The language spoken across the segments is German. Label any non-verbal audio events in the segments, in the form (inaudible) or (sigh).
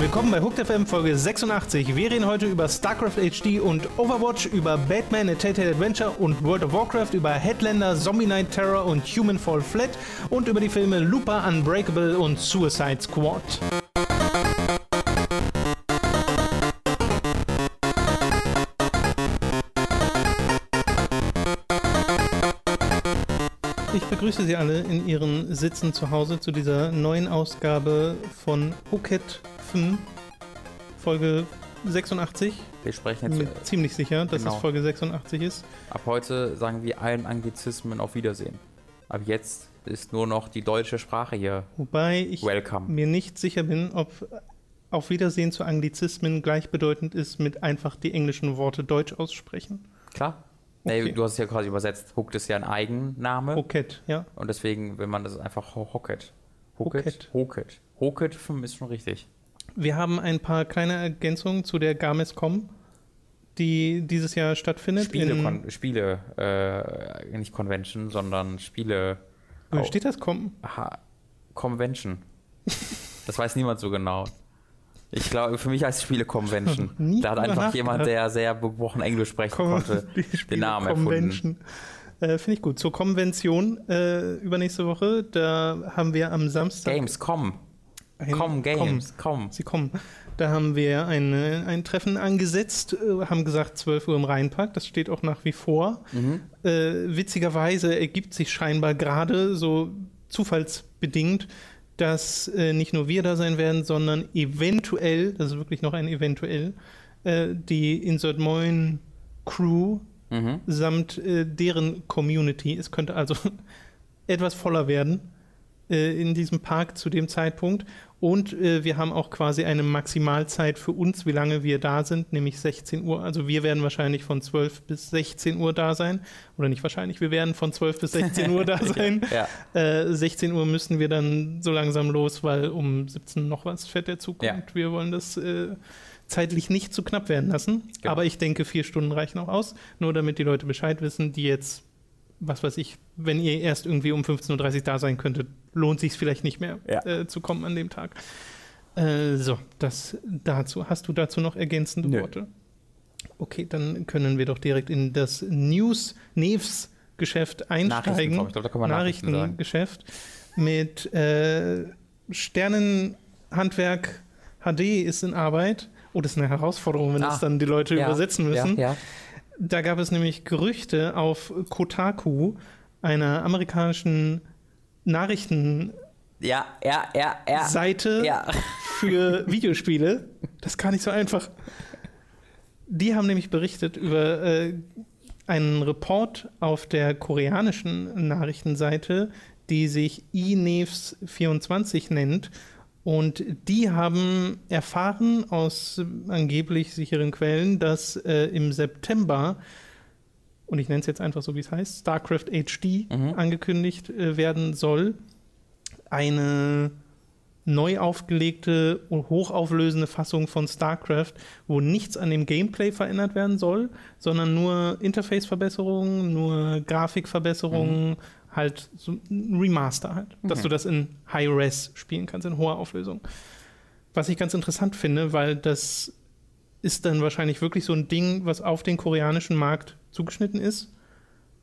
Willkommen bei Hooked FM Folge 86. Wir reden heute über StarCraft HD und Overwatch, über Batman A Telltale Adventure und World of Warcraft, über Headlander, Zombie Night Terror und Human Fall Flat und über die Filme Looper, Unbreakable und Suicide Squad. Ich begrüße Sie alle in Ihren Sitzen zu Hause zu dieser neuen Ausgabe von Hooked 5, Folge 86. Wir sprechen Ich jetzt bin mir ziemlich sicher, dass genau. es Folge 86 ist. ab heute sagen wir allen Anglizismen auf Wiedersehen. Ab jetzt ist nur noch die deutsche Sprache hier. Wobei ich Welcome. mir nicht sicher bin, ob auf Wiedersehen zu Anglizismen gleichbedeutend ist mit einfach die englischen Worte deutsch aussprechen. Klar? Okay. Nee, du hast es ja quasi übersetzt. Hooked ist ja ein Eigenname. Hooked, ja. Und deswegen will man das einfach Ho- Hooked. Hooked? Hooked. Fünf ist schon richtig. Wir haben ein paar kleine Ergänzungen zu der Gamescom, die dieses Jahr stattfindet. Spiele, Kon Spiele äh, nicht Convention, sondern Spiele. wo steht das? Com Aha, Convention. das weiß niemand so genau. Ich glaube, für mich heißt es Spiele Convention. (laughs) Da hat einfach jemand, nachgedacht. der sehr gebrochen Englisch sprechen Com konnte, (laughs) den Namen erfunden. Convention. Äh, Finde ich gut. Zur Konvention äh, übernächste Woche, da haben wir am Samstag. Games, komm. Komm, Games, komm. Sie kommen. Da haben wir eine, ein Treffen angesetzt, äh, haben gesagt 12 Uhr im Rheinpark. Das steht auch nach wie vor. Mhm. Äh, witzigerweise ergibt sich scheinbar gerade so zufallsbedingt, dass äh, nicht nur wir da sein werden, sondern eventuell, das ist wirklich noch ein eventuell, äh, die Insert Moin Crew Mhm. samt äh, deren Community. Es könnte also (laughs) etwas voller werden äh, in diesem Park zu dem Zeitpunkt. Und äh, wir haben auch quasi eine Maximalzeit für uns, wie lange wir da sind, nämlich 16 Uhr. Also wir werden wahrscheinlich von 12 bis 16 Uhr da sein. Oder nicht wahrscheinlich, wir werden von 12 bis 16 Uhr da (laughs) sein. Ja, Äh, 16 Uhr müssen wir dann so langsam los, weil um 17 noch was fährt der Zug Ja. und wir wollen das äh, zeitlich nicht zu knapp werden lassen. Genau. Aber ich denke, vier Stunden reichen auch aus. Nur damit die Leute Bescheid wissen, die jetzt, was weiß ich, wenn ihr erst irgendwie um 15.30 Uhr da sein könntet, lohnt sich vielleicht nicht mehr Ja. äh, zu kommen an dem Tag. Äh, so, das dazu. Hast du dazu noch ergänzende Nö. Worte? Okay, dann können wir doch direkt in das News, News Geschäft einsteigen. glaub ich. Ich glaube, da kann man Nachrichten. Nachrichtengeschäft mit äh, Sternenhandwerk HD ist in Arbeit. Oh, das ist eine Herausforderung, wenn Ah, das dann die Leute ja, übersetzen müssen. Ja, ja. Da gab es nämlich Gerüchte auf Kotaku, einer amerikanischen Nachrichtenseite Ja, ja, ja, ja. Ja. für (laughs) Videospiele. Das ist gar nicht so einfach. Die haben nämlich berichtet über äh, einen Report auf der koreanischen Nachrichtenseite, die sich iNews24 nennt. Und die haben erfahren aus äh, angeblich sicheren Quellen, dass äh, im September, und ich nenne es jetzt einfach so, wie es heißt, StarCraft HD Mhm. angekündigt äh, werden soll. Eine neu aufgelegte und hochauflösende Fassung von StarCraft, wo nichts an dem Gameplay verändert werden soll, sondern nur Interface-Verbesserungen, nur Grafikverbesserungen, halt so ein Remaster halt, dass Mhm. du das in High-Res spielen kannst, in hoher Auflösung. Was ich ganz interessant finde, weil das ist dann wahrscheinlich wirklich so ein Ding, was auf den koreanischen Markt zugeschnitten ist,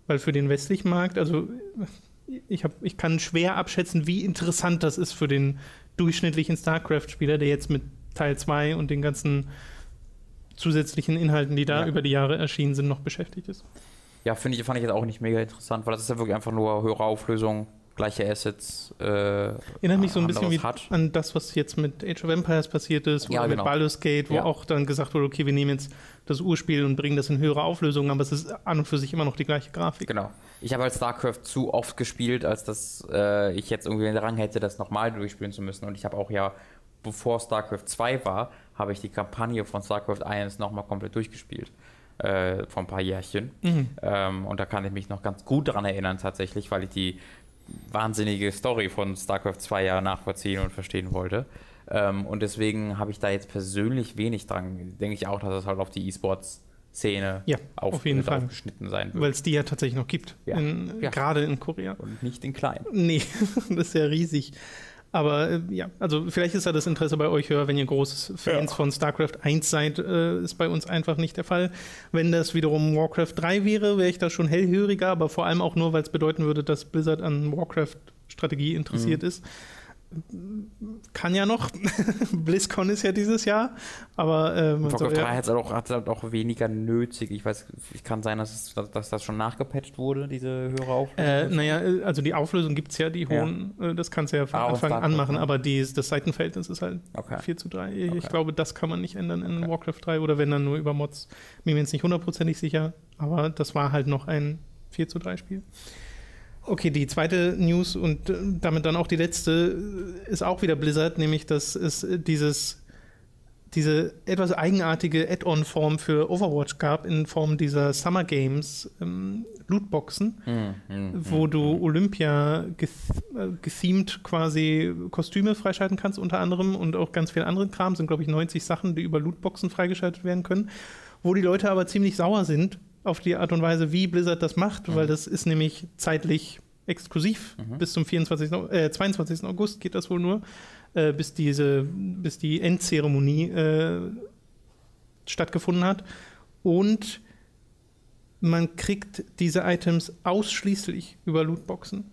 weil für den westlichen Markt, also ich, hab, ich kann schwer abschätzen, wie interessant das ist für den durchschnittlichen StarCraft-Spieler, der jetzt mit Teil 2 und den ganzen zusätzlichen Inhalten, die da Ja. über die Jahre erschienen sind, noch beschäftigt ist. Ja, finde ich, fand ich jetzt auch nicht mega interessant, weil das ist ja wirklich einfach nur höhere Auflösung, gleiche Assets. Äh, Erinnert mich so ein bisschen wie hat. an das, was jetzt mit Age of Empires passiert ist, oder Ja, mit genau. Baldur's Gate, wo Ja. auch dann gesagt wurde, okay, wir nehmen jetzt das Urspiel und bringen das in höhere Auflösung, aber es ist an und für sich immer noch die gleiche Grafik. Genau. Ich habe halt StarCraft zu oft gespielt, als dass äh, ich jetzt irgendwie den Rang hätte, das nochmal durchspielen zu müssen. Und ich habe auch ja, bevor StarCraft 2 war, habe ich die Kampagne von StarCraft 1 nochmal komplett durchgespielt. Äh, vor ein paar Jährchen. Mhm. Ähm, und da kann ich mich noch ganz gut daran erinnern, tatsächlich, weil ich die wahnsinnige Story von StarCraft 2 ja nachvollziehen und verstehen wollte. Ähm, und deswegen habe ich da jetzt persönlich wenig dran. Denke ich auch, dass es halt auf die E-Sports Szene ja, auf, jeden Fall. aufgeschnitten sein wird. Weil es die ja tatsächlich noch gibt. Ja. Ja. Gerade in Korea. Und nicht in klein. Nee, (laughs) das ist ja riesig. Aber äh, ja, also vielleicht ist ja das Interesse bei euch höher, wenn ihr großes Fans Ja. von StarCraft 1 seid, äh, ist bei uns einfach nicht der Fall. Wenn das wiederum Warcraft 3 wäre, wäre ich da schon hellhöriger, aber vor allem auch nur, weil es bedeuten würde, dass Blizzard an Warcraft-Strategie interessiert ist. Kann ja noch. (laughs) BlizzCon ist ja dieses Jahr, aber äh, soll Warcraft 3 ja, hat es auch, hat's halt auch weniger nötig. Ich weiß, es kann sein, dass, es, dass, dass das schon nachgepatcht wurde, diese höhere Auflösung. Äh, naja, also die Auflösung gibt es ja, die Ja. hohen, äh, das kannst du ja von Ah, Anfang an machen, ne? aber die, das Seitenverhältnis ist halt Okay. 4 zu 3. Ich Okay. glaube, das kann man nicht ändern in Okay. Warcraft 3 oder wenn dann nur über Mods. Bin mir jetzt nicht hundertprozentig sicher, aber das war halt noch ein 4 zu 3 Spiel. Okay, die zweite News und äh, damit dann auch die letzte äh, ist auch wieder Blizzard, nämlich dass es äh, dieses diese etwas eigenartige Add-on-Form für Overwatch gab in Form dieser Summer Games ähm, Lootboxen Hm, hm, wo du. Olympia geth gethemed quasi Kostüme freischalten kannst, unter anderem und auch ganz viel anderen Kram. Sind, glaube ich, 90 Sachen, die über Lootboxen freigeschaltet werden können. Wo die Leute aber ziemlich sauer sind auf die Art und Weise, wie Blizzard das macht, Mhm. weil das ist nämlich zeitlich exklusiv. Mhm. Bis zum 24. Au- Äh, 22. August geht das wohl nur, äh, bis, diese, bis die Endzeremonie äh, stattgefunden hat. Und man kriegt diese Items ausschließlich über Lootboxen,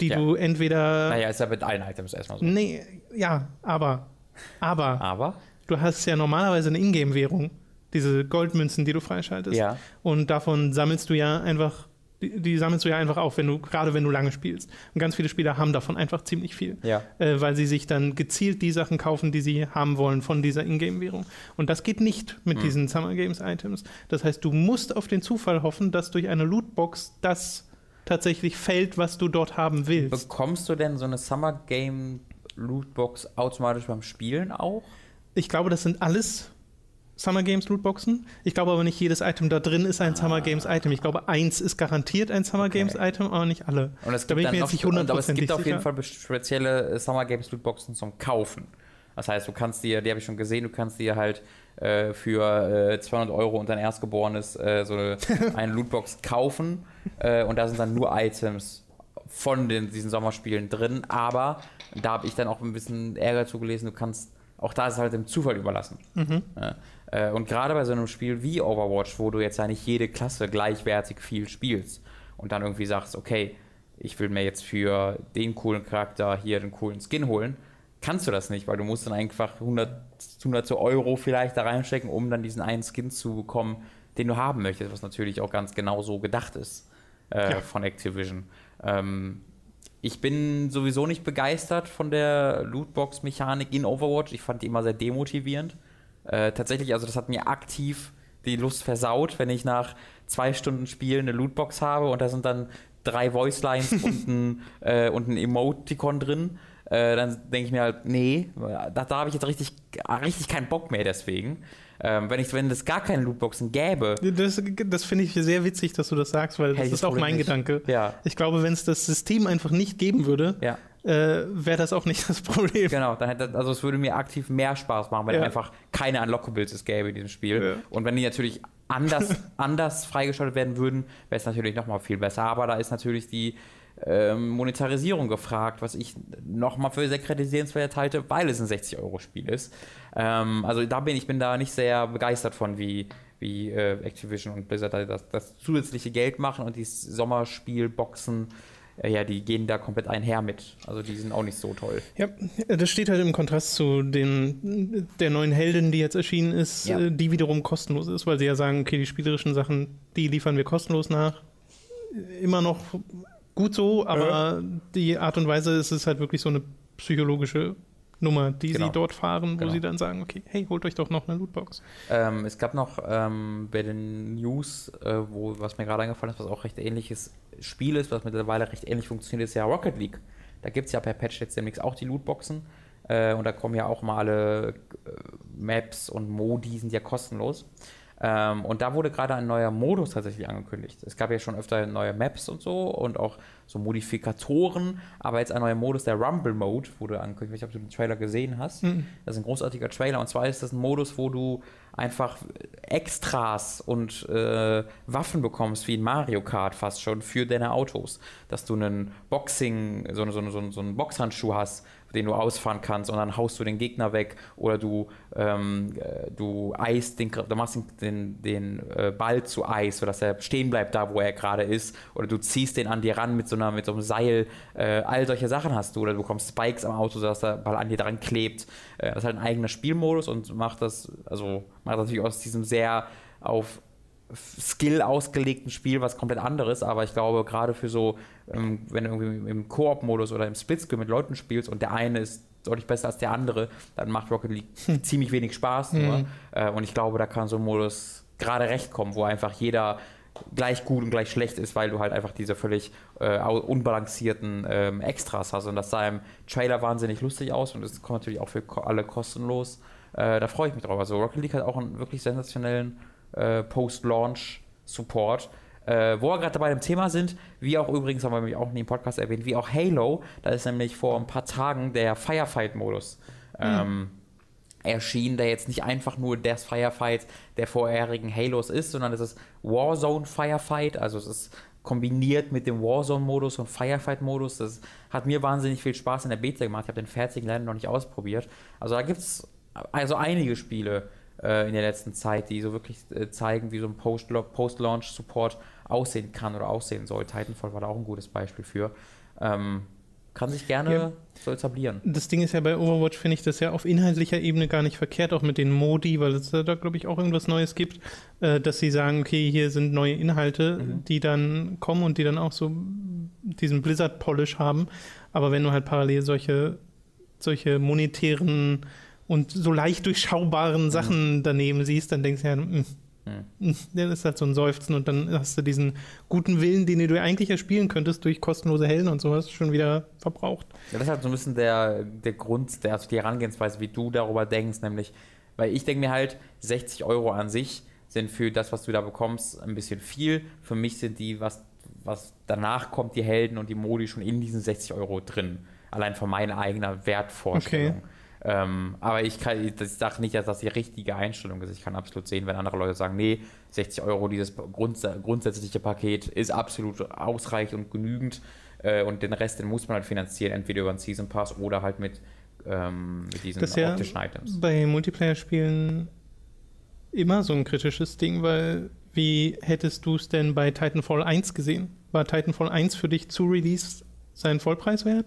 die Ja. du entweder. Naja, ist ja mit allen Items erstmal so. Nee, ja, aber. Aber Aber, du hast ja normalerweise eine Ingame-Währung, diese Goldmünzen, die du freischaltest. ja. Und davon sammelst du ja einfach, die, die sammelst du ja einfach auf, wenn du, gerade wenn du lange spielst. Und ganz viele Spieler haben davon einfach ziemlich viel. Ja. Äh, weil sie sich dann gezielt die Sachen kaufen, die sie haben wollen von dieser Ingame-Währung. Und das geht nicht mit Hm. diesen Summer Games-Items. Das heißt, du musst auf den Zufall hoffen, dass durch eine Lootbox das tatsächlich fällt, was du dort haben willst. Bekommst du denn so eine Summer Game Lootbox automatisch beim Spielen auch? Ich glaube, das sind alles Summer Games Lootboxen. Ich glaube aber nicht jedes Item da drin ist ein Summer Games Item. Ich glaube, eins ist garantiert ein Summer Ah. Okay. Games Item, aber nicht alle. Und es Da bin noch- nicht und- Aber es gibt auf jeden sicher. Fall spezielle äh, Summer Games Lootboxen zum Kaufen. Das heißt, du kannst dir, die habe ich schon gesehen, du kannst dir halt äh, für äh, 200 Euro und dein Erstgeborenes äh, so eine, (laughs) eine Lootbox kaufen. Äh, und da sind dann nur Items von den, diesen Sommerspielen drin. Aber da habe ich dann auch ein bisschen Ärger zugelesen, du kannst, auch da ist es halt dem Zufall überlassen. Mhm. Ja. Äh, Und gerade bei so einem Spiel wie Overwatch, wo du jetzt ja nicht jede Klasse gleichwertig viel spielst und dann irgendwie sagst, okay, ich will mir jetzt für den coolen Charakter hier den coolen Skin holen, kannst du das nicht, weil du musst dann einfach 100, hunderte Euro vielleicht da reinstecken, um dann diesen einen Skin zu bekommen, den du haben möchtest, was natürlich auch ganz genau so gedacht ist äh, Ja. von Activision. Ähm, ich bin sowieso nicht begeistert von der Lootbox-Mechanik in Overwatch. Ich fand die immer sehr demotivierend. Äh, tatsächlich, also das hat mir aktiv die Lust versaut, wenn ich nach zwei Stunden Spiel eine Lootbox habe und da sind dann drei Voicelines (laughs) und, ein, äh, und ein Emoticon drin. Äh, dann denke ich mir halt, nee, da, da habe ich jetzt richtig, richtig keinen Bock mehr deswegen. Ähm, wenn, ich, wenn es gar keine Lootboxen gäbe, Das, das finde ich sehr witzig, dass du das sagst, weil das ist auch mein nicht. Gedanke. ja, Ich glaube, wenn es das System einfach nicht geben würde, ja. Äh, wäre das auch nicht das Problem. Genau, dann hätte, also es würde mir aktiv mehr Spaß machen, wenn Ja. einfach keine Unlockables es gäbe in diesem Spiel. Ja. Und wenn die natürlich anders, (laughs) anders freigeschaltet werden würden, wäre es natürlich nochmal viel besser. Aber da ist natürlich die ähm, Monetarisierung gefragt, was ich nochmal für sehr kritisierenswert halte, weil es ein 60-Euro-Spiel ist. Ähm, also da bin ich bin da nicht sehr begeistert von, wie, wie äh, Activision und Blizzard da das, das zusätzliche Geld machen und die Sommerspielboxen, äh, ja, die gehen da komplett einher mit. Also die sind auch nicht so toll. Ja, das steht halt im Kontrast zu den, der neuen Heldin, die jetzt erschienen ist, Ja. äh, die wiederum kostenlos ist, weil sie ja sagen, okay, die spielerischen Sachen, die liefern wir kostenlos nach. Immer noch gut so, aber die Art und Weise ist es halt wirklich so eine psychologische Nummer, die Genau. sie dort fahren, wo Genau. sie dann sagen, okay, hey, holt euch doch noch eine Lootbox. Ähm, es gab noch ähm, bei den News, äh, wo, was mir gerade eingefallen ist, was auch recht ähnliches Spiel ist, was mittlerweile recht ähnlich funktioniert, ist ja Rocket League. Da gibt es ja per Patch jetzt demnächst auch die Lootboxen. Äh, und da kommen ja auch mal alle äh, Maps und Modi sind ja kostenlos. Ähm, und da wurde gerade ein neuer Modus tatsächlich angekündigt. Es gab ja schon öfter neue Maps und so und auch so Modifikatoren, aber jetzt ein neuer Modus, der Rumble Mode, wurde angekündigt. Ich weiß nicht, ob du den Trailer gesehen hast. Mhm. Das ist ein großartiger Trailer und zwar ist das ein Modus, wo du einfach Extras und äh, Waffen bekommst, wie in Mario Kart fast schon, für deine Autos. Dass du einen Boxing, so, so, so, so einen Boxhandschuh hast, den du ausfahren kannst und dann haust du den Gegner weg oder du, ähm, äh, du eist den, du machst den, den, äh, Ball zu Eis, sodass er stehen bleibt da, wo er gerade ist oder du ziehst den an dir ran mit so, einer, mit so einem Seil. Äh, all solche Sachen hast du oder du bekommst Spikes am Auto, sodass der Ball an dir dran klebt. Äh, das ist halt ein eigener Spielmodus und macht das, also macht natürlich aus diesem sehr auf Skill ausgelegten Spiel was komplett anderes, aber ich glaube, gerade für so, ähm, wenn du irgendwie im Koop-Modus oder im Splitscreen mit Leuten spielst und der eine ist deutlich besser als der andere, dann macht Rocket League Hm. ziemlich wenig Spaß nur. Äh, und ich glaube, da kann so ein Modus gerade recht kommen, wo einfach jeder gleich gut und gleich schlecht ist, weil du halt einfach diese völlig äh, unbalancierten ähm, Extras hast. Und das sah im Trailer wahnsinnig lustig aus und es kommt natürlich auch für alle kostenlos. Äh, da freue ich mich drauf. Also Rocket League hat auch einen wirklich sensationellen äh, Post-Launch-Support. Äh, wo wir gerade dabei im Thema sind, wie auch übrigens, haben wir nämlich auch nie im Podcast erwähnt, wie auch Halo, da ist nämlich vor ein paar Tagen der Firefight-Modus ähm, erschienen, der jetzt nicht einfach nur der Firefight der vorherigen Halos ist, sondern es ist Warzone Firefight, also es ist kombiniert mit dem Warzone-Modus und Firefight-Modus. Das hat mir wahnsinnig viel Spaß in der Beta gemacht. Ich habe den fertigen leider noch nicht ausprobiert. Also da gibt es also einige Spiele in der letzten Zeit, die so wirklich äh, zeigen, wie so ein Post- Post-Launch-Support aussehen kann oder aussehen soll. Titanfall war da auch ein gutes Beispiel für. Ähm, kann sich gerne Ja. so etablieren. Das Ding ist ja bei Overwatch, finde ich das ja auf inhaltlicher Ebene gar nicht verkehrt, auch mit den Modi, weil es da, glaube ich, auch irgendwas Neues gibt, äh, dass sie sagen, okay, hier sind neue Inhalte, Mhm. die dann kommen und die dann auch so diesen Blizzard-Polish haben. Aber wenn du halt parallel solche, solche monetären und so leicht durchschaubaren Sachen daneben siehst, dann denkst du ja, mm, Mhm. dann ist halt so ein Seufzen und dann hast du diesen guten Willen, den du eigentlich erspielen könntest durch kostenlose Helden und sowas, schon wieder verbraucht. Ja, das ist halt so ein bisschen der, der Grund, der, also die Herangehensweise, wie du darüber denkst, nämlich, weil ich denke mir halt, 60 Euro an sich sind für das, was du da bekommst, ein bisschen viel. Für mich sind die, was, was danach kommt, die Helden und die Modi schon in diesen 60 Euro drin. Allein von meiner eigenen Wertvorstellung. Ähm, aber ich, kann, ich sage nicht, dass das die richtige Einstellung ist. Ich kann absolut sehen, wenn andere Leute sagen, nee, 60 Euro, dieses Grunds grundsätzliche Paket ist absolut ausreichend und genügend äh, und den Rest, den muss man halt finanzieren, entweder über einen Season Pass oder halt mit, ähm, mit diesen Das ist ja optischen Items. bei Multiplayer-Spielen immer so ein kritisches Ding, weil wie hättest du es denn bei Titanfall 1 gesehen? War Titanfall 1 für dich zu Release seinen Vollpreis wert?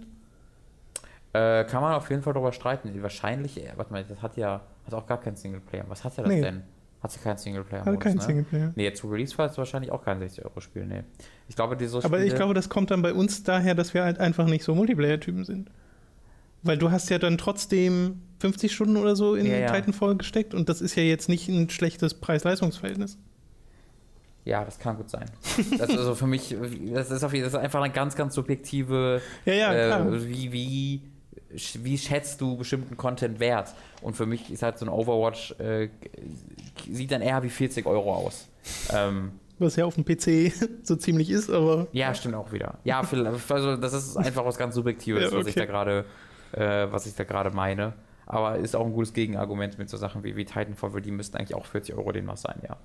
Äh, kann man auf jeden Fall darüber streiten. Wahrscheinlich, äh, warte mal, das hat ja hat auch gar keinen Singleplayer. Was hatte das Nee. denn? Hat sie keinen Singleplayer? Hatte keinen ne? Singleplayer. Nee, zu Release war es wahrscheinlich auch kein 60-Euro-Spiel, nee. Ich glaube, diese Aber ich Spiele- glaube, das kommt dann bei uns daher, dass wir halt einfach nicht so Multiplayer-Typen sind. Weil du hast ja dann trotzdem 50 Stunden oder so in Ja, ja. Titanfall gesteckt und das ist ja jetzt nicht ein schlechtes Preis-Leistungs-Verhältnis. Ja, das kann gut sein. Das ist also für mich, das ist, auf, jeden- das ist einfach eine ganz, ganz subjektive, Ja, ja, klar. äh, wie, wie, wie schätzt du bestimmten Content wert? Und für mich ist halt so ein Overwatch, äh, sieht dann eher wie 40 Euro aus. Ähm, Was ja auf dem PC (laughs) so ziemlich ist, aber ja, stimmt auch wieder. Ja, also das ist einfach was ganz Subjektives, (laughs) Ja, was ich okay. da gerade, äh, was ich da gerade meine. Aber ist auch ein gutes Gegenargument mit so Sachen wie, wie Titanfall, weil die müssten eigentlich auch 40 Euro den was sein, ja.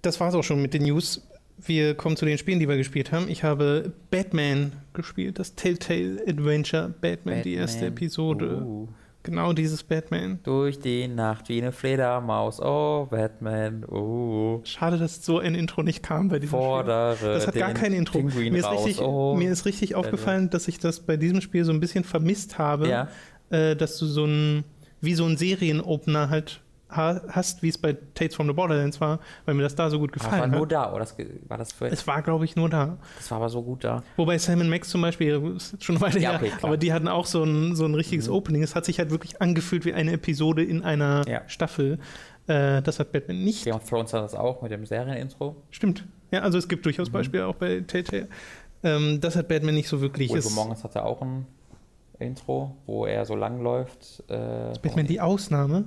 das war's auch schon mit den News. Wir kommen zu den Spielen, die wir gespielt haben. Ich habe Batman gespielt, das Telltale Adventure Batman, die erste Batman. Episode. Uh. Genau dieses Batman. Durch die Nacht wie eine Fledermaus, oh Batman, oh. Schade, dass so ein Intro nicht kam bei diesem Spiel. Fordere Das hat gar kein Intro. Pinguin Mir ist, raus, richtig, oh. mir ist richtig aufgefallen, dass ich das bei diesem Spiel so ein bisschen vermisst habe, ja, äh, dass du so ein, wie so ein Serienopener halt ha hast, wie es bei Tates from the Borderlands war, weil mir das da so gut aber es war gefallen nur hat. da, oder? Das, war das, für, Es war, glaube ich, nur da. das war aber so gut da. Wobei Simon Max zum Beispiel, ist schon eine Weile Ja, her, okay, klar. aber die hatten auch so ein, so ein richtiges Mhm. Opening. Es hat sich halt wirklich angefühlt wie eine Episode in einer Ja. Staffel. Äh, das hat Batman nicht. Game of Thrones hat das auch mit dem Serienintro. Stimmt. Ja, also es gibt durchaus Mhm. Beispiele auch bei Telltale. Ähm, das hat Batman nicht so wirklich. Wolf Es- Among Us hatte auch ein Intro, wo er so lang läuft. Äh, Batman die Ausnahme.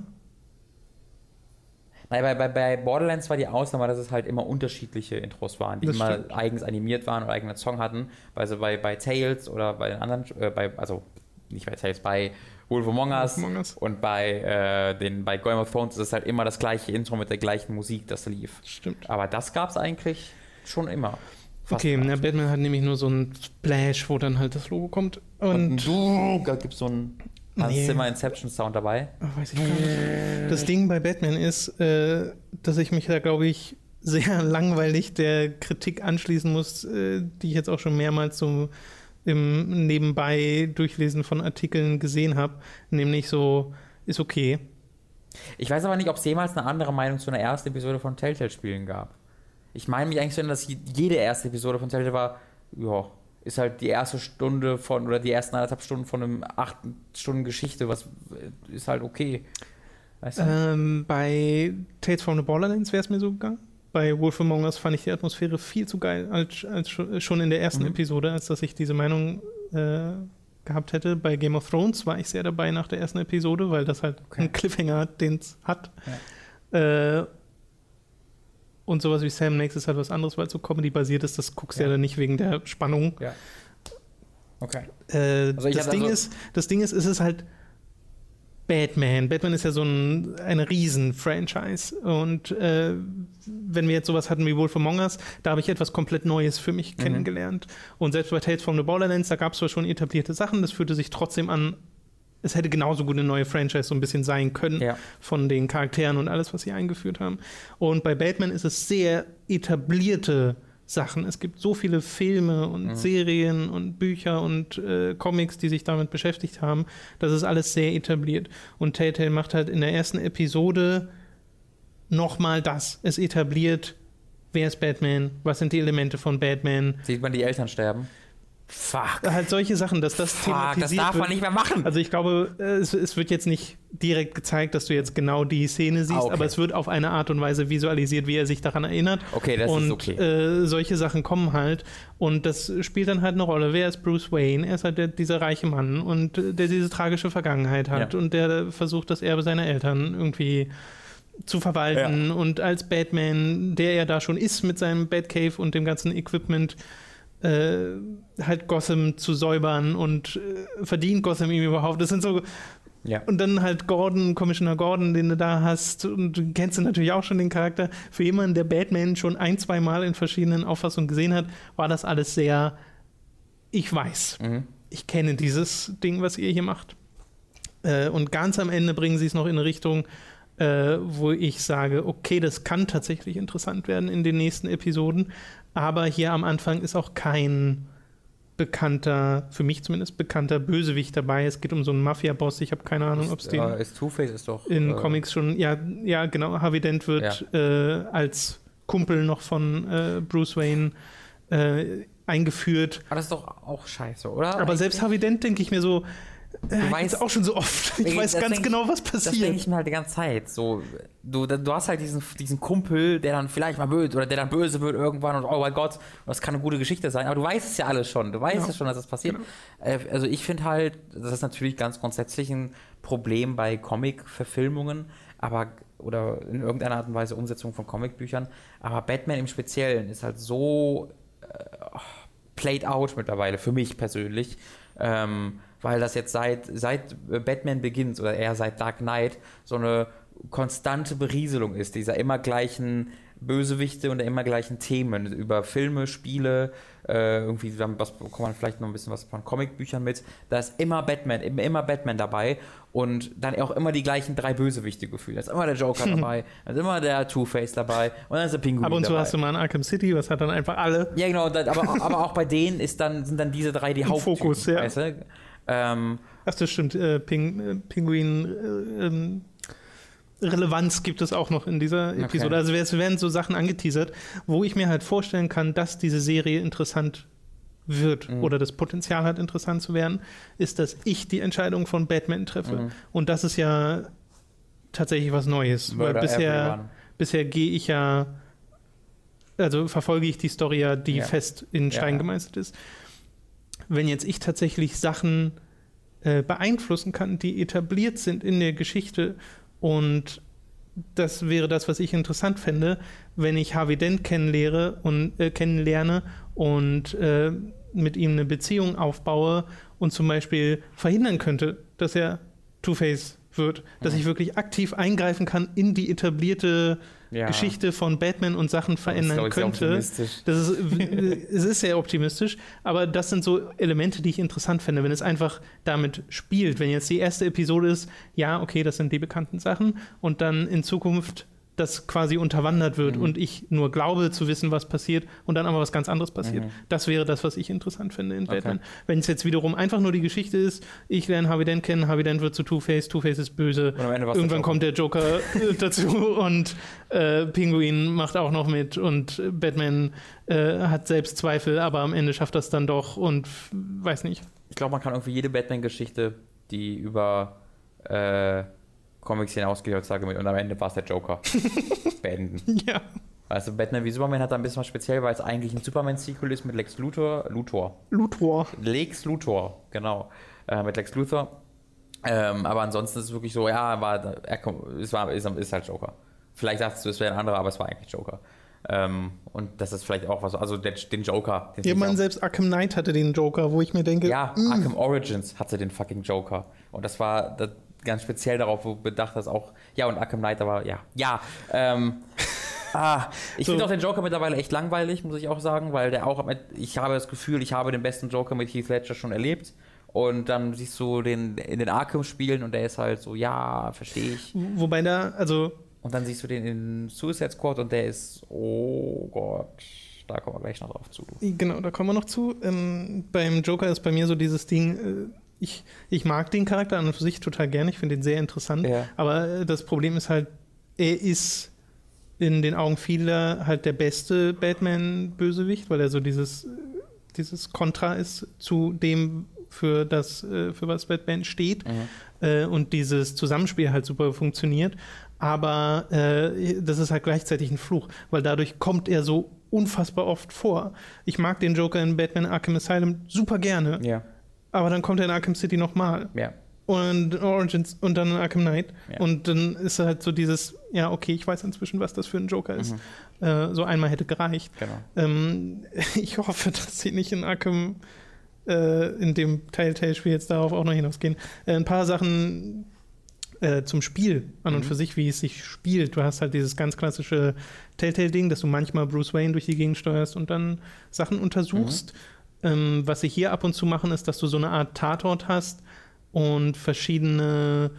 Naja, bei, bei, bei Borderlands war die Ausnahme, dass es halt immer unterschiedliche Intros waren, die Das immer stimmt. eigens animiert waren oder eigenen Song hatten. Also bei, bei Tales oder bei den anderen, äh, bei, also nicht bei Tales, bei Wolf Among Us, Wolf Among Us. und bei, äh, den, bei Game of Thrones ist es halt immer das gleiche Intro mit der gleichen Musik, das lief. Stimmt. Aber das gab es eigentlich schon immer. Fast Okay, na, Batman hat nämlich nur so ein Splash, wo dann halt das Logo kommt. Und, Und du, da gibt es so einen Hans Nee. Zimmer Inception Sound dabei. Ach, weiß ich gar nicht. Das Ding bei Batman ist, äh, dass ich mich da, glaube ich, (laughs) sehr langweilig der Kritik anschließen muss, äh, die ich jetzt auch schon mehrmals so im Nebenbei Durchlesen von Artikeln gesehen habe. Nämlich so, ist okay. Ich weiß aber nicht, ob es jemals eine andere Meinung zu einer ersten Episode von Telltale-Spielen gab. Ich meine mich eigentlich so, dass jede erste Episode von Telltale war, ja, ist halt die erste Stunde von, oder die ersten anderthalb Stunden von einem acht Stunden Geschichte, was äh, ist halt okay. Weißt du? Ähm, bei Tales from the Borderlands wäre es mir so gegangen. Bei Wolf Among Us fand ich die Atmosphäre viel zu geil, als, als schon in der ersten Mhm. Episode, als dass ich diese Meinung äh, gehabt hätte. Bei Game of Thrones war ich sehr dabei nach der ersten Episode, weil das halt Okay. einen Cliffhanger hat, den es hat. Äh, und sowas wie Sam Makes ist halt was anderes, weil es so Comedy-basiert ist. Das guckst du Ja. ja dann nicht wegen der Spannung. ja. Okay. Äh, Also das, Ding also- ist, das Ding ist, es ist halt Batman. Batman ist ja so ein, eine Riesen-Franchise. Und äh, wenn wir jetzt sowas hatten wie Wolf Among Us, da habe ich etwas komplett Neues für mich Mhm. kennengelernt. Und selbst bei Tales from the Borderlands, da gab es zwar schon etablierte Sachen, das fühlte sich trotzdem an, es hätte genauso gut eine neue Franchise so ein bisschen sein können Ja. von den Charakteren und alles, was sie eingeführt haben. Und bei Batman ist es sehr etablierte Sachen. Es gibt so viele Filme und Mhm. Serien und Bücher und äh, Comics, die sich damit beschäftigt haben. Das ist alles sehr etabliert. Und Telltale macht halt in der ersten Episode nochmal das. Es etabliert, wer ist Batman, was sind die Elemente von Batman. Sieht man die Eltern sterben? Fuck. Halt solche Sachen, dass das Fuck, das thematisiert darf wird. man nicht mehr machen. Also ich glaube, äh, es, es wird jetzt nicht direkt gezeigt, dass du jetzt genau die Szene siehst, Ah, okay. aber es wird auf eine Art und Weise visualisiert, wie er sich daran erinnert. Okay, das und ist okay. äh, solche Sachen kommen halt und das spielt dann halt eine Rolle. Wer ist Bruce Wayne? Er ist halt der, dieser reiche Mann und äh, der diese tragische Vergangenheit hat Ja. und der versucht, das Erbe seiner Eltern irgendwie zu verwalten und als Batman, der er da schon ist mit seinem Batcave und dem ganzen Equipment, äh, halt Gotham zu säubern und äh, verdient Gotham ihm überhaupt. Das sind so. ja. Und dann halt Gordon, Commissioner Gordon, den du da hast. Und du kennst du natürlich auch schon den Charakter. Für jemanden, der Batman schon ein, zwei Mal in verschiedenen Auffassungen gesehen hat, war das alles sehr. Ich weiß. Mhm. Ich kenne dieses Ding, was ihr hier macht. Äh, und ganz am Ende bringen sie es noch in eine Richtung, äh, wo ich sage, okay, das kann tatsächlich interessant werden in den nächsten Episoden. Aber hier am Anfang ist auch kein bekannter, für mich zumindest bekannter Bösewicht dabei. Es geht um so einen Mafia-Boss. Ich habe keine Ahnung, ob es den äh, ist Two-Face ist doch. in äh, Comics schon, ja, ja, genau, Harvey Dent wird äh, als Kumpel noch von äh, Bruce Wayne äh, eingeführt. Aber das ist doch auch scheiße, oder? Aber selbst Harvey Dent denke ich mir so, äh, weißt- weißt auch schon so oft. Ich weiß ganz denk- genau, was Das denke passiert. ich mir halt die ganze Zeit. So, du, du hast halt diesen, diesen Kumpel, der dann vielleicht mal böse oder der dann böse wird irgendwann und oh mein Gott, das kann eine gute Geschichte sein. Aber du weißt es ja alles schon. Du weißt Ja. ja schon, dass das passiert. Äh, also ich finde halt, das ist natürlich ganz grundsätzlich ein Problem bei Comic-Verfilmungen, aber oder in irgendeiner Art und Weise Umsetzung von Comicbüchern. Aber Batman im Speziellen ist halt so äh, played out mittlerweile, für mich persönlich. Ähm, weil das jetzt seit, seit Batman beginnt oder eher seit Dark Knight so eine konstante Berieselung ist, dieser immer gleichen Bösewichte und der immer gleichen Themen über Filme, Spiele, äh, irgendwie was bekommt man vielleicht noch ein bisschen was von Comicbüchern mit. Da ist immer Batman, immer, Batman dabei und dann auch immer die gleichen drei Bösewichte gefühlt. Da ist immer der Joker (laughs) dabei, da ist immer der Two-Face dabei und dann ist der Pinguin Ab und zu dabei. hast du mal in Arkham City, was hat dann einfach alle. Ja, genau, aber, aber auch bei denen ist dann, sind dann diese drei die (laughs) Haupttypen, Fokus, ja. weißt du? Ähm, Ach, das stimmt. Äh, Ping, äh, Pinguin. Äh, ähm, Relevanz gibt es auch noch in dieser Okay. Episode. Also es werden so Sachen angeteasert, wo ich mir halt vorstellen kann, dass diese Serie interessant wird Mhm. oder das Potenzial hat, interessant zu werden, ist, dass ich die Entscheidung von Batman treffe. Mhm. Und das ist ja tatsächlich was Neues. weil Murder bisher, Everyone. bisher gehe ich ja, also verfolge ich die Story ja, die Ja. fest in Stein Ja. gemeißelt ist. Wenn jetzt ich tatsächlich Sachen äh, beeinflussen kann, die etabliert sind in der Geschichte und das wäre das, was ich interessant fände, wenn ich Harvey Dent kennenlehre und, äh, kennenlerne und äh, mit ihm eine Beziehung aufbaue und zum Beispiel verhindern könnte, dass er Two-Face wird, dass Mhm. ich wirklich aktiv eingreifen kann in die etablierte Ja. Geschichte von Batman und Sachen verändern Das ist, könnte. optimistisch. Das ist, (laughs) es ist sehr optimistisch, aber das sind so Elemente, die ich interessant finde, wenn es einfach damit spielt. Wenn jetzt die erste Episode ist, ja, okay, das sind die bekannten Sachen und dann in Zukunft das quasi unterwandert wird Mhm. und ich nur glaube zu wissen, was passiert und dann aber was ganz anderes passiert. Mhm. Das wäre das, was ich interessant finde in Okay. Batman. Wenn es jetzt wiederum einfach nur die Geschichte ist, ich lerne Harvey Dent kennen, Harvey Dent wird zu Two-Face, Two-Face ist böse, der Irgendwann kommt der Joker äh, (laughs) dazu und äh, Pinguin macht auch noch mit und Batman äh, hat selbst Zweifel, aber am Ende schafft das dann doch und weiß nicht. Ich glaube, man kann irgendwie jede Batman-Geschichte, die über äh, Comics hinausgeht, heutzutage mit und am Ende war es der Joker, (laughs) beenden. Ja. Also Batman wie Superman hat da ein bisschen was speziell, weil es eigentlich ein Superman-Sequel ist mit Lex Luthor. Luthor. Luthor. Lex Luthor, genau. Äh, mit Lex Luthor. Ähm, aber ansonsten ist es wirklich so, ja, war, er, es war, ist, ist halt Joker. Vielleicht dachtest du, es wäre ein anderer, aber es war eigentlich Joker. Ähm, und das ist vielleicht auch was, also der, den Joker. Den Ja, ich man, selbst Arkham Knight hatte den Joker, wo ich mir denke, ja, mm, Arkham Origins hatte den fucking Joker. Und das war das, ganz speziell darauf wo bedacht, dass auch, ja, und Arkham Knight, aber ja, ja. Ähm, (laughs) ah, ich So. finde auch den Joker mittlerweile echt langweilig, muss ich auch sagen, weil der auch, ich habe das Gefühl, ich habe den besten Joker mit Heath Ledger schon erlebt. Und dann siehst du den in den Arkham-Spielen und der ist halt so, ja, verstehe ich. wobei da, also Und dann siehst du den in Suicide Squad und der ist, oh Gott, da kommen wir gleich noch drauf zu. Genau, da kommen wir noch zu. Ähm, beim Joker ist bei mir so dieses Ding, äh, ich, ich mag den Charakter an und für sich total gerne, ich finde ihn sehr interessant, Ja. aber äh, das Problem ist halt, er ist in den Augen vieler halt der beste Batman-Bösewicht, weil er so dieses, dieses Kontra ist zu dem, für das, äh, für was Batman steht Mhm. äh, und dieses Zusammenspiel halt super funktioniert. Aber äh, das ist halt gleichzeitig ein Fluch, weil dadurch kommt er so unfassbar oft vor. Ich mag den Joker in Batman Arkham Asylum super gerne, Ja, aber dann kommt er in Arkham City nochmal ja. und in Origins und dann in Arkham Knight Ja. und dann ist halt so dieses, ja okay, ich weiß inzwischen, was das für ein Joker ist. Äh, so einmal hätte gereicht. Genau. Ähm, (laughs) ich hoffe, dass sie nicht in Arkham, äh, in dem Telltale-Spiel jetzt darauf auch noch hinausgehen. Äh, ein paar Sachen äh, zum Spiel an und Mhm. für sich, wie es sich spielt. Du hast halt dieses ganz klassische Telltale-Ding, dass du manchmal Bruce Wayne durch die Gegend steuerst und dann Sachen untersuchst. Ähm, was sie hier ab und zu machen, ist, dass du so eine Art Tatort hast und verschiedene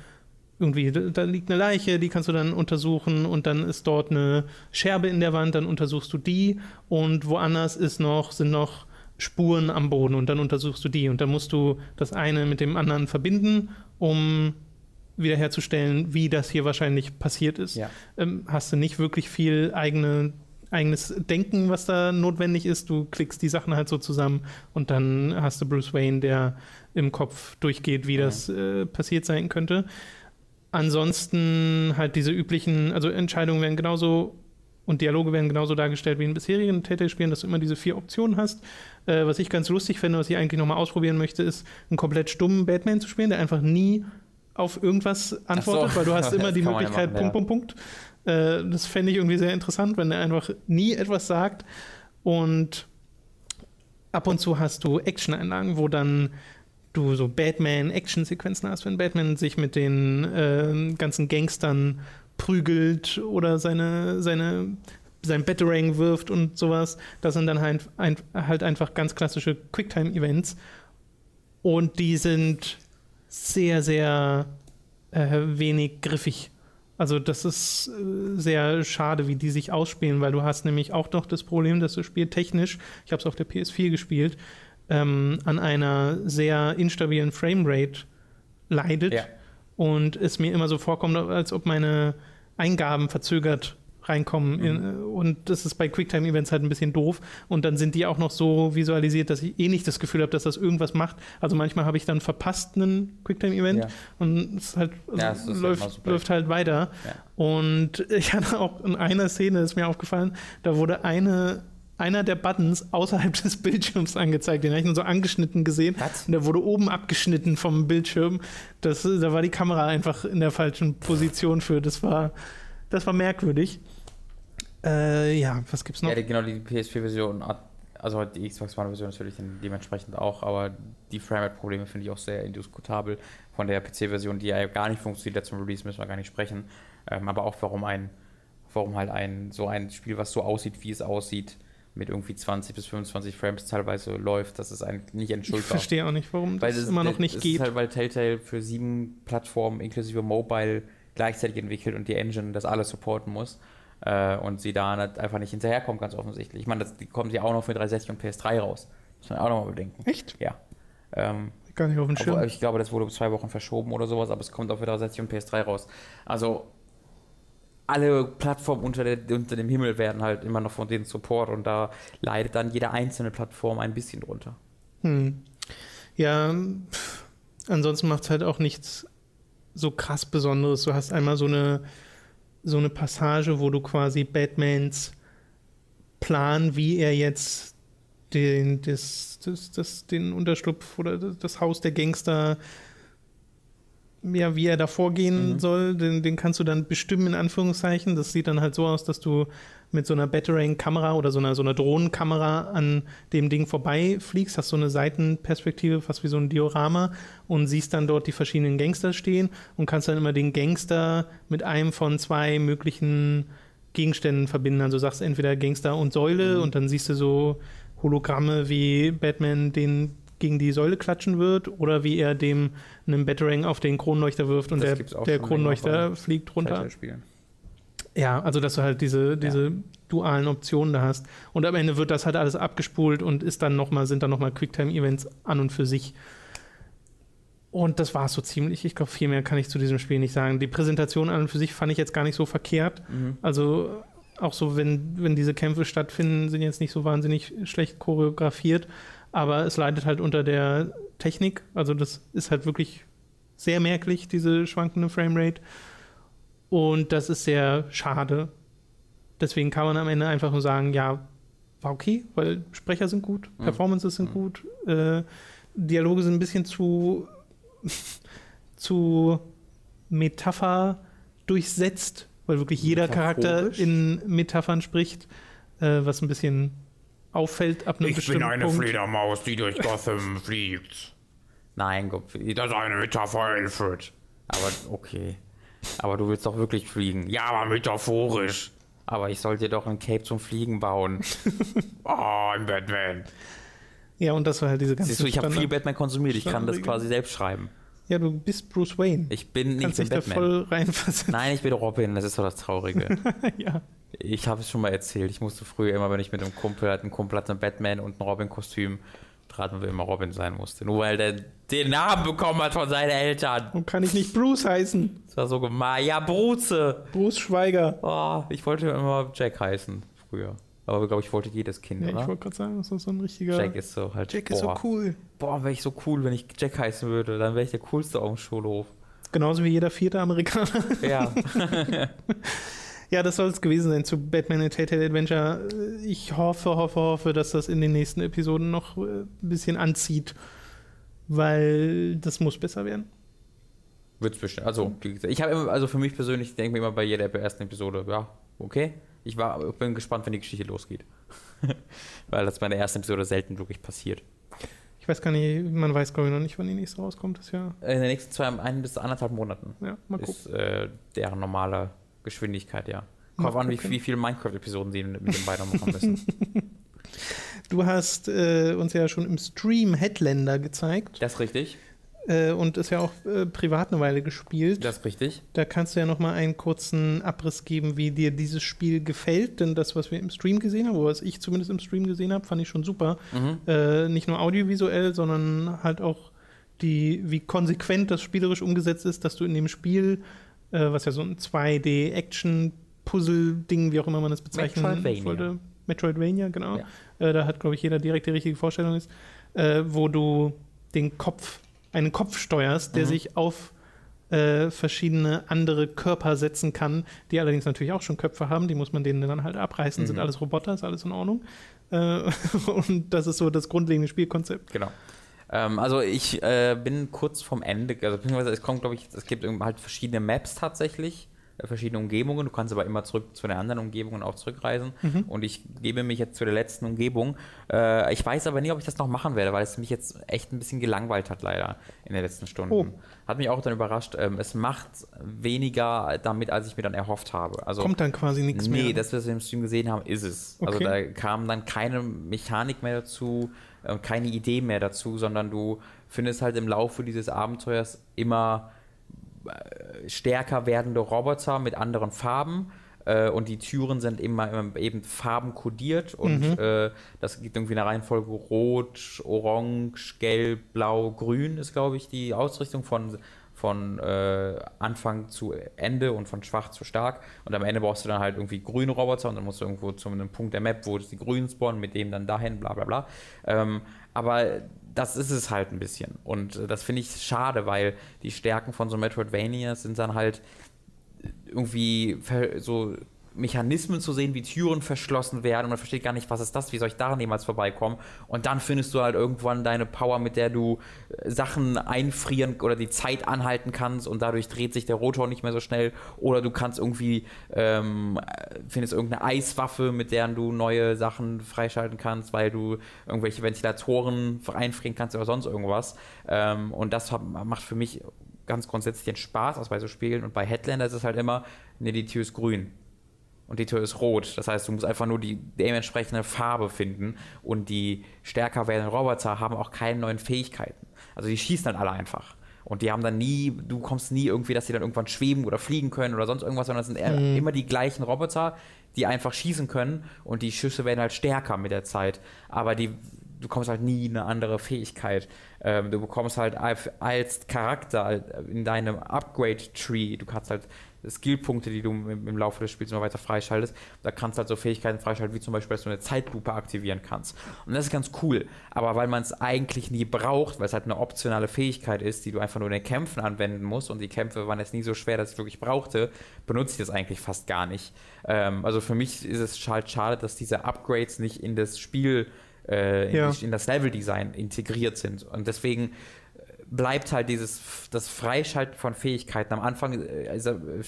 irgendwie, da liegt eine Leiche, die kannst du dann untersuchen und dann ist dort eine Scherbe in der Wand, dann untersuchst du die und woanders ist noch, sind noch Spuren am Boden und dann untersuchst du die und dann musst du das eine mit dem anderen verbinden, um wiederherzustellen, wie das hier wahrscheinlich passiert ist. Ja. Ähm, hast du nicht wirklich viel eigene, eigenes Denken, was da notwendig ist. Du klickst die Sachen halt so zusammen und dann hast du Bruce Wayne, der im Kopf durchgeht, wie Mhm. das äh, passiert sein könnte. Ansonsten halt diese üblichen, also Entscheidungen werden genauso und Dialoge werden genauso dargestellt wie in bisherigen Telltale-Spielen, dass du immer diese vier Optionen hast. Äh, was ich ganz lustig finde, was ich eigentlich nochmal ausprobieren möchte, ist, einen komplett stummen Batman zu spielen, der einfach nie auf irgendwas antwortet, so. weil du hast (laughs) immer die ja Möglichkeit, machen, Punkt, Punkt, Punkt. Äh, das fände ich irgendwie sehr interessant, wenn er einfach nie etwas sagt und ab und zu hast du Action-Einlagen, wo dann du so Batman-Action-Sequenzen hast, wenn Batman sich mit den äh, ganzen Gangstern prügelt oder seine, seine, sein Batarang wirft und sowas. Das sind dann halt, ein, halt einfach ganz klassische Quicktime-Events. Und die sind sehr, sehr äh, wenig griffig. Also das ist äh, sehr schade, wie die sich ausspielen, weil du hast nämlich auch noch das Problem, dass das Spiel technisch, ich habe es auf der PS4 gespielt, ähm, an einer sehr instabilen Framerate leidet Ja. und es mir immer so vorkommt, als ob meine Eingaben verzögert reinkommen. Mhm. In, und das ist bei Quicktime-Events halt ein bisschen doof. Und dann sind die auch noch so visualisiert, dass ich eh nicht das Gefühl habe, dass das irgendwas macht. Also manchmal habe ich dann verpasst einen Quicktime-Event Ja. und es halt, also Ja, es halt läuft, super. läuft halt weiter. Ja. Und ich hatte auch in einer Szene, ist mir aufgefallen, da wurde eine, einer der Buttons außerhalb (laughs) des Bildschirms angezeigt. Den habe ich nur so angeschnitten gesehen. Was? Und der wurde oben abgeschnitten vom Bildschirm. Das, da war die Kamera einfach in der falschen Position für. Das war Das war merkwürdig. Äh, ja, was gibt's noch? Ja, genau, die PS4-Version, also die Xbox One-Version natürlich dementsprechend auch, aber die Framerate-Probleme finde ich auch sehr indiskutabel. Von der PC-Version, die ja gar nicht funktioniert zum Release, müssen wir gar nicht sprechen. Ähm, aber auch warum ein, warum halt ein, so ein Spiel, was so aussieht, wie es aussieht, mit irgendwie 20 bis 25 Frames teilweise läuft, das ist eigentlich nicht entschuldbar. Ich verstehe auch nicht, warum weil das, immer noch nicht das geht. Ist halt, weil Telltale für sieben Plattformen inklusive Mobile gleichzeitig entwickelt und die Engine das alles supporten muss äh, und sie da einfach nicht hinterherkommt, ganz offensichtlich. Ich meine, das, die kommen sie auch noch für 360 und PS3 raus. Muss man auch noch mal bedenken. Echt? Ja. Ähm, Gar nicht auf den Schirm. Ich glaube, das wurde um zwei Wochen verschoben oder sowas, aber es kommt auch für 360 und PS3 raus. Also alle Plattformen unter, der, unter, dem Himmel werden halt immer noch von denen Support und da leidet dann jede einzelne Plattform ein bisschen drunter. Hm. Ja, pff, ansonsten macht es halt auch nichts so krass Besonderes. Du hast einmal so eine, so eine Passage, wo du quasi Batmans Plan, wie er jetzt den, das, das, das, den Unterschlupf oder das Haus der Gangster ja, wie er da vorgehen mhm. soll, den, den kannst du dann bestimmen, in Anführungszeichen. Das sieht dann halt so aus, dass du mit so einer Batarang-Kamera oder so einer, so einer Drohnenkamera an dem Ding vorbeifliegst, hast so eine Seitenperspektive, fast wie so ein Diorama und siehst dann dort die verschiedenen Gangster stehen und kannst dann immer den Gangster mit einem von zwei möglichen Gegenständen verbinden. Also sagst entweder Gangster und Säule mhm. und dann siehst du so Hologramme, wie Batman den gegen die Säule klatschen wird oder wie er dem einen Batarang auf den Kronleuchter wirft und das der, der Kronleuchter fliegt runter. Ja, also dass du halt diese, diese ja. dualen Optionen da hast. Und am Ende wird das halt alles abgespult und ist dann noch mal, sind dann nochmal Quicktime-Events an und für sich. Und das war es so ziemlich. Ich glaube, viel mehr kann ich zu diesem Spiel nicht sagen. Die Präsentation an und für sich fand ich jetzt gar nicht so verkehrt. Mhm. Also auch so, wenn, wenn diese Kämpfe stattfinden, sind jetzt nicht so wahnsinnig schlecht choreografiert aber es leidet halt unter der Technik. Also das ist halt wirklich sehr merklich, diese schwankende Framerate. Und das ist sehr schade. Deswegen kann man am Ende einfach nur sagen, ja, war okay, weil Sprecher sind gut, mhm. Performances sind mhm. gut, äh, Dialoge sind ein bisschen zu, (laughs) zu Metapher durchsetzt, weil wirklich jeder Charakter in Metaphern spricht, äh, was ein bisschen auffällt ab einem ich bestimmten Punkt. Ich bin eine Punkt. Fledermaus, die durch (laughs) Gotham fliegt. Nein, Gottfried. Das ist eine Metapher, Alfred. Aber okay. Aber du willst doch wirklich fliegen. Ja, aber metaphorisch. Aber ich sollte dir doch ein Cape zum Fliegen bauen. oh, (laughs) ein Batman. Ja, und das war halt diese ganze Siehst du, ich habe viel Batman konsumiert. Ich kann das quasi selbst schreiben. Ja, du bist Bruce Wayne. Ich bin nicht Batman. Da voll reinversetzen. Nein, ich bin Robin. Das ist doch das Traurige. (laughs) ja. Ich habe es schon mal erzählt. Ich musste früher immer, wenn ich mit einem Kumpel hatte, einen Kumpel hatte, einen Batman und ein Robin-Kostüm, traten wir immer Robin sein musste. Nur weil der den Namen bekommen hat von seinen Eltern. Und kann ich nicht Bruce heißen? Das war so gemein. Ja, Bruce. Bruce Schweiger. Oh, ich wollte immer Jack heißen früher. Aber glaube ich wollte jedes Kind, ja? Ich wollte gerade sagen, das ist so ein richtiger. Jack ist so halt. Jack boah, ist so cool. Boah, wäre ich so cool, wenn ich Jack heißen würde. Dann wäre ich der coolste auf dem Schulhof. Genauso wie jeder vierte Amerikaner. Ja. (laughs) (laughs) Ja, das soll es gewesen sein zu Batman and Telltale Adventure. Ich hoffe, hoffe, hoffe, dass das in den nächsten Episoden noch äh, ein bisschen anzieht, weil das muss besser werden. Wird es bestimmt. Also, ich habe immer, also für mich persönlich, denke mir immer bei jeder ersten Episode, ja, okay. Ich war, bin gespannt, wenn die Geschichte losgeht. (laughs) weil das bei der ersten Episode selten wirklich passiert. Ich weiß gar nicht, man weiß glaube ich noch nicht, wann die nächste rauskommt. Das Jahr. In den nächsten zwei, ein bis anderthalb Monaten. Ja, mal gucken. Ist äh, deren normale Geschwindigkeit, ja. Kommt an, wie, wie viele Minecraft-Episoden sie mit dem beiden machen müssen. (laughs) Du hast äh, uns ja schon im Stream Headlander gezeigt. Das ist richtig. Äh, und ist ja auch äh, privat eine Weile gespielt. Das ist richtig. Da kannst du ja noch mal einen kurzen Abriss geben, wie dir dieses Spiel gefällt. Denn das, was wir im Stream gesehen haben, oder was ich zumindest im Stream gesehen habe, fand ich schon super. Mhm. Äh, nicht nur audiovisuell, sondern halt auch die, wie konsequent das spielerisch umgesetzt ist, dass du in dem Spiel äh, was ja so ein 2D-Action-Puzzle-Ding, wie auch immer man das bezeichnen Metroidvania. wollte. Metroidvania, genau. Ja. Äh, da hat, glaube ich, jeder direkt die richtige Vorstellung ist, äh, wo du den Kopf, einen Kopf steuerst, der mhm. sich auf äh, verschiedene andere Körper setzen kann, die allerdings natürlich auch schon Köpfe haben, die muss man denen dann halt abreißen, mhm. sind alles Roboter, ist alles in Ordnung. Äh, (laughs) und das ist so das grundlegende Spielkonzept. Genau. Ähm, also ich äh, bin kurz vom Ende, also beziehungsweise es kommt, glaube ich, es gibt halt verschiedene Maps tatsächlich. äh, verschiedene Umgebungen. Du kannst aber immer zurück zu den anderen Umgebungen auch zurückreisen. Mhm. Und ich gebe mich jetzt zu der letzten Umgebung. Äh, ich weiß aber nie, ob ich das noch machen werde, weil es mich jetzt echt ein bisschen gelangweilt hat, leider, in den letzten Stunden. Oh. Hat mich auch dann überrascht. Ähm, es macht weniger damit, als ich mir dann erhofft habe. Also, Kommt dann quasi nichts nee, mehr. das, was wir im Stream gesehen haben, ist es. Also Okay. da kam dann keine Mechanik mehr dazu, äh, keine Idee mehr dazu, sondern du findest halt im Laufe dieses Abenteuers immer äh, stärker werdende Roboter mit anderen Farben. äh, Und die Türen sind immer, immer eben farbenkodiert und Mhm. äh, das gibt irgendwie eine Reihenfolge Rot, Orange, Gelb, Blau, Grün ist, glaube ich, die Ausrichtung von, von äh, Anfang zu Ende und von schwach zu stark. Und am Ende brauchst du dann halt irgendwie grüne Roboter und dann musst du irgendwo zu einem Punkt der Map, wo die grünen spawnen, mit dem dann dahin, bla bla bla. Ähm, aber das ist es halt ein bisschen. Und äh, das finde ich schade, weil die Stärken von so Metroidvania sind dann halt irgendwie so Mechanismen zu sehen, wie Türen verschlossen werden und man versteht gar nicht, was ist das, wie soll ich daran jemals vorbeikommen? Und dann findest du halt irgendwann deine Power, mit der du äh, Sachen einfrieren oder die Zeit anhalten kannst und dadurch dreht sich der Rotor nicht mehr so schnell. Oder du kannst irgendwie ähm, äh, findest irgendeine Eiswaffe, mit der du neue Sachen freischalten kannst, weil du irgendwelche Ventilatoren einfrieren kannst oder sonst irgendwas. Ähm, und das macht für mich ganz grundsätzlich den Spaß aus bei so Spielen. Und bei Headlander ist es halt immer, ne, die Tür ist grün und die Tür ist rot. Das heißt, du musst einfach nur die dementsprechende Farbe finden und die stärker werdenden Roboter haben auch keine neuen Fähigkeiten. Also die schießen dann alle einfach. Und die haben dann nie, du kommst nie irgendwie, dass die dann irgendwann schweben oder fliegen können oder sonst irgendwas, sondern es sind eher immer die gleichen Roboter, die einfach schießen können und die Schüsse werden halt stärker mit der Zeit. Aber die, du bekommst halt nie eine andere Fähigkeit. Ähm, du bekommst halt als als Charakter in deinem Upgrade-Tree, du kannst halt Skillpunkte, die du im, im Laufe des Spiels immer weiter freischaltest. Da kannst du halt so Fähigkeiten freischalten, wie zum Beispiel, dass du eine Zeitlupe aktivieren kannst. Und das ist ganz cool. Aber weil man es eigentlich nie braucht, weil es halt eine optionale Fähigkeit ist, die du einfach nur in den Kämpfen anwenden musst und die Kämpfe waren jetzt nie so schwer, dass ich es wirklich brauchte, benutze ich das eigentlich fast gar nicht. Ähm, also für mich ist es halt schade, dass diese Upgrades nicht in das Spiel, äh, in, Ja. das Leveldesign integriert sind. Und deswegen bleibt halt dieses das Freischalten von Fähigkeiten. Am Anfang äh, also, äh, äh,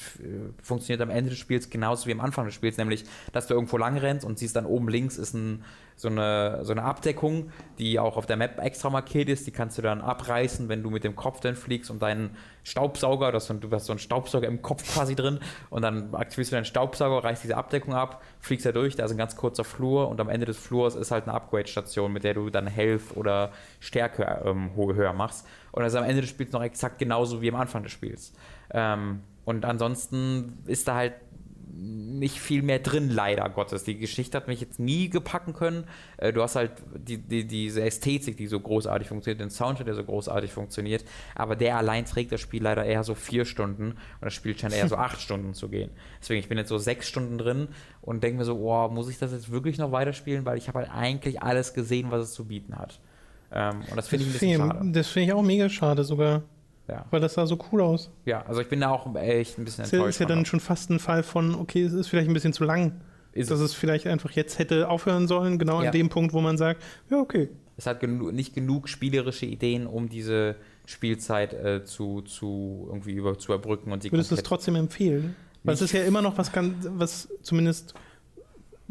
funktioniert am Ende des Spiels genauso wie am Anfang des Spiels, nämlich dass du irgendwo lang rennst und siehst dann oben links ist ein, so, eine, so eine Abdeckung, die auch auf der Map extra markiert ist, die kannst du dann abreißen, wenn du mit dem Kopf dann fliegst und deinen Staubsauger, das, du hast so einen Staubsauger im Kopf quasi drin und dann aktivierst du deinen Staubsauger, reißt diese Abdeckung ab, fliegst da durch, da ist ein ganz kurzer Flur und am Ende des Flurs ist halt eine Upgrade-Station, mit der du dann Health oder Stärke ähm, höher machst. Und das ist am Ende des Spiels noch exakt genauso wie am Anfang des Spiels. Ähm, und ansonsten ist da halt nicht viel mehr drin, leider Gottes. Die Geschichte hat mich jetzt nie gepacken können. Äh, du hast halt die, die, diese Ästhetik, die so großartig funktioniert, den Soundtrack, der so großartig funktioniert, aber der allein trägt das Spiel leider eher so vier Stunden und das Spiel scheint eher so (laughs) acht Stunden zu gehen. Deswegen, ich bin jetzt so sechs Stunden drin und denke mir so, oh, muss ich das jetzt wirklich noch weiterspielen, weil ich habe halt eigentlich alles gesehen, was es zu bieten hat. Ähm, und das finde ich ein bisschen schade. Das finde ich auch mega schade sogar, Ja. weil das sah so cool aus. ja, also ich bin da auch echt ein bisschen Das ist ja, enttäuscht. ist ja von. dann schon fast ein Fall von, okay, es ist vielleicht ein bisschen zu lang. Ist dass es vielleicht einfach jetzt hätte aufhören sollen, genau Ja. an dem Punkt, wo man sagt, ja, okay. es hat genu nicht genug spielerische Ideen, um diese Spielzeit äh, zu, zu irgendwie über, zu überbrücken und die Würdest du es trotzdem empfehlen? Weil es ist ja immer noch was, kann, was zumindest,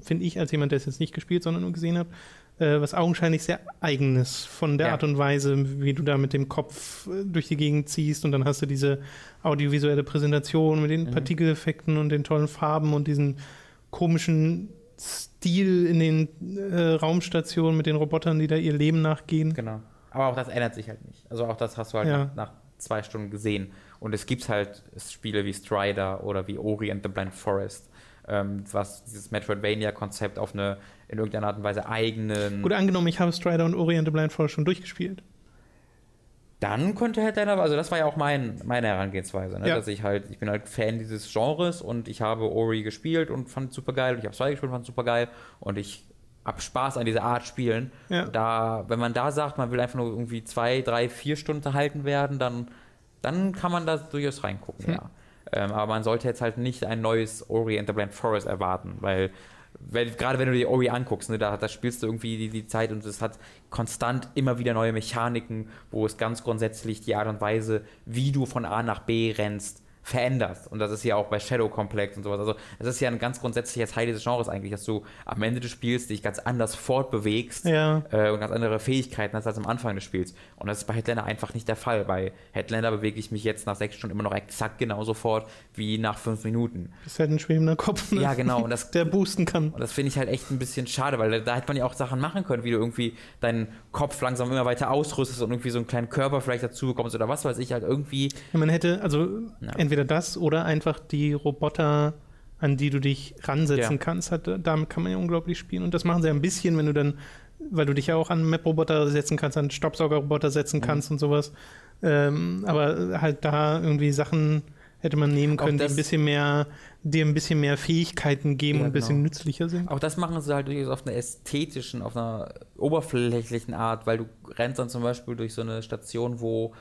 finde ich, als jemand, der es jetzt nicht gespielt, sondern nur gesehen hat, äh, was augenscheinlich sehr eigenes von der Ja. Art und Weise, wie du da mit dem Kopf äh, durch die Gegend ziehst und dann hast du diese audiovisuelle Präsentation mit den Mhm. Partikeleffekten und den tollen Farben und diesen komischen Stil in den äh, Raumstationen mit den Robotern, die da ihr Leben nachgehen. Genau. Aber auch das ändert sich halt nicht. Also auch das hast du halt Ja. nach, nach zwei Stunden gesehen. Und es gibt halt Spiele wie Strider oder wie Ori and the Blind Forest, ähm, was dieses Metroidvania-Konzept auf eine in irgendeiner Art und Weise eigenen. Gut, angenommen, ich habe Strider und Ori and the Blind Forest schon durchgespielt. dann könnte halt deiner, also das war ja auch mein, meine Herangehensweise, ne? Ja. dass ich halt, ich bin halt Fan dieses Genres und ich habe Ori gespielt und fand es super geil und ich habe Strider gespielt und fand es super geil und ich hab Spaß an dieser Art Spielen. Ja. Da, wenn man da sagt, man will einfach nur irgendwie zwei, drei, vier Stunden unterhalten werden, dann, dann kann man da durchaus reingucken, Hm. ja. Ähm, aber man sollte jetzt halt nicht ein neues Ori and the Blind Forest erwarten, weil, weil gerade wenn du dir Ori anguckst, ne, da, da spielst du irgendwie die, die Zeit und es hat konstant immer wieder neue Mechaniken, wo es ganz grundsätzlich die Art und Weise, wie du von A nach B rennst, veränderst. Und das ist ja auch bei Shadow Complex und sowas. Also, das ist ja ein ganz grundsätzlicher Teil dieses Genres eigentlich, dass du am Ende des Spiels dich ganz anders fortbewegst Ja. äh, und ganz andere Fähigkeiten hast als am Anfang des Spiels. Und das ist bei Headlander einfach nicht der Fall. Bei Headlander bewege ich mich jetzt nach sechs Stunden immer noch exakt genauso fort wie nach fünf Minuten. Das ist halt ein schwebender Kopf, ne? Ja, genau. Und das, (laughs) der boosten kann. und das finde ich halt echt ein bisschen schade, weil da, da hätte man ja auch Sachen machen können, wie du irgendwie deinen Kopf langsam immer weiter ausrüstest und irgendwie so einen kleinen Körper vielleicht dazu bekommst oder was weiß ich halt irgendwie. Ja, man hätte, also Ja. Entweder das oder einfach die Roboter, an die du dich ransetzen Ja. kannst. Hat, damit kann man ja unglaublich spielen. Und das machen sie ein bisschen, wenn du dann, weil du dich ja auch an Map-Roboter setzen kannst, an Staubsaugerroboter setzen Mhm. kannst und sowas. Ähm, aber halt da irgendwie Sachen hätte man nehmen können, die ein bisschen mehr, dir ein bisschen mehr Fähigkeiten geben Ja, und ein bisschen genau. nützlicher sind. Auch das machen sie halt durchaus auf einer ästhetischen, auf einer oberflächlichen Art, weil du rennst dann zum Beispiel durch so eine Station, wo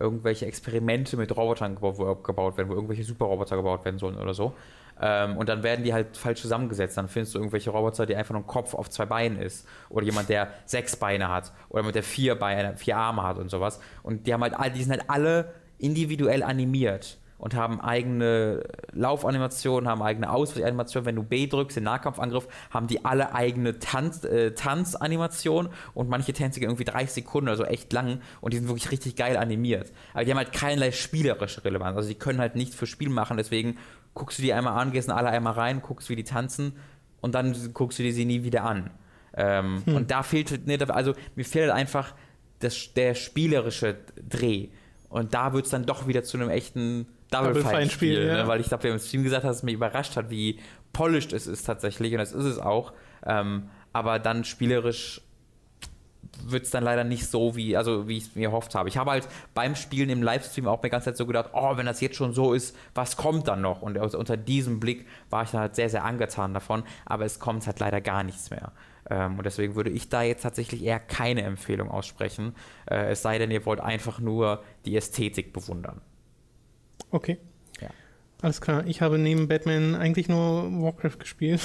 irgendwelche Experimente mit Robotern gebaut werden, wo irgendwelche Superroboter gebaut werden sollen oder so. Ähm, und dann werden die halt falsch zusammengesetzt. Dann findest du irgendwelche Roboter, die einfach nur ein Kopf auf zwei Beinen ist. Oder jemand, der sechs Beine hat. Oder mit der vier Beine, vier Arme hat und sowas. Und die haben halt die sind halt alle individuell animiert und haben eigene Laufanimationen, haben eigene Ausweichanimationen. Wenn du B drückst, den Nahkampfangriff, haben die alle eigene Tanz, äh, Tanzanimationen und manche Tänze gehen irgendwie 30 Sekunden, also echt lang und die sind wirklich richtig geil animiert. Aber die haben halt keinerlei spielerische Relevanz. Also die können halt nichts für Spiel machen, deswegen guckst du die einmal an, gehst in alle einmal rein, guckst, wie die tanzen und dann guckst du die sie nie wieder an. Ähm, Und da fehlt, ne, also mir fehlt halt einfach das, der spielerische Dreh. Und da wird es dann doch wieder zu einem echten Double Double Fight Fine Spiel, Spiel, ja. ne? weil ich glaube, wir haben im Stream gesagt, dass es mich überrascht hat, wie polished es ist tatsächlich und das ist es auch. Ähm, aber dann spielerisch wird es dann leider nicht so, wie, also wie ich es mir erhofft habe. Ich habe halt beim Spielen im Livestream auch mir ganze Zeit so gedacht, oh, wenn das jetzt schon so ist, was kommt dann noch? Und aus, unter diesem Blick war ich dann halt sehr, sehr angetan davon, aber es kommt halt leider gar nichts mehr. Ähm, und deswegen würde ich da jetzt tatsächlich eher keine Empfehlung aussprechen, äh, es sei denn, ihr wollt einfach nur die Ästhetik bewundern. Okay. Ja. Alles klar. Ich habe neben Batman eigentlich nur Warcraft gespielt.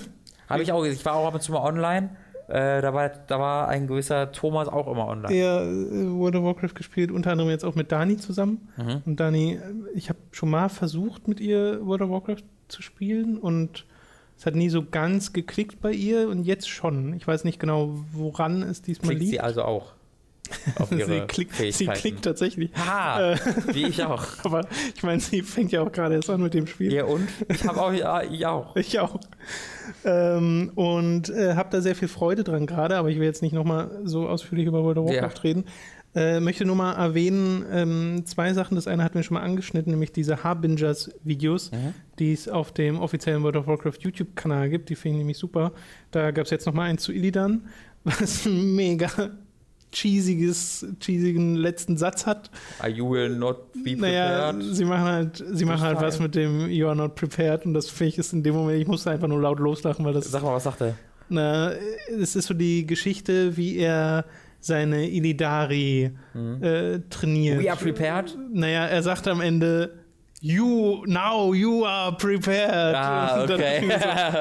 (laughs) Habe ich auch, ich war auch ab und zu mal online, äh, da, war, da war ein gewisser Thomas auch immer online. äh, World of Warcraft gespielt, unter anderem jetzt auch mit Dani zusammen. Mhm. Und Dani, äh, ich habe schon mal versucht, mit ihr World of Warcraft zu spielen und es hat nie so ganz geklickt bei ihr und jetzt schon. Ich weiß nicht genau, woran es diesmal Klickt sie liegt. also auch auf ihre sie, klickt, sie klickt tatsächlich. Haha, Äh, wie ich auch. (laughs) aber ich meine, sie fängt ja auch gerade erst an mit dem Spiel. Ihr und? Ich habe auch, ja, ich auch. Ich auch. Ähm, und äh, habe da sehr viel Freude dran gerade, aber ich will jetzt nicht nochmal so ausführlich über World of Ja. Warcraft reden. Äh, möchte nur mal erwähnen, ähm, zwei Sachen. Das eine hatten wir schon mal angeschnitten, nämlich diese Harbingers-Videos, Mhm. die es auf dem offiziellen World of Warcraft YouTube-Kanal gibt. Die finde ich nämlich super. Da gab es jetzt nochmal eins zu Illidan, (laughs) was ein mega cheesiges, cheesigen letzten Satz hat. You will not be Naja, prepared. sie machen halt, sie machen halt was mit dem You are not prepared und das finde ich ist in dem Moment, ich musste einfach nur laut loslachen, weil das Sag mal, was sagt er? na, es ist so die Geschichte, wie er seine Illidari äh, trainiert. Mhm. We are prepared? Naja, er sagt am Ende, You, now you are prepared. Ah, (laughs) okay.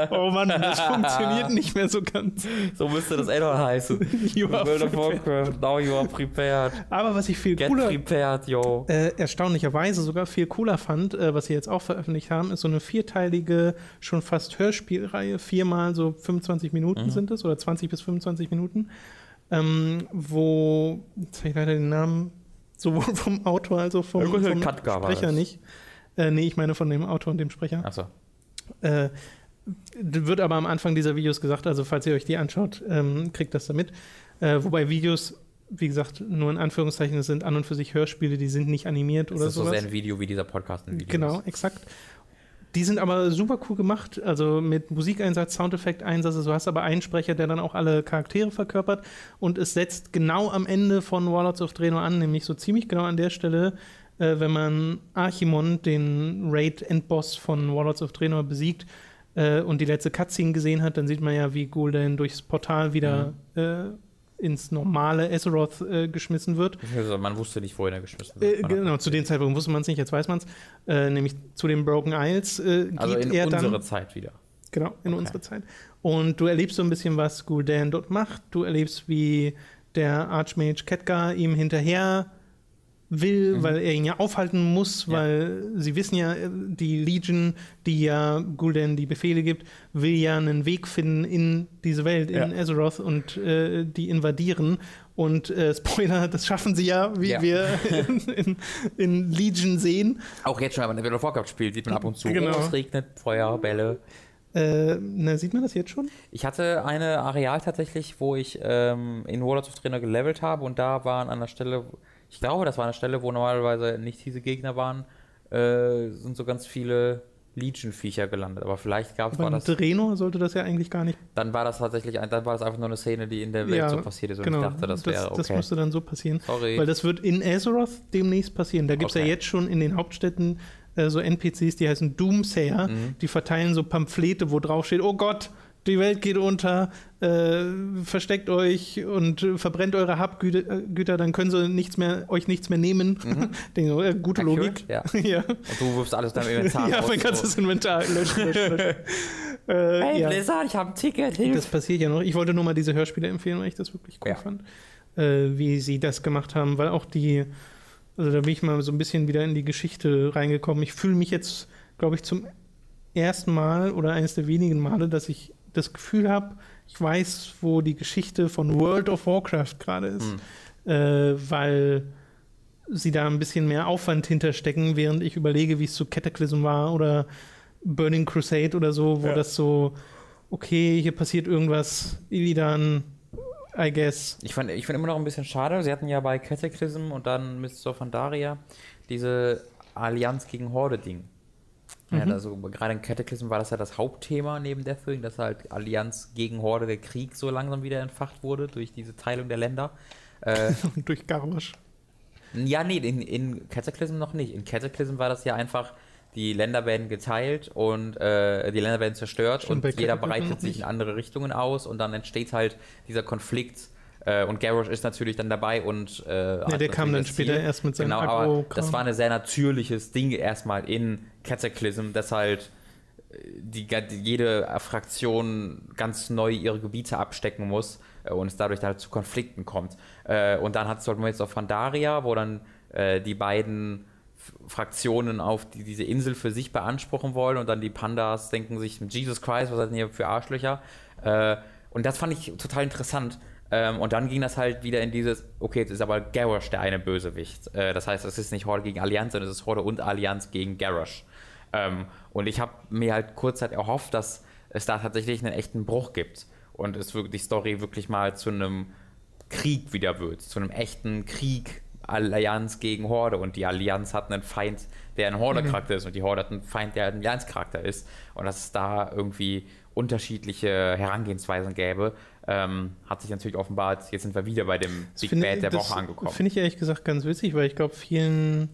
So, oh Mann, (laughs) das funktioniert nicht mehr so ganz. So müsste das Addon heißen. (laughs) You are World of prepared. Warcraft, now you are prepared. Aber was ich viel Get cooler prepared, yo. äh, erstaunlicherweise sogar viel cooler fand, äh, was sie jetzt auch veröffentlicht haben, ist so eine vierteilige, schon fast Hörspielreihe. Viermal so 25 Minuten Mhm. sind es oder 20 bis 25 Minuten, ähm, wo, jetzt habe ich leider den Namen sowohl vom Autor als auch vom, vom Sprecher nicht. Äh, nee, ich meine von dem Autor und dem Sprecher. Achso. Äh, wird aber am Anfang dieser Videos gesagt, also falls ihr euch die anschaut, ähm, kriegt das da mit. Äh, wobei Videos, wie gesagt, nur in Anführungszeichen, sind an und für sich Hörspiele, die sind nicht animiert Das oder ist so sowas. sehr ein Video wie dieser Podcast ein Video Genau, ist. exakt. Die sind aber super cool gemacht, also mit Musikeinsatz, Soundeffekteinsatz. Du hast aber einen Sprecher, der dann auch alle Charaktere verkörpert und es setzt genau am Ende von Warlords of Draenor an, nämlich so ziemlich genau an der Stelle, äh, wenn man Archimon, den Raid-Endboss von Warlords of Draenor, besiegt äh, und die letzte Cutscene gesehen hat, dann sieht man ja, wie Gul'dan durchs Portal wieder äh, ins normale Azeroth äh, geschmissen wird. Also man wusste nicht, wohin er geschmissen Äh, wird. genau, zu dem Zeitpunkt wusste man es nicht, jetzt weiß man es. Äh, nämlich zu den Broken Isles äh, geht Also in er unsere dann. Zeit wieder. Genau, in Okay. unsere Zeit. Und du erlebst so ein bisschen, was Gul'dan dort macht. Du erlebst, wie der Archmage Ketka ihm hinterher will, weil er ihn ja aufhalten muss, Ja. weil sie wissen ja, die Legion, die ja Gul'dan die Befehle gibt, will ja einen Weg finden in diese Welt, in Ja. Azeroth und äh, die invadieren. Und äh, (laughs) Spoiler, das schaffen sie ja, wie Ja. wir in, (laughs) in, in Legion sehen. Auch jetzt schon, wenn man World of Warcraft spielt, sieht man ab und zu, Genau. oh, es regnet, Feuer, Bälle. Äh, na, sieht man das jetzt schon? Ich hatte eine Areal tatsächlich, wo ich ähm, in Warlords of Trainer gelevelt habe und da waren an der Stelle, ich glaube, das war eine Stelle, wo normalerweise nicht diese Gegner waren, äh, sind so ganz viele Legion-Viecher gelandet. Aber vielleicht gab es war das, Draenor sollte das ja eigentlich gar nicht. dann war das tatsächlich, ein, dann war das einfach nur eine Szene, die in der Welt ja, so passiert ist und genau, ich dachte, das wäre das okay. müsste dann so passieren. Sorry. Weil das wird in Azeroth demnächst passieren. Da gibt es ja Okay. jetzt schon in den Hauptstädten äh, so NPCs, die heißen Doomsayer. Mhm. Die verteilen so Pamphlete, wo drauf steht, oh Gott, die Welt geht unter, äh, versteckt euch und äh, verbrennt eure Habgüter, äh, Güter, dann können sie nichts mehr, euch nichts mehr nehmen. (laughs) Denke, so, äh, gute Mhm. Accurate, Logik. ja. (laughs) ja. Und du wirfst alles dann im Inventar (laughs) ja, raus, mein so. ganzes Inventar löschen, löschen, löschen. äh, Hey ja. Blizzard, ich habe ein Ticket, hilf! Das passiert ja noch. Ich wollte nur mal diese Hörspiele empfehlen, weil ich das wirklich cool Ja. fand, äh, wie sie das gemacht haben, weil auch die, also da bin ich mal so ein bisschen wieder in die Geschichte reingekommen. Ich fühle mich jetzt, glaube ich, zum ersten Mal oder eines der wenigen Male, dass ich das Gefühl habe, ich weiß, wo die Geschichte von World of Warcraft gerade ist, Hm. äh, weil sie da ein bisschen mehr Aufwand hinterstecken, während ich überlege, wie es zu Cataclysm war oder Burning Crusade oder so, wo Ja. das so, okay, hier passiert irgendwas, Illidan, I guess. Ich finde ich immer noch ein bisschen schade. Sie hatten ja bei Cataclysm und dann Mr. Pandaria diese Allianz gegen Horde-Ding. Ja, also gerade in Cataclysm war das ja das Hauptthema neben Deathwing, dass halt Allianz gegen Horde der Krieg so langsam wieder entfacht wurde durch diese Teilung der Länder. Äh, (laughs) Durch Garrosh. ja, nee, in, in Cataclysm noch nicht. In Cataclysm war das ja einfach, die Länder werden geteilt und äh, die Länder werden zerstört bei und jeder breitet sich in andere Richtungen aus und dann entsteht halt dieser Konflikt. Äh, und Garrosh ist natürlich dann dabei und äh, Ja, der kam dann später Ziel. erst mit seinem Genau, aber das war ein sehr natürliches Ding erstmal in Cataclysm, dass halt äh, die, jede Fraktion ganz neu ihre Gebiete abstecken muss äh, und es dadurch halt zu Konflikten kommt. Und dann hat es halt jetzt auf Pandaria, wo dann die beiden Fraktionen auf die, diese Insel für sich beanspruchen wollen und dann die Pandas denken sich, Jesus Christ, was seid denn hier für Arschlöcher? Und das fand ich total interessant. Ähm, und dann ging das halt wieder in dieses, okay, jetzt ist aber Garrosh der eine Bösewicht. Äh, das heißt, es ist nicht Horde gegen Allianz, sondern es ist Horde und Allianz gegen Garrosh. Ähm, und ich habe mir halt kurzzeit erhofft, dass es da tatsächlich einen echten Bruch gibt und es wirklich die Story wirklich mal zu einem Krieg wieder wird, zu einem echten Krieg, Allianz gegen Horde und die Allianz hat einen Feind, der ein Horde-Charakter ist und die Horde hat einen Feind, der ein Allianz-Charakter ist und dass es da irgendwie unterschiedliche Herangehensweisen gäbe, ähm, hat sich natürlich offenbart, jetzt sind wir wieder bei dem Das Big Bad der Woche angekommen. Finde ich ehrlich gesagt ganz witzig, weil ich glaube, vielen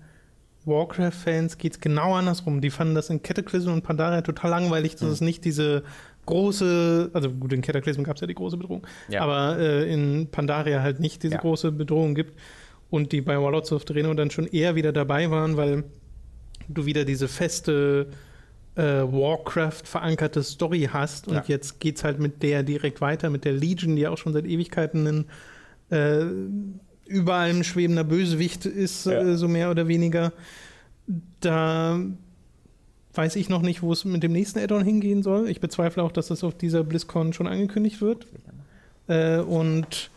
Warcraft-Fans geht es genau andersrum. Die fanden das in Cataclysm und Pandaria total langweilig, dass Hm. es nicht diese große, also gut, in Cataclysm gab es ja die große Bedrohung, Ja. aber äh, in Pandaria halt nicht diese Ja. große Bedrohung gibt und die bei Warlords of Draenor dann schon eher wieder dabei waren, weil du wieder diese feste Warcraft verankerte Story hast und Ja. jetzt geht's halt mit der direkt weiter, mit der Legion, die auch schon seit Ewigkeiten ein äh, überall ein schwebender Bösewicht ist, Ja. äh, so mehr oder weniger. Da weiß ich noch nicht, wo es mit dem nächsten Add-on hingehen soll. Ich bezweifle auch, dass das auf dieser BlizzCon schon angekündigt wird. Äh, und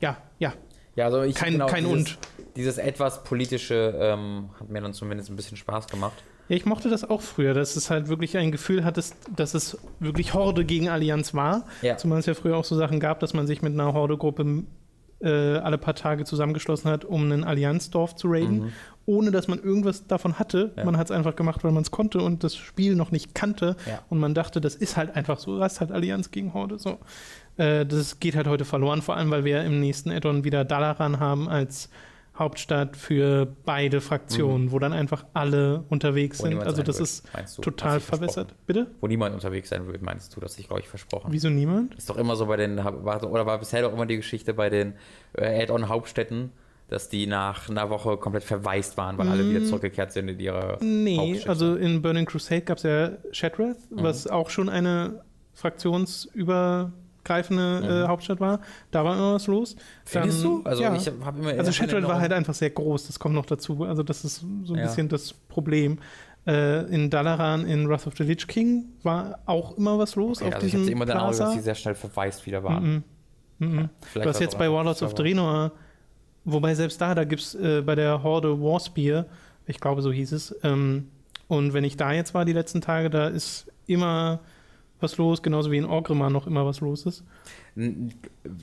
ja, ja, Ja, also ich Kein- genau, kein dieses, Und. Dieses etwas politische ähm, hat mir dann zumindest ein bisschen Spaß gemacht. Ja, ich mochte das auch früher, dass es halt wirklich ein Gefühl hattest, dass es wirklich Horde gegen Allianz war. Ja. Zumal es ja früher auch so Sachen gab, dass man sich mit einer Horde-Gruppe äh, alle paar Tage zusammengeschlossen hat, um ein Allianzdorf zu raiden, ohne dass man irgendwas davon hatte. Mhm. Ja. Man hat es einfach gemacht, weil man es konnte und das Spiel noch nicht kannte. Ja. Und man dachte, das ist halt einfach so, das ist halt Allianz gegen Horde. So. Äh, das geht halt heute verloren, vor allem, weil wir im nächsten Add-on wieder Dalaran haben als Hauptstadt für beide Fraktionen, wo dann einfach alle unterwegs Wo sind. Also das wird, ist du, total verbessert. Bitte? Wo niemand unterwegs sein wird, meinst du, das ich glaube ich versprochen. Wieso niemand? Ist doch immer so bei den, war, oder war bisher doch immer die Geschichte bei den äh, Add-on-Hauptstädten, dass die nach einer Woche komplett verwaist waren, weil alle wieder zurückgekehrt sind in ihre Nee, also in Burning Crusade gab es ja Shadrath, Mhm. was auch schon eine greifende äh, Hauptstadt war. Da war immer was los. Mhm. Findest Dann- du? Also ja. ich habe immer. Also hab Shattered war halt einfach sehr groß, das kommt noch dazu. Also das ist so ein Ja. bisschen das Problem. Äh, in Dalaran, in Wrath of the Lich King war auch immer was los Okay, auf also ich hatte immer den Eindruck, dass die sehr schnell verwaist wieder waren. Mhm. Mhm. Vielleicht Du hast jetzt bei Warlords of. Draenor, wobei selbst da, da gibt es äh, bei der Horde Warspear, ich glaube so hieß es, ähm, und wenn ich da jetzt war die letzten Tage, da ist immer was los, genauso wie in Orgrimmar noch immer was los ist.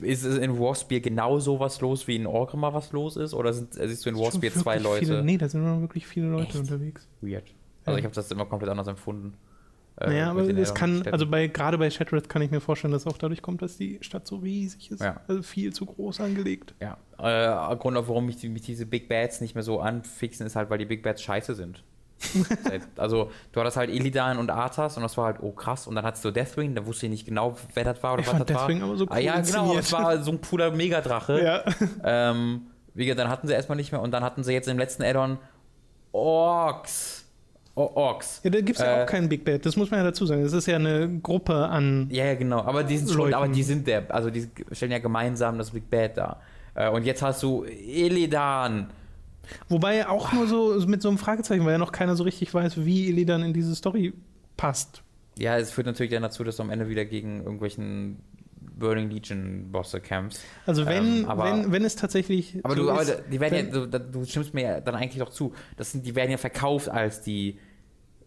Ist es in Warspear genauso was los, wie in Orgrimmar was los ist? Oder sind, siehst du in Warspear Schon zwei Leute? Viele, nee, da sind immer wirklich viele Leute Echt? unterwegs. Weird. Also Ja. ich habe das immer komplett anders empfunden. äh, Naja, aber es kann, Städten. also bei, gerade bei Shattered kann ich mir vorstellen, dass es auch dadurch kommt, dass die Stadt so riesig ist. Ja. Also viel zu groß angelegt. Ja, äh, Grund, warum mich, mich diese Big Bads nicht mehr so anfixen, ist halt, weil die Big Bads scheiße sind. Also, du hattest halt Illidan und Arthas und das war halt, oh krass. Und dann hattest du Deathwing, da wusste ich nicht genau, wer das war oder Ich was das Deathwing war. aber so cool ah, ja, genau, es war so ein cooler Megadrache. Ja. Ähm, wie gesagt, dann hatten sie erstmal nicht mehr und dann hatten sie jetzt im letzten Addon Orks. Orks. Ja, da gibt es ja Äh, auch keinen Big Bad, das muss man ja dazu sagen. Das ist ja eine Gruppe an. Ja, ja, genau. Aber die sind schon, aber die sind der, also die stellen ja gemeinsam das Big Bad dar. Äh, und jetzt hast du Illidan. Wobei auch nur so mit so einem Fragezeichen, weil ja noch keiner so richtig weiß, wie Illidan in diese Story passt. Ja, es führt natürlich dann dazu, dass du am Ende wieder gegen irgendwelchen Burning Legion Bosse kämpfst. Also wenn, Ähm, aber- wenn, wenn es tatsächlich. Aber so du, aber ist, die werden ja, du, du stimmst mir ja dann eigentlich doch zu. Das sind, die werden ja verkauft als die,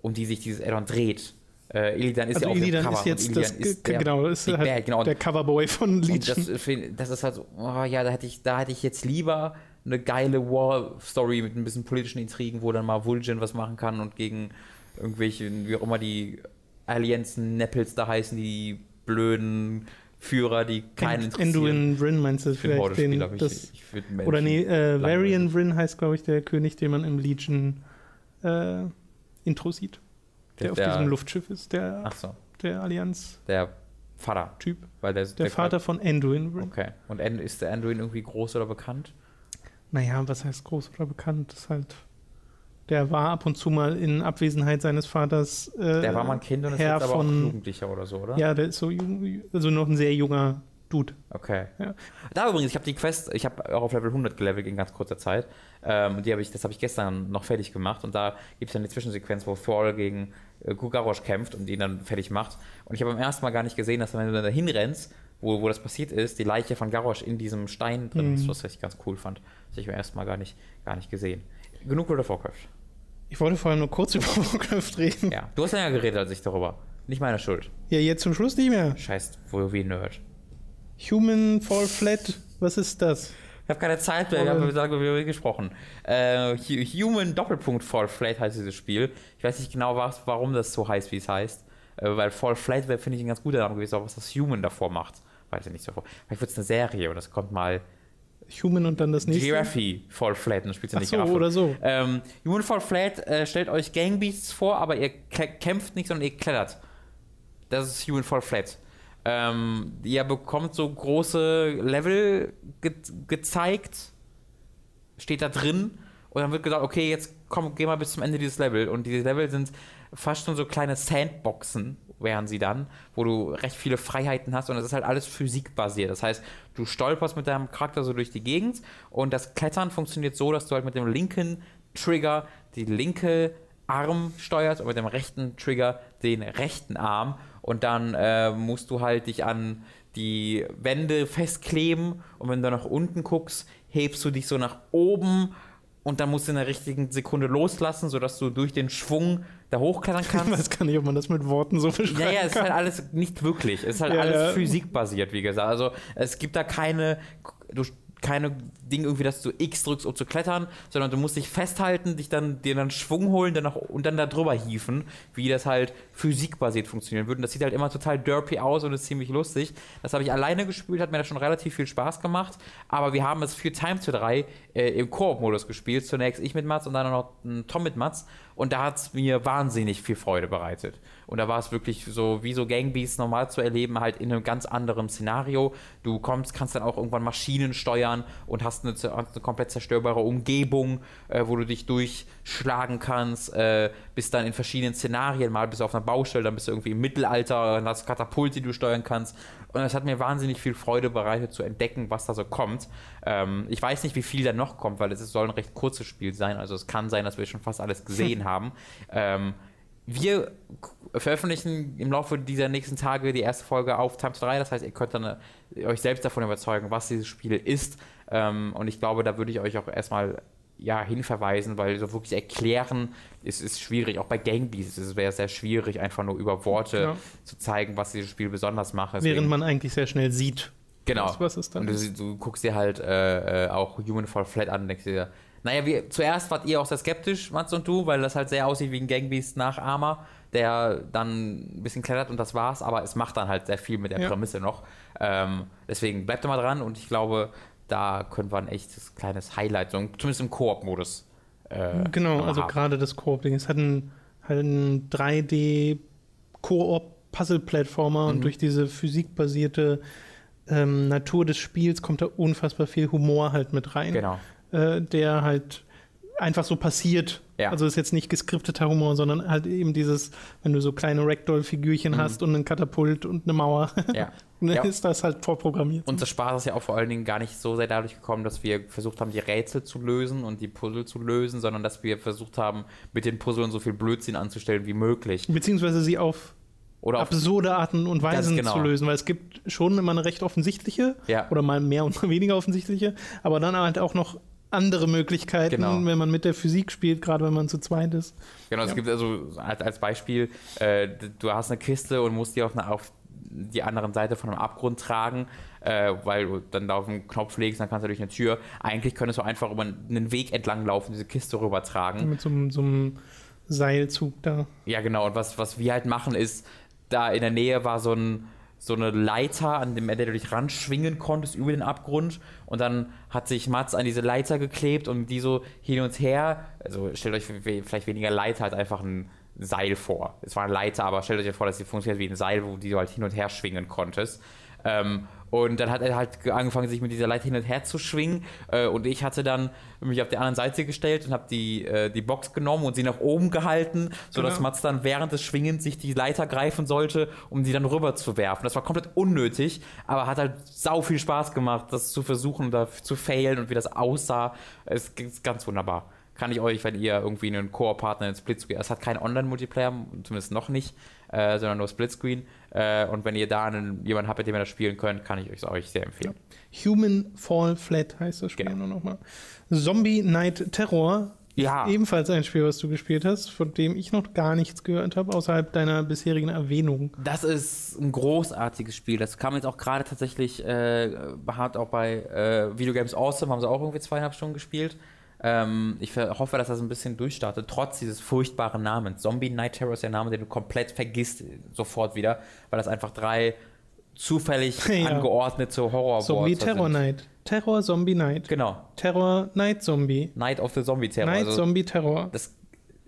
um die sich dieses Addon dreht. Äh, Illidan ist also ja dem Illidan Cover. ist jetzt Illidan das, ist der genau, ist halt Bad, genau. der Coverboy von Legion. das, das ist halt so, oh ja, da hätte ich, da hätte ich jetzt lieber eine geile War-Story mit ein bisschen politischen Intrigen, wo dann mal Vulgin was machen kann und gegen irgendwelche, wie auch immer die Allianzen Neppels da heißen, die blöden Führer, die keinen interessieren. Enduin Vryn meinst du Ich vielleicht den, ich, das, ich Menschen Oder nee, äh. Varian Vryn heißt, glaube ich, der König, den man im Legion äh, Intro sieht. Der, auf diesem Luftschiff ist, der, so, der Allianz-Typ. der Vater, weil der, Der Vater von Anduin Vryn. Okay. Und ist der Anduin irgendwie groß oder bekannt? Naja, was heißt groß oder bekannt? Das ist halt. Der war ab und zu mal in Abwesenheit seines Vaters. Äh, Der war mal ein Kind und ist Herr jetzt aber auch von- Jugendlicher oder so, oder? Ja, der ist so jung, also noch ein sehr junger Dude. Okay. Ja. Da übrigens, ich habe die Quest, ich habe auch auf Level 100 gelevelt in ganz kurzer Zeit. Ähm, die habe ich, das habe ich gestern noch fertig gemacht und da gibt es dann die Zwischensequenz, wo Thor gegen äh, Gugarosh kämpft und ihn dann fertig macht. Und ich habe beim ersten Mal gar nicht gesehen, dass wenn du dann da hinrennst, wo, wo das passiert ist, die Leiche von Garrosh in diesem Stein drin Mhm. ist, was ich ganz cool fand. Das habe ich beim ersten Mal gar nicht, gar nicht gesehen. Genug World of Warcraft. Ich wollte vor allem nur kurz (laughs) über Warcraft reden. Ja, du hast länger geredet als ich darüber. Nicht meine Schuld. Ja, jetzt zum Schluss nicht mehr. Scheiß WoW-Nerd. Human Fall Flat, was ist das? Ich habe keine Zeit mehr, ich habe haben gesprochen. Äh, Hu- Human Doppelpunkt Fall Flat heißt dieses Spiel. Ich weiß nicht genau, was, warum das so heißt, wie es heißt. Äh, weil Fall Flat wäre, finde ich, ein ganz guter Name gewesen, aber was das Human davor macht, weiß ich nicht so. Vielleicht wird es eine Serie und es kommt mal Human und dann das nächste? Giraffe Fall Flat dann spielt Ach nicht so, Giraffe. oder so. Ähm, Human Fall Flat äh, stellt euch Gangbeasts vor, aber ihr kä- kämpft nicht, sondern ihr klettert. Das ist Human Fall Flat. Ähm, ihr bekommt so große Level ge gezeigt, steht da drin und dann wird gesagt, okay, jetzt komm, geh mal bis zum Ende dieses Level. Und diese Level sind fast schon so kleine Sandboxen, wären sie dann, wo du recht viele Freiheiten hast und das ist halt alles physikbasiert. Das heißt, du stolperst mit deinem Charakter so durch die Gegend und das Klettern funktioniert so, dass du halt mit dem linken Trigger die linke Arm steuerst und mit dem rechten Trigger den rechten Arm und dann äh, musst du halt dich an die Wände festkleben und wenn du nach unten guckst, hebst du dich so nach oben und dann musst du in der richtigen Sekunde loslassen, sodass du durch den Schwung da hochklettern Ich kannst. weiß gar nicht, ob man das mit Worten so beschreiben Ja, ja, es ist kann. halt alles nicht wirklich. Es ist halt Ja, alles ja. physikbasiert, wie gesagt. Also es gibt da keine, du, keine Ding irgendwie, dass du X drückst, um zu klettern, sondern du musst dich festhalten, dich dann, dir dann Schwung holen dann nach, und dann da drüber hieven, wie das halt physikbasiert funktionieren würde. Und das sieht halt immer total derpy aus und ist ziemlich lustig. Das habe ich alleine gespielt, hat mir da schon relativ viel Spaß gemacht. Aber wir haben es für Time to 3 äh, im Koop-Modus gespielt. Zunächst ich mit Mats und dann noch ein Tom mit Mats. Und da hat es mir wahnsinnig viel Freude bereitet. Und da war es wirklich so, wie so Gangbeasts normal zu erleben, halt in einem ganz anderen Szenario. Du kommst, kannst dann auch irgendwann Maschinen steuern und hast eine, eine komplett zerstörbare Umgebung, äh, wo du dich durchschlagen kannst. Äh, bist dann in verschiedenen Szenarien. Mal bist du auf einer Baustelle, dann bist du irgendwie im Mittelalter und hast Katapulte, die du steuern kannst. Und es hat mir wahnsinnig viel Freude bereitet zu entdecken, was da so kommt. Ähm, ich weiß nicht, wie viel da noch kommt, weil es soll ein recht kurzes Spiel sein. Also es kann sein, dass wir schon fast alles gesehen (laughs) haben. Ähm, wir veröffentlichen im Laufe dieser nächsten Tage die erste Folge auf Times 3. Das heißt, ihr könnt dann äh, euch selbst davon überzeugen, was dieses Spiel ist. Ähm, und ich glaube, da würde ich euch auch erstmal ja, hinverweisen, weil so wirklich erklären ist, ist schwierig. Auch bei Gangbeasts ist es wäre sehr schwierig, einfach nur über Worte ja. zu zeigen, was dieses Spiel besonders macht. Deswegen, Während man eigentlich sehr schnell sieht, genau. was, was es dann Und du, du, guckst dir halt äh, äh, auch Human Fall Flat an und denkst dir, naja, wir, zuerst wart ihr auch sehr skeptisch, Mats und du, weil das halt sehr aussieht wie ein Gangbeast-Nachahmer, der dann ein bisschen klettert und das war's, aber es macht dann halt sehr viel mit der ja. Prämisse noch. Ähm, deswegen bleibt da mal dran und ich glaube, da können wir ein echtes kleines Highlight, so, zumindest im Koop-Modus. Äh, genau, also gerade das Koop-Ding. Es hat einen, halt einen 3D-Koop-Puzzle-Plattformer mhm. und durch diese physikbasierte ähm, Natur des Spiels kommt da unfassbar viel Humor halt mit rein. Genau. Äh, der halt einfach so passiert. Ja. Also ist jetzt nicht geskripteter Humor, sondern halt eben dieses, wenn du so kleine Ragdoll-Figürchen mhm. hast und einen Katapult und eine Mauer, (laughs) ja. dann ja. ist das halt vorprogrammiert. Und das Spaß ist ja auch vor allen Dingen gar nicht so sehr dadurch gekommen, dass wir versucht haben, die Rätsel zu lösen und die Puzzle zu lösen, sondern dass wir versucht haben, mit den Puzzlen so viel Blödsinn anzustellen wie möglich. Beziehungsweise sie auf oder absurde Arten und Weisen genau. zu lösen, weil es gibt schon immer eine recht offensichtliche ja. oder mal mehr und mal weniger offensichtliche, aber dann halt auch noch andere Möglichkeiten, genau. wenn man mit der Physik spielt, gerade wenn man zu zweit ist. Genau, ja. es gibt also als, als Beispiel, äh, du hast eine Kiste und musst die auf, eine, auf die anderen Seite von einem Abgrund tragen, äh, weil du dann da auf den Knopf legst, dann kannst du durch eine Tür. Eigentlich könntest du einfach über einen Weg entlang laufen, diese Kiste rübertragen. Mit so, so einem Seilzug da. Ja, genau. Und was, was wir halt machen, ist, da in der Nähe war so ein so eine Leiter, an dem du dich ranschwingen konntest über den Abgrund. Und dann hat sich Mats an diese Leiter geklebt und die so hin und her. Also stellt euch vielleicht weniger Leiter als einfach ein Seil vor. Es war eine Leiter, aber stellt euch vor, dass sie funktioniert wie ein Seil, wo du halt hin und her schwingen konntest. Ähm, und dann hat er halt angefangen, sich mit dieser Leiter hin und her zu schwingen. Äh, und ich hatte dann mich auf die andere Seite gestellt und habe die, äh, die Box genommen und sie nach oben gehalten, sodass genau. Mats dann während des Schwingens sich die Leiter greifen sollte, um die dann rüber zu werfen. Das war komplett unnötig, aber hat halt sau viel Spaß gemacht, das zu versuchen oder zu failen und wie das aussah. Es ist ganz wunderbar kann ich euch, wenn ihr irgendwie einen Core-Partner in Splitscreen, es hat keinen Online-Multiplayer, zumindest noch nicht, äh, sondern nur Splitscreen. Äh, und wenn ihr da einen, jemanden habt, mit dem ihr das spielen könnt, kann ich euch euch sehr empfehlen. Human Fall Flat heißt das Spiel genau. nur nochmal. Zombie Night Terror. Ja. Ebenfalls ein Spiel, was du gespielt hast, von dem ich noch gar nichts gehört habe, außerhalb deiner bisherigen Erwähnung. Das ist ein großartiges Spiel. Das kam jetzt auch gerade tatsächlich, äh, hat auch bei äh, Video Games Awesome, haben sie auch irgendwie zweieinhalb Stunden gespielt. Ähm, ich hoffe, dass das ein bisschen durchstartet, trotz dieses furchtbaren Namens. Zombie Night Terror ist der Name, den du komplett vergisst sofort wieder, weil das einfach drei zufällig (laughs) ja. angeordnete Horror Zombie Terror Night. Terror Zombie Night. Genau. Terror Night Zombie. Night of the Zombie Terror. Night also, Zombie Terror. Das,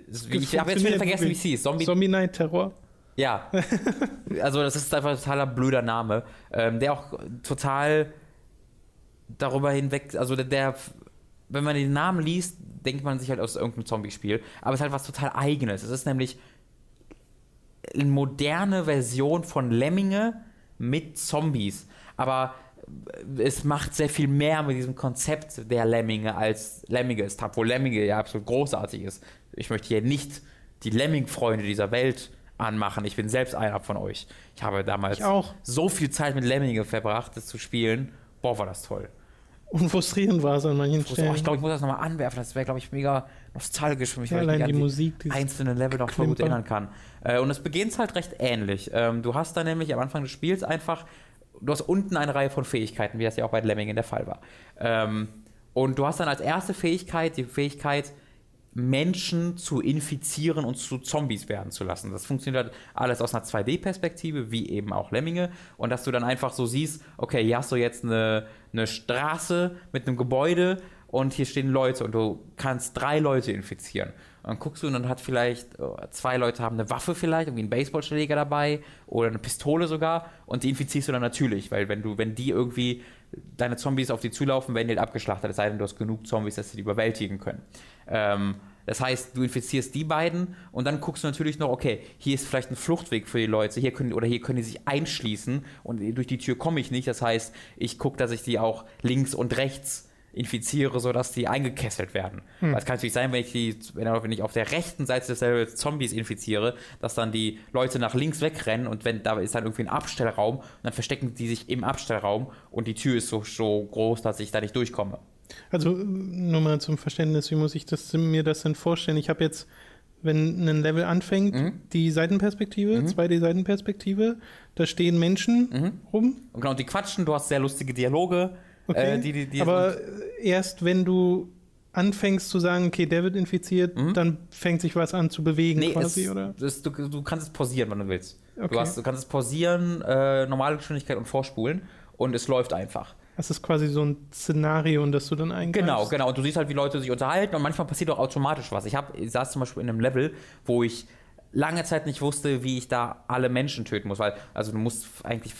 das ich habe jetzt wieder vergessen, wie es hieß. Zombie, Zombie Night Terror. Ja. (laughs) also das ist einfach ein totaler blöder Name, ähm, der auch total darüber hinweg, also der, der wenn man den Namen liest, denkt man sich halt aus irgendeinem Zombie-Spiel. Aber es ist halt was total Eigenes. Es ist nämlich eine moderne Version von Lemminge mit Zombies. Aber es macht sehr viel mehr mit diesem Konzept der Lemminge als Lemminge ist. Obwohl Lemminge ja absolut großartig ist. Ich möchte hier nicht die Lemming-Freunde dieser Welt anmachen. Ich bin selbst einer von euch. Ich habe damals so viel Zeit mit Lemminge verbracht, das zu spielen. Boah, war das toll. Und frustrierend war es an manchen Stellen. Oh, ich glaube, ich muss das nochmal anwerfen. Das wäre, glaube ich, mega nostalgisch für mich, ja, weil ich mich die Musik, die einzelne Level noch voll gut erinnern kann. Äh, und es beginnt halt recht ähnlich. Ähm, du hast da nämlich am Anfang des Spiels einfach, du hast unten eine Reihe von Fähigkeiten, wie das ja auch bei Lemming in der Fall war. Ähm, und du hast dann als erste Fähigkeit die Fähigkeit, Menschen zu infizieren und zu Zombies werden zu lassen. Das funktioniert alles aus einer 2D-Perspektive, wie eben auch Lemminge. Und dass du dann einfach so siehst, okay, hier hast du jetzt eine, eine Straße mit einem Gebäude und hier stehen Leute und du kannst drei Leute infizieren. Und dann guckst du und dann hat vielleicht, äh, zwei Leute haben eine Waffe vielleicht, irgendwie einen Baseballschläger dabei oder eine Pistole sogar und die infizierst du dann natürlich, weil wenn du, wenn die irgendwie deine Zombies auf die zulaufen, werden die halt abgeschlachtet, es sei denn, du hast genug Zombies, dass sie die überwältigen können. Ähm, das heißt, du infizierst die beiden und dann guckst du natürlich noch, okay, hier ist vielleicht ein Fluchtweg für die Leute, hier können, oder hier können die sich einschließen und durch die Tür komme ich nicht. Das heißt, ich gucke, dass ich die auch links und rechts infiziere, sodass die eingekesselt werden. Hm. Es kann natürlich sein, wenn ich die, wenn ich auf der rechten Seite des Levels Zombies infiziere, dass dann die Leute nach links wegrennen und wenn da ist dann irgendwie ein Abstellraum und dann verstecken die sich im Abstellraum und die Tür ist so, so groß, dass ich da nicht durchkomme. Also nur mal zum Verständnis, wie muss ich das, mir das denn vorstellen? Ich habe jetzt, wenn ein Level anfängt, mhm. die Seitenperspektive, mhm. 2D-Seitenperspektive, da stehen Menschen mhm. rum. Und genau, die quatschen, du hast sehr lustige Dialoge. Okay. Äh, die, die, die Aber erst wenn du anfängst zu sagen, okay, der wird infiziert, mhm. dann fängt sich was an zu bewegen nee, quasi, es, oder? Es, du, du, kannst es pausieren, wenn du willst. Okay. Du, hast, du kannst es pausieren, äh, normale Geschwindigkeit und vorspulen und es läuft einfach. Das ist quasi so ein Szenario, in das du dann eingreifst. Genau, genau. Und du siehst halt, wie Leute sich unterhalten und manchmal passiert auch automatisch was. Ich, hab, ich saß zum Beispiel in einem Level, wo ich lange Zeit nicht wusste, wie ich da alle Menschen töten muss, weil also du musst eigentlich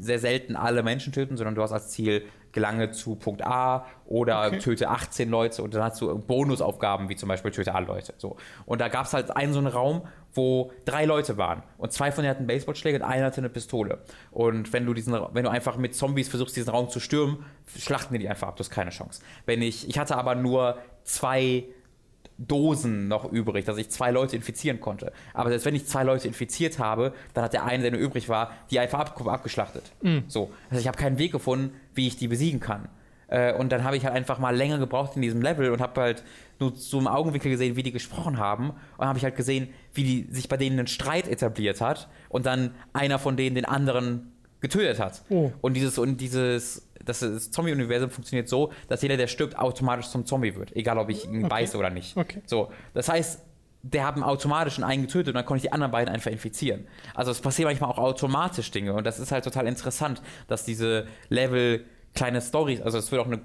sehr selten alle Menschen töten, sondern du hast als Ziel gelange zu Punkt A oder okay. töte 18 Leute und dann hast du Bonusaufgaben wie zum Beispiel töte alle Leute. So. Und da gab es halt einen so einen Raum, wo drei Leute waren und zwei von denen hatten Baseballschläge und einer hatte eine Pistole. Und wenn du diesen, wenn du einfach mit Zombies versuchst, diesen Raum zu stürmen, schlachten die, die einfach ab, du hast keine Chance. Wenn ich, ich hatte aber nur zwei Dosen noch übrig, dass ich zwei Leute infizieren konnte. Aber selbst wenn ich zwei Leute infiziert habe, dann hat der eine, der nur übrig war, die einfach ab, abgeschlachtet. Mhm. So. Also ich habe keinen Weg gefunden, wie ich die besiegen kann. Äh, und dann habe ich halt einfach mal länger gebraucht in diesem Level und habe halt nur so im Augenwinkel gesehen, wie die gesprochen haben. Und dann habe ich halt gesehen, wie die, sich bei denen ein Streit etabliert hat und dann einer von denen den anderen getötet hat. Oh. Und dieses, und dieses das, das Zombie-Universum funktioniert so, dass jeder, der stirbt, automatisch zum Zombie wird. Egal, ob ich ihn okay. beiße oder nicht. Okay. So, das heißt, der haben automatisch einen getötet und dann konnte ich die anderen beiden einfach infizieren. Also es passieren manchmal auch automatisch Dinge und das ist halt total interessant, dass diese Level kleine Stories, also es wird auch eine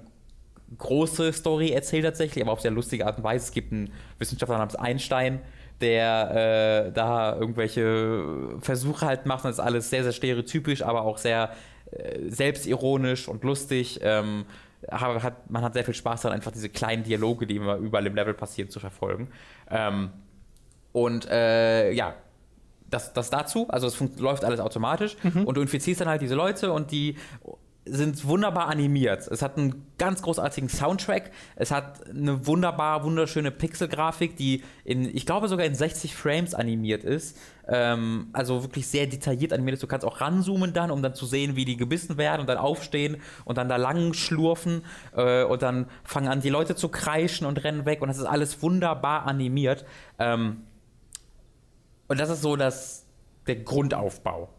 große Story erzählt tatsächlich, aber auf sehr lustige Art und Weise. Es gibt einen Wissenschaftler namens Einstein, der äh, da irgendwelche Versuche halt macht. Das ist alles sehr, sehr stereotypisch, aber auch sehr äh, selbstironisch und lustig. Ähm, hat, man hat sehr viel Spaß daran, einfach diese kleinen Dialoge, die immer überall im Level passieren, zu verfolgen. Ähm, und äh, ja, das, das dazu, also es läuft alles automatisch mhm. und du infizierst dann halt diese Leute und die sind wunderbar animiert. Es hat einen ganz großartigen Soundtrack. Es hat eine wunderbar, wunderschöne Pixelgrafik, die in, ich glaube, sogar in 60 Frames animiert ist. Ähm, also wirklich sehr detailliert animiert ist. Du kannst auch ranzoomen dann, um dann zu sehen, wie die gebissen werden und dann aufstehen und dann da lang schlurfen äh, und dann fangen an, die Leute zu kreischen und rennen weg und das ist alles wunderbar animiert. Ähm, und das ist so das, der Grundaufbau.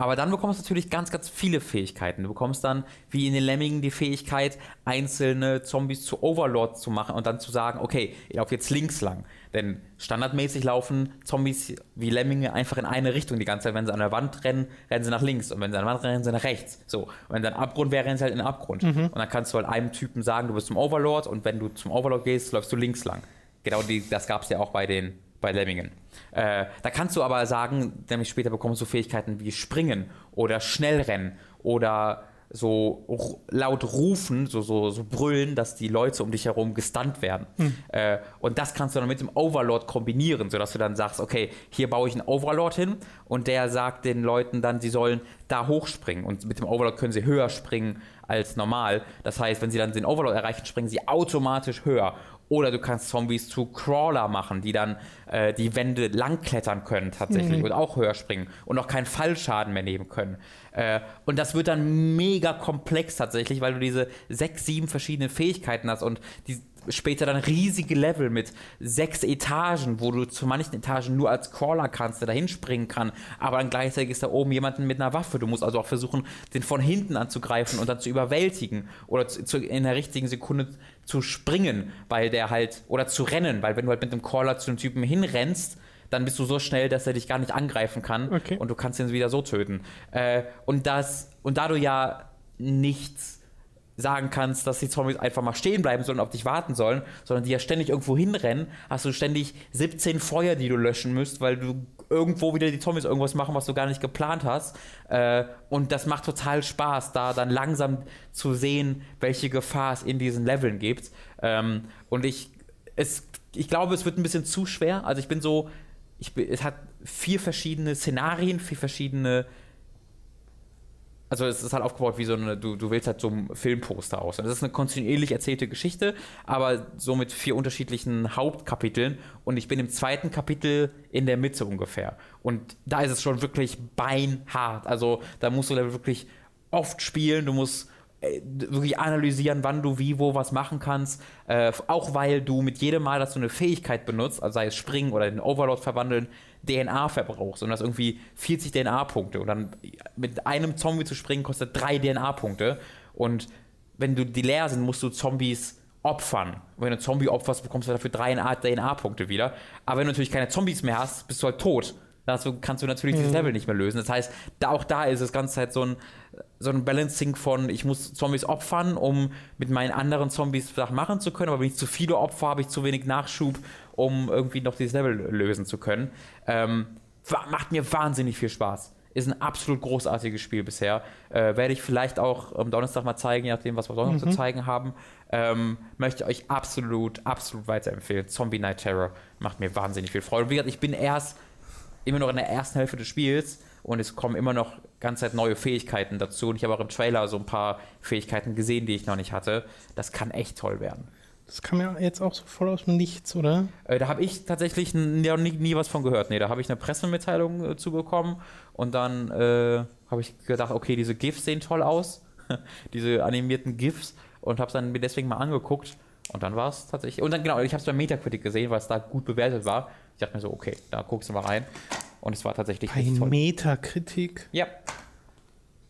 Aber dann bekommst du natürlich ganz, ganz viele Fähigkeiten. Du bekommst dann, wie in den Lemmingen, die Fähigkeit, einzelne Zombies zu Overlords zu machen und dann zu sagen, okay, ich laufe jetzt links lang. Denn standardmäßig laufen Zombies wie Lemminge einfach in eine Richtung die ganze Zeit. Wenn sie an der Wand rennen, rennen sie nach links. Und wenn sie an der Wand rennen, rennen sie nach rechts. So. Und wenn dann Abgrund wäre, rennen sie halt in den Abgrund. Mhm. Und dann kannst du halt einem Typen sagen, du bist zum Overlord und wenn du zum Overlord gehst, läufst du links lang. Genau die, das gab es ja auch bei den bei Lemmingen. Äh, da kannst du aber sagen, nämlich später bekommst du Fähigkeiten wie Springen oder Schnellrennen oder so laut rufen, so, so, so brüllen, dass die Leute um dich herum gestunt werden. Hm. Äh, und das kannst du dann mit dem Overlord kombinieren, sodass du dann sagst, okay, hier baue ich einen Overlord hin und der sagt den Leuten dann, sie sollen da hochspringen. Und mit dem Overlord können sie höher springen als normal. Das heißt, wenn sie dann den Overlord erreichen, springen sie automatisch höher. Oder du kannst Zombies zu Crawler machen, die dann äh, die Wände langklettern können tatsächlich mhm. und auch höher springen und auch keinen Fallschaden mehr nehmen können. Äh, und das wird dann mega komplex tatsächlich, weil du diese sechs, sieben verschiedenen Fähigkeiten hast und die, später dann riesige Level mit sechs Etagen, wo du zu manchen Etagen nur als Crawler kannst, der da hinspringen kann, aber dann gleichzeitig ist da oben jemanden mit einer Waffe. Du musst also auch versuchen, den von hinten anzugreifen und dann zu überwältigen oder zu, zu, in der richtigen Sekunde zu springen, weil der halt, oder zu rennen, weil wenn du halt mit dem Crawler zu einem Typen hinrennst, dann bist du so schnell, dass er dich gar nicht angreifen kann okay. und du kannst ihn wieder so töten. Äh, und das, und da du ja nichts sagen kannst, dass die Zombies einfach mal stehen bleiben sollen auf dich warten sollen, sondern die ja ständig irgendwo hinrennen, hast du ständig 17 Feuer, die du löschen müsst, weil du irgendwo wieder die Zombies irgendwas machen, was du gar nicht geplant hast. Äh, und das macht total Spaß, da dann langsam zu sehen, welche Gefahr es in diesen Leveln gibt. Ähm, und ich, es, ich glaube, es wird ein bisschen zu schwer. Also ich bin so, ich es hat vier verschiedene Szenarien, vier verschiedene also es ist halt aufgebaut wie so eine, du, du wählst halt so ein Filmposter aus. Und das ist eine kontinuierlich erzählte Geschichte, aber so mit vier unterschiedlichen Hauptkapiteln. Und ich bin im zweiten Kapitel in der Mitte ungefähr. Und da ist es schon wirklich beinhart. Also da musst du wirklich oft spielen, du musst äh, wirklich analysieren, wann du wie, wo was machen kannst. Äh, auch weil du mit jedem Mal, dass du eine Fähigkeit benutzt, also sei es springen oder den Overlord verwandeln, DNA verbrauchst und das irgendwie 40 DNA-Punkte. Und dann mit einem Zombie zu springen kostet drei DNA-Punkte. Und wenn du die leer sind, musst du Zombies opfern. Und wenn du Zombie opferst, bekommst du dafür drei DNA-Punkte wieder. Aber wenn du natürlich keine Zombies mehr hast, bist du halt tot. Dazu kannst du natürlich mhm. dieses Level nicht mehr lösen. Das heißt, da, auch da ist es ganze Zeit so ein, so ein Balancing von, ich muss Zombies opfern, um mit meinen anderen Zombies Sachen machen zu können, aber wenn ich zu viele Opfer habe, ich zu wenig Nachschub, um irgendwie noch dieses Level lösen zu können. Ähm, macht mir wahnsinnig viel Spaß. Ist ein absolut großartiges Spiel bisher. Äh, werde ich vielleicht auch am Donnerstag mal zeigen, je nachdem, was wir sonst mhm. zu zeigen haben. Ähm, möchte euch absolut, absolut weiterempfehlen. Zombie Night Terror macht mir wahnsinnig viel Freude. Und wie gesagt, ich bin erst immer noch in der ersten Hälfte des Spiels und es kommen immer noch ganz Zeit neue Fähigkeiten dazu. Und ich habe auch im Trailer so ein paar Fähigkeiten gesehen, die ich noch nicht hatte. Das kann echt toll werden. Das kam ja jetzt auch so voll aus dem Nichts, oder? Äh, da habe ich tatsächlich nie, nie, was von gehört. Nee, da habe ich eine Pressemitteilung äh, zu bekommen und dann äh, habe ich gedacht, okay, diese GIFs sehen toll aus. (laughs) diese animierten GIFs und habe es dann mir deswegen mal angeguckt. Und dann war es tatsächlich. Und dann, genau, ich habe es bei Metacritic gesehen, weil es da gut bewertet war. Ich dachte mir so, okay, da guckst du mal rein. Und es war tatsächlich Bei toll. Metakritik? Ja.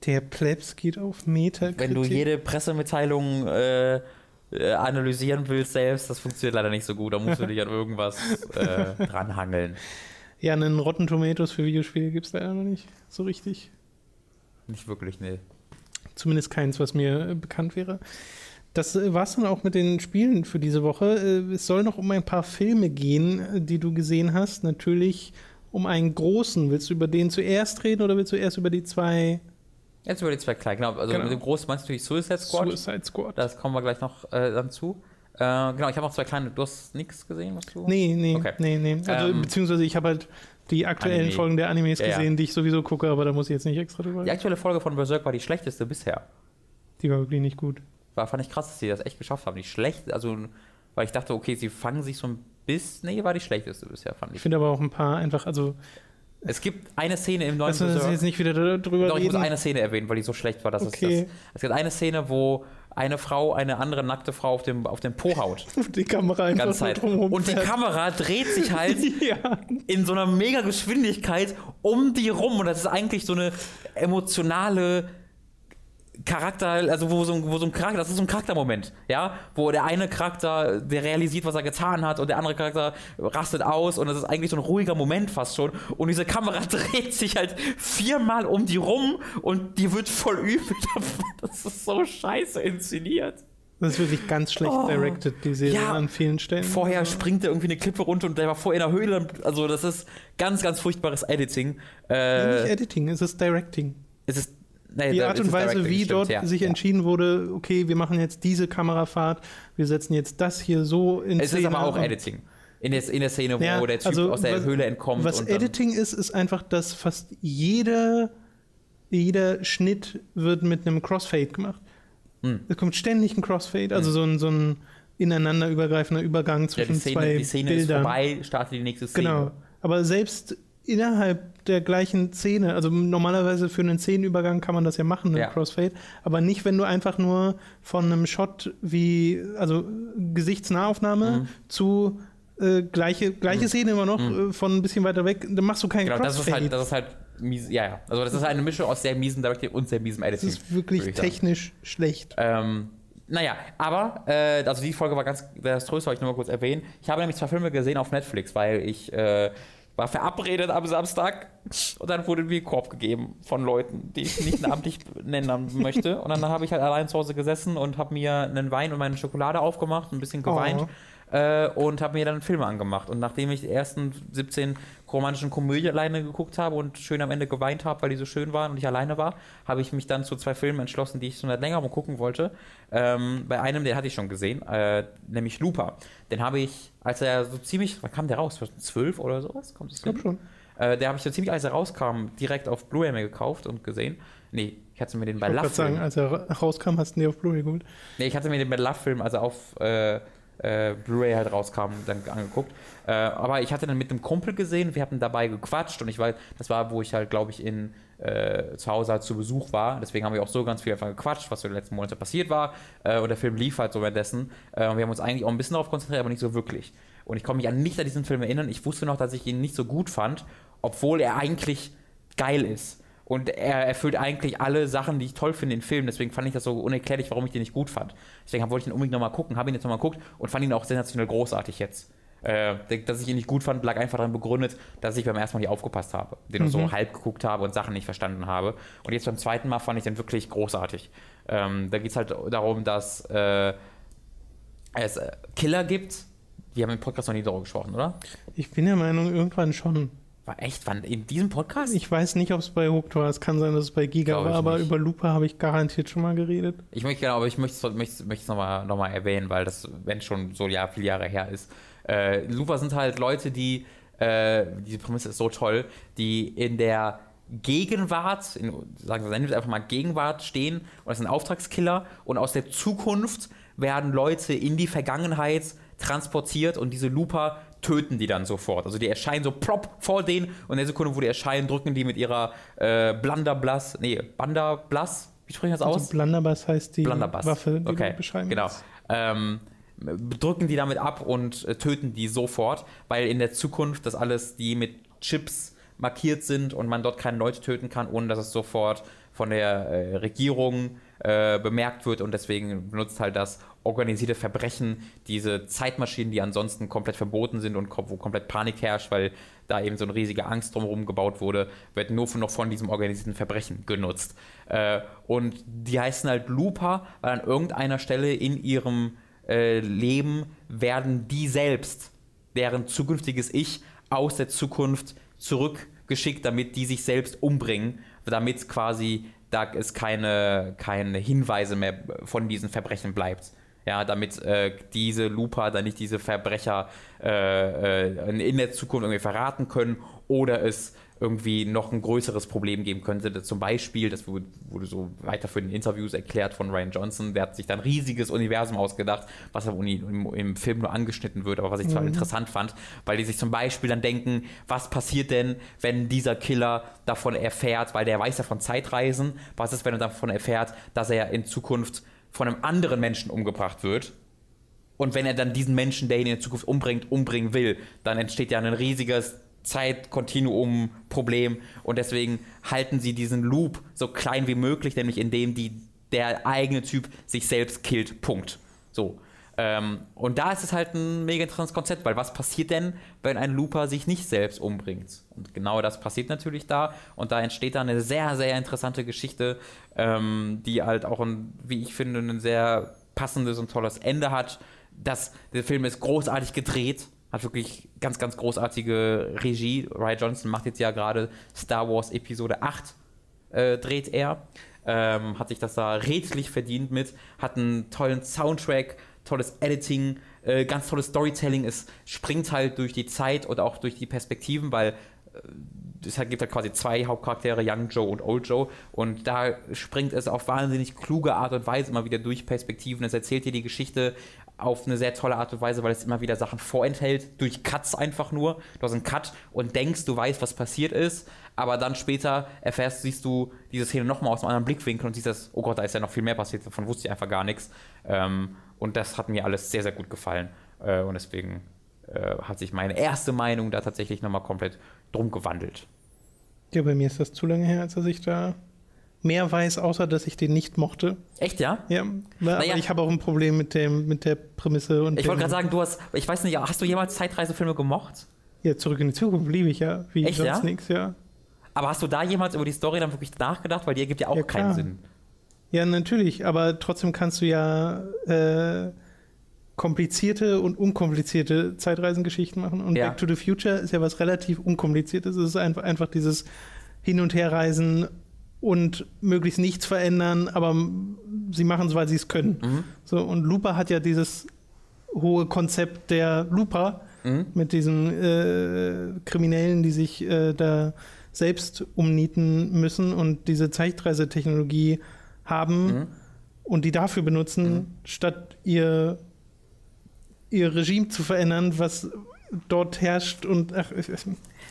Der Plebs geht auf Metakritik. Wenn du jede Pressemitteilung äh, analysieren willst selbst, das funktioniert leider nicht so gut. Da musst du dich an irgendwas äh, dranhangeln. Ja, einen Rotten Tomatoes für Videospiele gibt es leider noch nicht so richtig. Nicht wirklich, nee. Zumindest keins, was mir äh, bekannt wäre. Das äh, war es dann auch mit den Spielen für diese Woche. Äh, es soll noch um ein paar Filme gehen, äh, die du gesehen hast. Natürlich um einen großen. Willst du über den zuerst reden oder willst du erst über die zwei? Jetzt über die zwei kleinen, genau. Also genau. mit dem großen meinst du natürlich Suicide Squad. Suicide Squad. Das kommen wir gleich noch äh, dann zu. Äh, genau, ich habe noch zwei kleine. Du hast nichts gesehen, was du? Nee, nee, okay. nee, nee. Also, ähm, beziehungsweise ich habe halt die aktuellen Anime. Folgen der Animes ja, gesehen, ja. die ich sowieso gucke, aber da muss ich jetzt nicht extra drüber. Die aktuelle Folge von Berserk war die schlechteste bisher. Die war wirklich nicht gut war, fand ich krass, dass sie das echt geschafft haben. Nicht schlecht, also, weil ich dachte, okay, sie fangen sich so ein bisschen. Nee, war die schlechteste bisher, fand ich. Ich finde aber auch ein paar einfach, also. Es gibt eine Szene im neuen uns jetzt nicht wieder drüber Doch, ich muss eine Szene erwähnen, weil die so schlecht war, dass okay. es das. Es gibt eine Szene, wo eine Frau eine andere nackte Frau auf dem, auf dem Po haut. (laughs) die Kamera einfach Ganz Zeit. Und die Kamera dreht sich halt (laughs) ja. in so einer mega Geschwindigkeit um die rum. Und das ist eigentlich so eine emotionale Charakter, also wo so, ein, wo so ein Charakter, das ist so ein Charaktermoment, ja, wo der eine Charakter, der realisiert, was er getan hat und der andere Charakter rastet aus und das ist eigentlich so ein ruhiger Moment fast schon und diese Kamera (laughs) dreht sich halt viermal um die rum und die wird voll übel. (laughs) Das ist so scheiße inszeniert. Das ist wirklich ganz schlecht oh, directed, die Serie ja, an vielen Stellen. Vorher springt er irgendwie eine Klippe runter und der war vorher in der Höhle. Also, das ist ganz, ganz furchtbares Editing. Äh, nicht Editing, es ist Directing. Es ist Nee, die Art und Weise, wie stimmt, dort ja, sich ja. entschieden wurde, okay, wir machen jetzt diese Kamerafahrt, wir setzen jetzt das hier so in es Szene. Es ist aber auch Editing. In der, in der Szene, wo ja, der Typ also aus der was, Höhle entkommt. Was Editing ist, ist einfach, dass fast jeder, jeder Schnitt wird mit einem Crossfade gemacht. Hm. Es kommt ständig ein Crossfade, also hm. so ein, so ein ineinander übergreifender Übergang zwischen ja, die Szene, zwei Die Szene Bildern. ist vorbei, startet die nächste Szene. Genau. Aber selbst innerhalb der gleichen Szene. Also normalerweise für einen Szenenübergang kann man das ja machen, einen ja. Crossfade, aber nicht, wenn du einfach nur von einem Shot wie, also Gesichtsnahaufnahme mhm. zu äh, gleiche, gleiche mhm. Szene immer noch mhm. äh, von ein bisschen weiter weg, dann machst du keinen genau, Crossfade. Das ist halt, das ist halt mies, ja, ja. Also das ist eine Mischung aus sehr miesen Directing und sehr miesem Editing. Das ist wirklich technisch schlecht. Ähm, naja, aber, äh, also die Folge war ganz desaströs, soll ich nur mal kurz erwähnen. Ich habe nämlich zwei Filme gesehen auf Netflix, weil ich äh, war verabredet am Samstag und dann wurde mir Korb gegeben von Leuten, die ich nicht namentlich nennen möchte. Und dann habe ich halt allein zu Hause gesessen und habe mir einen Wein und meine Schokolade aufgemacht, ein bisschen geweint. Oh. Äh, und habe mir dann Filme angemacht. Und nachdem ich die ersten 17 romantischen Komödien alleine geguckt habe und schön am Ende geweint habe, weil die so schön waren und ich alleine war, habe ich mich dann zu zwei Filmen entschlossen, die ich schon seit längerem gucken wollte. Ähm, bei einem, den hatte ich schon gesehen, äh, nämlich Looper. Den habe ich, als er so ziemlich, wann kam der raus? 2012 oder sowas? Kommt das Ich glaube schon. Äh, der habe ich so ziemlich, als er rauskam, direkt auf Blu-ray mir gekauft und gesehen. Nee, ich hatte mir den bei Ich wollte Love gerade sagen, als er ra- rauskam, hast du ihn dir auf Blu-ray geholt. Nee, ich hatte mir den bei Love-Film, also auf äh, äh, Blu-ray halt rauskam, dann angeguckt. Äh, aber ich hatte den mit einem Kumpel gesehen, wir hatten dabei gequatscht und ich weiß, das war, wo ich halt, glaube ich, in äh, zu Hause halt zu Besuch war. Deswegen haben wir auch so ganz viel einfach gequatscht, was so die letzten Monate passiert war. Äh, und der Film lief halt so währenddessen. Äh, und wir haben uns eigentlich auch ein bisschen darauf konzentriert, aber nicht so wirklich. Und ich konnte mich an nicht an diesen Film erinnern. Ich wusste noch, dass ich ihn nicht so gut fand, obwohl er eigentlich geil ist. Und er erfüllt eigentlich alle Sachen, die ich toll finde in Filmen. Deswegen fand ich das so unerklärlich, warum ich den nicht gut fand. Deswegen wollte ich ihn unbedingt nochmal gucken, habe ihn jetzt nochmal geguckt und fand ihn auch sensationell großartig jetzt. Äh, dass ich ihn nicht gut fand, lag einfach daran begründet, dass ich beim ersten Mal nicht aufgepasst habe. Den nur so halb geguckt habe und Sachen nicht verstanden habe. Und jetzt beim zweiten Mal fand ich den wirklich großartig. Ähm, da geht es halt darum, dass äh, es äh, Killer gibt. Wir haben im Podcast noch nie darüber gesprochen, oder? Ich bin der Meinung, irgendwann schon. War echt? Wann? In diesem Podcast? Ich weiß nicht, ob es bei Hooked war. Es kann sein, dass es bei Giga Glaub ich war, aber nicht. über Lupa habe ich garantiert schon mal geredet. Ich möchte genau, aber ich möchte es nochmal noch mal erwähnen, weil das, wenn schon so ja, viele Jahre her ist. Äh, Looper sind halt Leute, die, äh, diese Prämisse ist so toll, die in der Gegenwart, in, sagen wir es einfach mal Gegenwart stehen und das sind Auftragskiller und aus der Zukunft werden Leute in die Vergangenheit transportiert und diese Looper töten die dann sofort. Also die erscheinen so plopp vor denen und in der Sekunde, wo die erscheinen, drücken die mit ihrer äh, Blunderblass, nee, Banderblass, wie sprechen das aus? Also Blunderbass heißt die Blunderbuss. Waffe, die okay, du beschreiben genau. Ähm, drücken die damit ab und äh, töten die sofort, weil in der Zukunft das alles die mit Chips markiert sind und man dort keine Leute töten kann, ohne dass es sofort von der äh, Regierung äh, bemerkt wird und deswegen benutzt halt das organisierte Verbrechen diese Zeitmaschinen, die ansonsten komplett verboten sind und wo komplett Panik herrscht, weil da eben so eine riesige Angst drumherum gebaut wurde, wird nur von, noch von diesem organisierten Verbrechen genutzt. Äh, und die heißen halt Looper, weil an irgendeiner Stelle in ihrem äh, Leben werden die selbst, deren zukünftiges Ich, aus der Zukunft zurückgeschickt, damit die sich selbst umbringen, damit quasi da es keine, keine Hinweise mehr von diesen Verbrechen bleibt. Ja, damit äh, diese Looper dann nicht diese Verbrecher äh, äh, in der Zukunft irgendwie verraten können oder es irgendwie noch ein größeres Problem geben könnte. Zum Beispiel, das wurde, so weiter für den Interviews erklärt von Ryan Johnson, der hat sich dann ein riesiges Universum ausgedacht, was aber im, im Film nur angeschnitten wird, aber was ich zwar interessant fand, weil die sich zum Beispiel dann denken, was passiert denn, wenn dieser Killer davon erfährt, weil der weiß ja von Zeitreisen, was ist, wenn er davon erfährt, dass er in Zukunft von einem anderen Menschen umgebracht wird und wenn er dann diesen Menschen, der ihn in Zukunft umbringt, umbringen will, dann entsteht ja ein riesiges Zeitkontinuum-Problem. Und deswegen halten sie diesen Loop so klein wie möglich, nämlich indem die, der eigene Typ sich selbst killt. Punkt. So. Ähm, und da ist es halt ein mega interessantes Konzept, weil was passiert denn, wenn ein Looper sich nicht selbst umbringt? Und genau das passiert natürlich da. Und da entsteht da eine sehr, sehr interessante Geschichte, ähm, die halt auch, ein, wie ich finde, ein sehr passendes und tolles Ende hat. Das, der Film ist großartig gedreht, hat wirklich ganz, ganz großartige Regie. Ryan Johnson macht jetzt ja gerade Star Wars Episode 8, äh, dreht er. Ähm, hat sich das da redlich verdient mit, hat einen tollen Soundtrack, tolles Editing, äh, ganz tolles Storytelling. Es springt halt durch die Zeit und auch durch die Perspektiven, weil äh, es gibt halt quasi zwei Hauptcharaktere, Young Joe und Old Joe. Und da springt es auf wahnsinnig kluge Art und Weise immer wieder durch Perspektiven. Es erzählt dir die Geschichte auf eine sehr tolle Art und Weise, weil es immer wieder Sachen vorenthält, durch Cuts einfach nur. Du hast einen Cut und denkst, du weißt, was passiert ist, aber dann später erfährst, siehst du diese Szene nochmal aus einem anderen Blickwinkel und siehst das, oh Gott, da ist ja noch viel mehr passiert, davon wusste ich einfach gar nichts. Ähm, und das hat mir alles sehr, sehr gut gefallen. Äh, und deswegen äh, hat sich meine erste Meinung da tatsächlich nochmal komplett drum gewandelt. Ja, bei mir ist das zu lange her, als dass ich da mehr weiß, außer dass ich den nicht mochte. Echt, ja? Ja, aber Naja. ich habe auch ein Problem mit, dem, mit der Prämisse. Und Ich wollte gerade sagen, du hast, ich weiß nicht, hast du jemals Zeitreisefilme gemocht? Ja, zurück in die Zukunft liebe ich ja, wie Echt, sonst ja? nichts, ja. Aber hast du da jemals über die Story dann wirklich nachgedacht? Weil die ergibt ja auch Ja, keinen. Sinn. Ja, natürlich, aber trotzdem kannst du ja äh, komplizierte und unkomplizierte Zeitreisengeschichten machen. Und Ja. Back to the Future ist ja was relativ unkompliziertes. Es ist einfach, einfach dieses Hin- und Herreisen und möglichst nichts verändern, aber sie machen es, weil sie es können. Mhm. So, und Looper hat ja dieses hohe Konzept der Looper Mhm. mit diesen äh, Kriminellen, die sich äh, da selbst umnieten müssen und diese Zeitreisetechnologie haben Mhm. und die dafür benutzen, statt ihr, ihr Regime zu verändern, was dort herrscht und ach,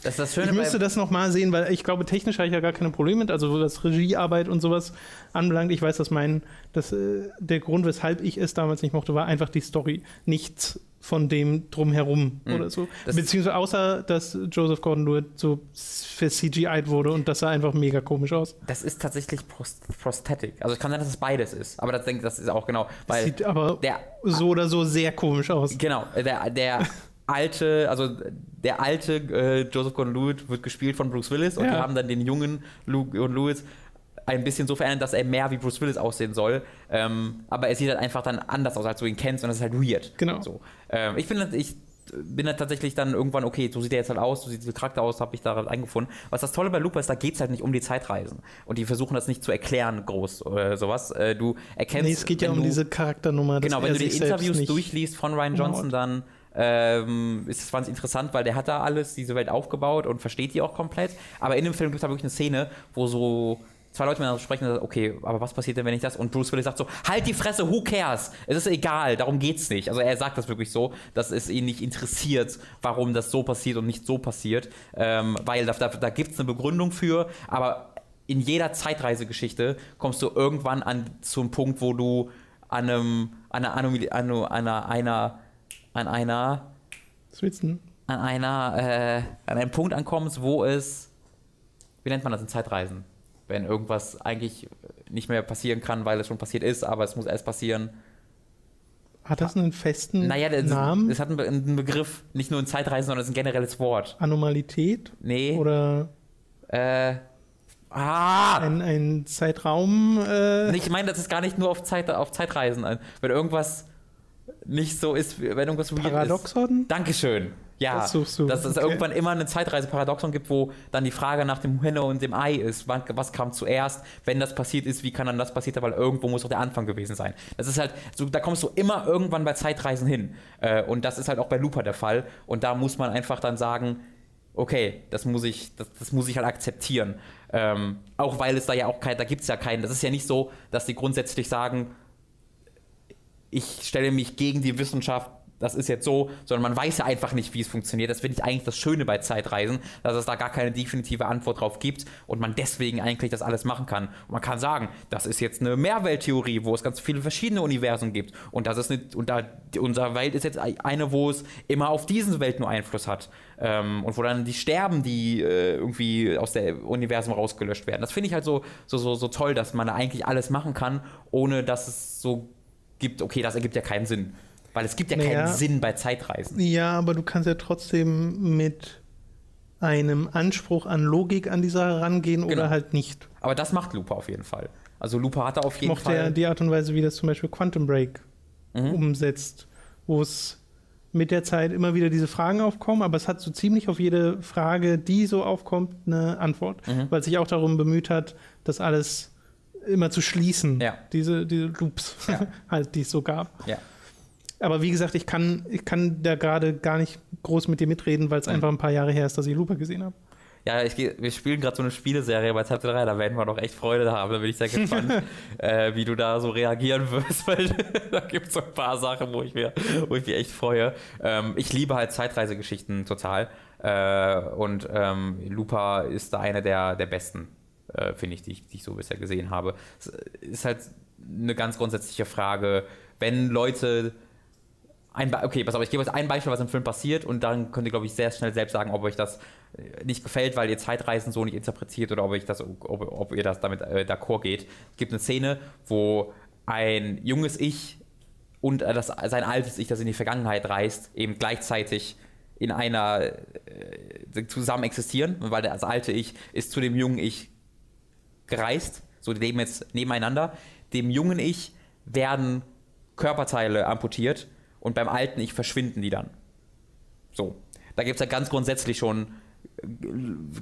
Das ist das Schöne ich müsste das nochmal sehen, weil ich glaube, technisch habe ich ja gar keine Probleme mit, also was Regiearbeit und sowas anbelangt. Ich weiß, dass mein, dass, äh, der Grund, weshalb ich es damals nicht mochte, war einfach die Story. Nichts von dem drumherum Mhm. oder so. Das- Beziehungsweise außer, dass Joseph Gordon-Levitt so für CGI'd wurde und das sah einfach mega komisch aus. das ist tatsächlich Prost Prosthetic. Also es kann sein, dass es beides ist. Aber das denke das ist auch genau. Weil Sieht aber der so oder so sehr komisch aus. Genau, der, der (laughs) alte, also der alte äh, Joseph Gordon-Levitt wird gespielt von Bruce Willis und Ja. die haben dann den jungen Luke Lewis ein bisschen so verändert, dass er mehr wie Bruce Willis aussehen soll. Ähm, aber er sieht halt einfach dann anders aus, als du ihn kennst und das ist halt weird. Genau. So. Ähm, ich bin, ich bin dann tatsächlich dann irgendwann, okay, so sieht er jetzt halt aus, so sieht der Charakter aus, habe ich da eingefunden. Was das Tolle bei Looper ist, da geht es halt nicht um die Zeitreisen. Und die versuchen das nicht zu erklären, groß oder sowas. Äh, du erkennst. Nee, es geht ja um du- diese Charakternummer. Genau, wenn du die Interviews durchliest von Ryan Johnson, dann ähm, ist wahnsinnig interessant, weil der hat da alles, diese Welt aufgebaut und versteht die auch komplett. Aber in dem Film gibt es da wirklich eine Szene, wo so zwei Leute miteinander sprechen und sagen, okay, aber was passiert denn, wenn ich das? Und Bruce Willis sagt so, halt die Fresse, who cares? Es ist egal, darum geht's nicht. Also er sagt das wirklich so, dass es ihn nicht interessiert, warum das so passiert und nicht so passiert, ähm, weil da, da, da gibt es eine Begründung für, aber in jeder Zeitreisegeschichte kommst du irgendwann an zum Punkt, wo du an einem, an einer, an einer, einer, an einer, denn? an einer, äh, an einem Punkt ankommst, wo es, wie nennt man das in Zeitreisen? Wenn irgendwas eigentlich nicht mehr passieren kann, weil es schon passiert ist, aber es muss erst passieren. Hat das einen festen Naja, das, Namen? es hat einen, Be einen Begriff, nicht nur in Zeitreisen, sondern es ist ein generelles Wort. Anomalität? Nee. Oder Äh, ah! ein, ein Zeitraum? Äh, Ich meine, das ist gar nicht nur auf, Zeit, auf Zeitreisen an. Wenn irgendwas nicht so ist, wenn irgendwas weird ist. Paradoxon? Dankeschön. Ja, Das suchst du. dass es Okay. irgendwann immer eine Zeitreise-Paradoxon gibt, wo dann die Frage nach dem Henne und dem Ei ist, wann, was kam zuerst, wenn das passiert ist, wie kann dann das passiert, weil irgendwo muss doch der Anfang gewesen sein. Das ist halt, so, da kommst du immer irgendwann bei Zeitreisen hin. Äh, und das ist halt auch bei Looper der Fall. Und da muss man einfach dann sagen, okay, das muss ich, das, das muss ich halt akzeptieren. Ähm, auch weil es da ja auch kein, da gibt es ja keinen, das ist ja nicht so, dass die grundsätzlich sagen, ich stelle mich gegen die Wissenschaft, das ist jetzt so, sondern man weiß ja einfach nicht, wie es funktioniert. Das finde ich eigentlich das Schöne bei Zeitreisen, dass es da gar keine definitive Antwort drauf gibt und man deswegen eigentlich das alles machen kann. Und man kann sagen, das ist jetzt eine Mehrwelttheorie, wo es ganz viele verschiedene Universen gibt und das ist eine, und da unsere Welt ist jetzt eine, wo es immer auf diese Welt nur Einfluss hat ähm, und wo dann die sterben, die äh, irgendwie aus der Universum rausgelöscht werden. Das finde ich halt so, so, so, so toll, dass man da eigentlich alles machen kann, ohne dass es so gibt, okay, das ergibt ja keinen Sinn. Weil es gibt ja Naja. keinen Sinn bei Zeitreisen. Ja, aber du kannst ja trotzdem mit einem Anspruch an Logik an die Sache rangehen Genau. oder halt nicht. Aber das macht Looper auf jeden Fall. Also Looper hatte auf Ich jeden mochte ja Fall. die Art und Weise, wie das zum Beispiel Quantum Break Mhm. umsetzt, wo es mit der Zeit immer wieder diese Fragen aufkommen, aber es hat so ziemlich auf jede Frage, die so aufkommt, eine Antwort, Mhm. weil es sich auch darum bemüht hat, das alles immer zu schließen, Ja. diese, diese Loops, Ja. (laughs) halt, die es so gab. Ja. Aber wie gesagt, ich kann, ich kann da gerade gar nicht groß mit dir mitreden, weil es Mhm. einfach ein paar Jahre her ist, dass ich Looper gesehen habe. Ja, ich, wir spielen gerade so eine Spieleserie bei Tab 3, da werden wir noch echt Freude haben. Da bin ich sehr gespannt, (laughs) äh, wie du da so reagieren wirst, (laughs) weil da gibt es so ein paar Sachen, wo ich, mir, wo ich mich echt freue. Ähm, ich liebe halt Zeitreisegeschichten total. Äh, und ähm, Looper ist da eine der, der besten, äh, finde ich, die, ich, die ich so bisher gesehen habe. Es ist halt eine ganz grundsätzliche Frage, wenn Leute ein okay, pass auf, ich gebe euch ein Beispiel, was im Film passiert und dann könnt ihr, glaube ich, sehr schnell selbst sagen, ob euch das äh, nicht gefällt, weil ihr Zeitreisen so nicht interpretiert oder ob, ich das, ob, ob ihr das damit äh, d'accord geht. Es gibt eine Szene, wo ein junges Ich und äh, das, sein altes Ich, das in die Vergangenheit reist, eben gleichzeitig in einer äh, zusammen existieren, weil das alte Ich ist zu dem jungen Ich gereist. So, die leben jetzt nebeneinander. Dem jungen Ich werden Körperteile amputiert und beim alten Ich verschwinden die dann. So. Da gibt es ja ganz grundsätzlich schon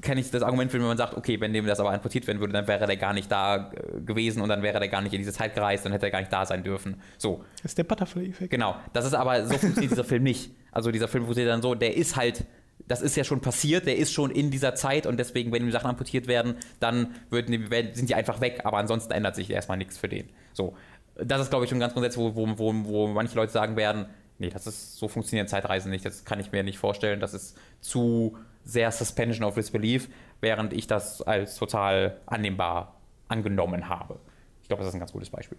kenne ich das Argument, wenn man sagt, okay, wenn dem das aber amputiert werden würde, dann wäre der gar nicht da äh, gewesen und dann wäre der gar nicht in diese Zeit gereist, dann hätte er gar nicht da sein dürfen. So. Das ist der Butterfly-Effekt. Genau. Das ist aber, so funktioniert dieser Film nicht. Also dieser Film funktioniert dann so, der ist halt, das ist ja schon passiert, der ist schon in dieser Zeit und deswegen, wenn ihm Sachen amputiert werden, dann die, sind die einfach weg, aber ansonsten ändert sich erstmal nichts für den. So. Das ist, glaube ich, schon ganz grundsätzlich, wo, wo, wo, wo manche Leute sagen werden, nee, das ist, so funktionieren Zeitreisen nicht, das kann ich mir nicht vorstellen, das ist zu sehr Suspension of Disbelief, während ich das als total annehmbar angenommen habe. Ich glaube, das ist ein ganz gutes Beispiel.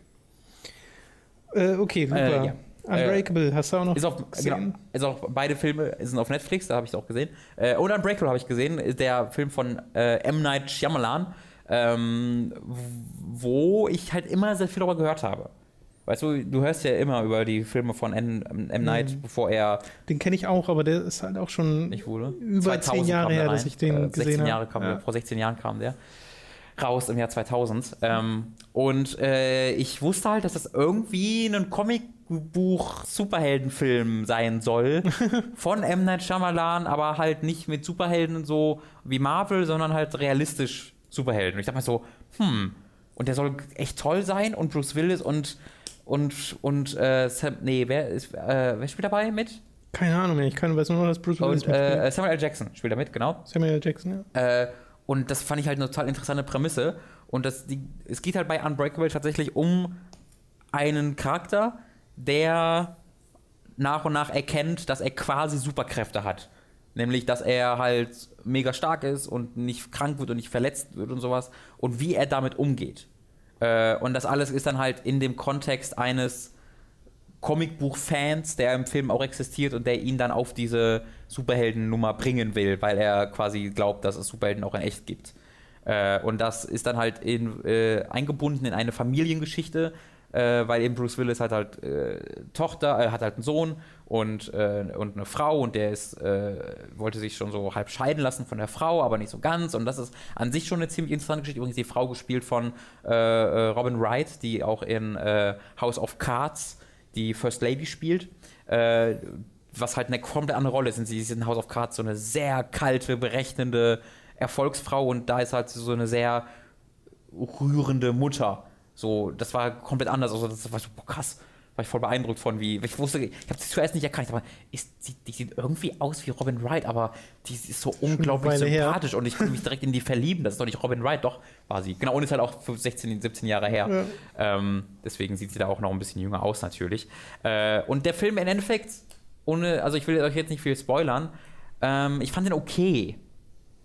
Äh, okay, super. Äh, ja. Unbreakable, äh, hast du auch noch ist auch, gesehen? Genau, ist auch beide Filme sind auf Netflix, da habe ich es auch gesehen. Äh, und Unbreakable habe ich gesehen, ist der Film von äh, M. Night Shyamalan, ähm, wo ich halt immer sehr viel darüber gehört habe. Weißt du, du hörst ja immer über die Filme von M. M. Night, mhm. bevor er. Den kenne ich auch, aber der ist halt auch schon nicht wurde. über zehn Jahre her, dass ich den äh, gesehen Jahre kam, ja. Vor 16 Jahren kam der raus im Jahr 2000. Ähm, und äh, ich wusste halt, dass das irgendwie ein Comicbuch-Superheldenfilm sein soll (laughs) von M. Night Shyamalan, aber halt nicht mit Superhelden so wie Marvel, sondern halt realistisch Superhelden. Und ich dachte mir so, hm, und der soll echt toll sein und Bruce Willis und und, und äh, Sam, nee, wer, ist, äh, wer spielt dabei mit? Keine Ahnung mehr, ich kann, weiß nur noch, dass Bruce Willis Und äh, Samuel L. Jackson spielt da mit, genau. Samuel L. Jackson, ja. Äh, und das fand ich halt eine total interessante Prämisse. Und das, die, es geht halt bei Unbreakable tatsächlich um einen Charakter, der nach und nach erkennt, dass er quasi Superkräfte hat. Nämlich, dass er halt mega stark ist und nicht krank wird und nicht verletzt wird und sowas. Und wie er damit umgeht. Äh, und das alles ist dann halt in dem Kontext eines Comicbuch-Fans, der im Film auch existiert und der ihn dann auf diese Superhelden-Nummer bringen will, weil er quasi glaubt, dass es Superhelden auch in echt gibt. Äh, und das ist dann halt in, äh, eingebunden in eine Familiengeschichte, äh, weil eben Bruce Willis hat halt äh, Tochter, äh, hat halt einen Sohn und, äh, und eine Frau und der ist, wollte sich schon so halb scheiden lassen von der Frau, aber nicht so ganz. Und das ist an sich schon eine ziemlich interessante Geschichte. Übrigens die Frau gespielt von Robin Wright, die auch in House of Cards die First Lady spielt was halt eine komplett andere Rolle ist. Sie ist in House of Cards so eine sehr kalte, berechnende Erfolgsfrau und da ist halt so eine sehr rührende Mutter. So, das war komplett anders. Also, das war so, boah, krass. War ich voll beeindruckt von, wie. Ich wusste, ich habe sie zuerst nicht erkannt, aber ist, die, die sieht irgendwie aus wie Robin Wright, aber die ist so unglaublich sympathisch her. und ich konnte mich direkt in die verlieben. Das ist doch nicht Robin Wright, doch, war sie. Genau, und ist halt auch 16, 17 Jahre her. Ja. Ähm, deswegen sieht sie da auch noch ein bisschen jünger aus, natürlich. Äh, und der Film im Endeffekt, ohne, also ich will euch jetzt nicht viel spoilern, ähm, ich fand den okay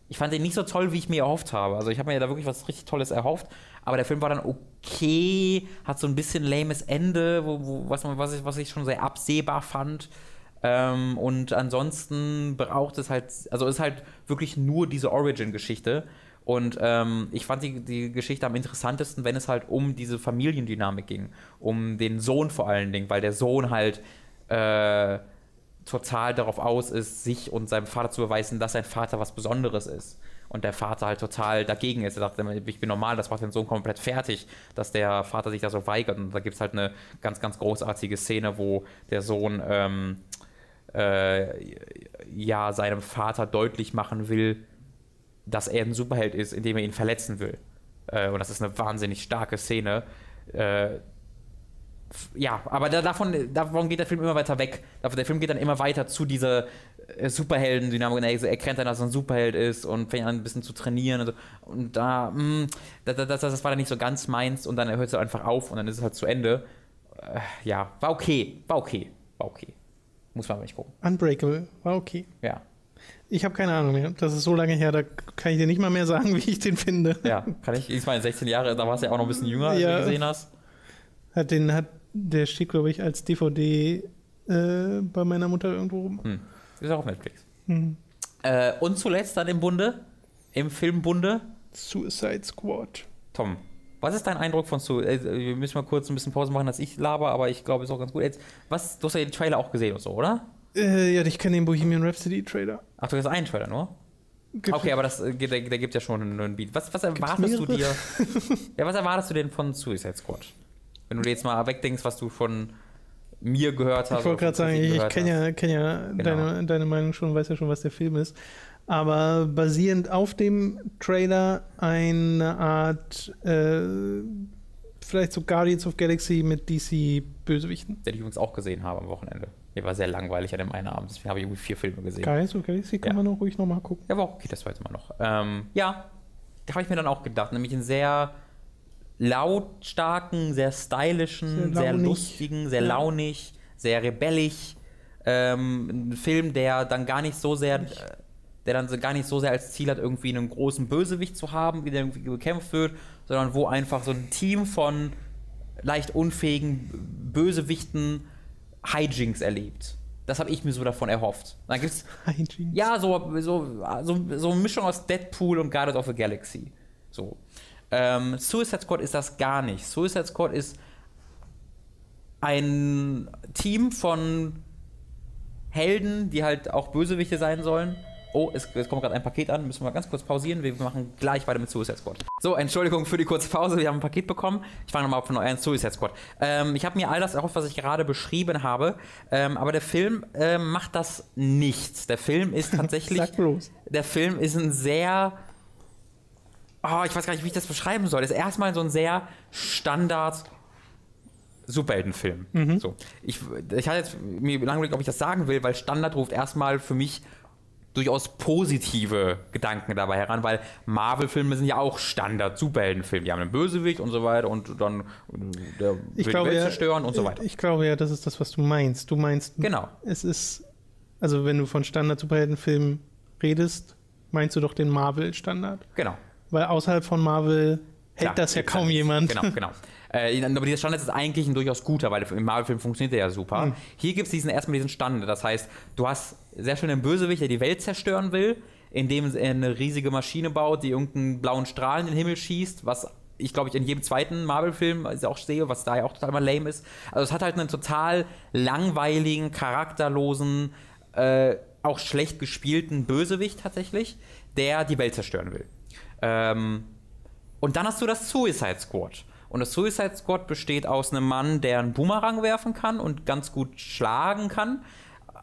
ich fand den nicht so toll, wie ich mir erhofft habe. Also ich habe mir da wirklich was richtig Tolles erhofft, aber der Film war dann okay, hat so ein bisschen lames Ende, wo, wo, was, was, ich, was ich schon sehr absehbar fand. Ähm, und ansonsten braucht es halt, also ist halt wirklich nur diese Origin-Geschichte. Und ähm, ich fand die, die Geschichte am interessantesten, wenn es halt um diese Familiendynamik ging. Um den Sohn vor allen Dingen, weil der Sohn halt äh, total darauf aus ist, sich und seinem Vater zu beweisen, dass sein Vater was Besonderes ist. Und der Vater halt total dagegen ist. Er sagt, ich bin normal, das macht den Sohn komplett fertig, dass der Vater sich da so weigert. Und da gibt es halt eine ganz, ganz großartige Szene, wo der Sohn ähm, äh, ja seinem Vater deutlich machen will, dass er ein Superheld ist, indem er ihn verletzen will. Äh, und das ist eine wahnsinnig starke Szene. Äh, ja, aber da, davon, davon geht der Film immer weiter weg. Der Film geht dann immer weiter zu dieser äh, Superhelden-Dynamik. Er erkennt dann, dass er ein Superheld ist und fängt an, ein bisschen zu trainieren. Und, so. und da, mh, mm, das, das, das, war dann nicht so ganz meins und dann hört es einfach auf und dann ist es halt zu Ende. Äh, ja, war okay. War okay. War okay. Muss man aber nicht gucken. Unbreakable. War okay. Ja. Ich habe keine Ahnung mehr. Das ist so lange her, da kann ich dir nicht mal mehr sagen, (laughs) wie ich den finde. Ja, kann ich. Ich meine, 16 Jahre, da warst du ja auch noch ein bisschen jünger, als ja. du gesehen hast. Hat den, hat der steht, glaube ich, als DVD äh, bei meiner Mutter irgendwo rum. Hm. Ist auch auf Netflix. Hm. Äh, und zuletzt dann im Bunde, im Filmbunde. Suicide Squad. Tom, was ist dein Eindruck von Suicide? Äh, wir müssen mal kurz ein bisschen Pause machen, dass ich laber, aber ich glaube, es ist auch ganz gut. Jetzt, was, du hast ja den Trailer auch gesehen und so, oder? Äh, ja, ich kenne den Bohemian Rhapsody Trailer. Ach, du hast einen Trailer nur? Gibt's- Okay, aber das, äh, der, der gibt ja schon einen, einen Beat. Was, was erwartest du dir? (laughs) ja, was erwartest du denn von Suicide Squad? Wenn du dir jetzt mal wegdenkst, was du von mir gehört hast. Ich wollte gerade sagen, ich kenne ja, kenn ja Genau. deine, deine Meinung schon, weiß ja schon, was der Film ist. Aber basierend auf dem Trailer eine Art, äh, vielleicht so Guardians of Galaxy mit DC-Bösewichten. Den ich übrigens auch gesehen habe am Wochenende. Mir war sehr langweilig an dem einen Abend, deswegen habe ich irgendwie vier Filme gesehen. Guardians of Galaxy kann Ja. man auch ruhig nochmal gucken. Ja, aber auch okay, das war jetzt mal noch. Ähm, ja, da habe ich mir dann auch gedacht, nämlich einen sehr lautstarken, sehr stylischen, Sehr sehr, lustigen, sehr Ja. launig, sehr rebellisch. Ähm, ein Film, der dann gar nicht so sehr, äh, der dann so gar nicht so sehr als Ziel hat, irgendwie einen großen Bösewicht zu haben, wie der irgendwie bekämpft wird, sondern wo einfach so ein Team von leicht unfähigen Bösewichten Hijinks erlebt. Das habe ich mir so davon erhofft. Dann gibt's (laughs) Hygiene. ja, so, so, so, so eine Mischung aus Deadpool und Guardians of the Galaxy. So. Ähm, Suicide Squad ist das gar nicht. Suicide Squad ist ein Team von Helden, die halt auch Bösewichte sein sollen. Oh, es, es kommt gerade ein Paket an, müssen wir mal ganz kurz pausieren. Wir machen gleich weiter mit Suicide Squad. So, Entschuldigung für die kurze Pause, wir haben ein Paket bekommen. Ich fange nochmal von an Suicide Squad. Ähm, ich habe mir all das erhofft, was ich gerade beschrieben habe, ähm, aber der Film ähm, macht das nicht. Der Film ist (laughs) tatsächlich Sag bloß. der Film ist ein sehr. Oh, ich weiß gar nicht, wie ich das beschreiben soll. Das ist erstmal so ein sehr Standard Superheldenfilm. So. Ich, ich hatte jetzt mir lange überlegt, ob ich das sagen will, weil Standard ruft erstmal für mich durchaus positive Gedanken dabei heran, weil Marvel-Filme sind ja auch Standard-Superheldenfilme. Die haben einen Bösewicht und so weiter und dann der will Ich die glaube, Welt ja, zerstören und so weiter. ich glaube ja, das ist das, was du meinst. Du meinst, Genau. es ist, also wenn du von Standard-Superheldenfilmen redest, meinst du doch den Marvel-Standard. Genau. Weil außerhalb von Marvel hält Klar, das ja kaum nichts. jemand. Genau, genau. (laughs) Äh, aber dieser Standard ist eigentlich ein durchaus guter, weil im Marvel-Film funktioniert der ja super. Mhm. Hier gibt es diesen, erstmal diesen Standard. Das heißt, du hast sehr schön einen Bösewicht, der die Welt zerstören will, indem er eine riesige Maschine baut, die irgendeinen blauen Strahl in den Himmel schießt, was ich glaube ich in jedem zweiten Marvel-Film auch sehe, was da ja auch total mal lame ist. Also es hat halt einen total langweiligen, charakterlosen, äh, auch schlecht gespielten Bösewicht tatsächlich, der die Welt zerstören will. Ähm, und dann hast du das Suicide Squad. Und das Suicide Squad besteht aus einem Mann, der einen Boomerang werfen kann und ganz gut schlagen kann.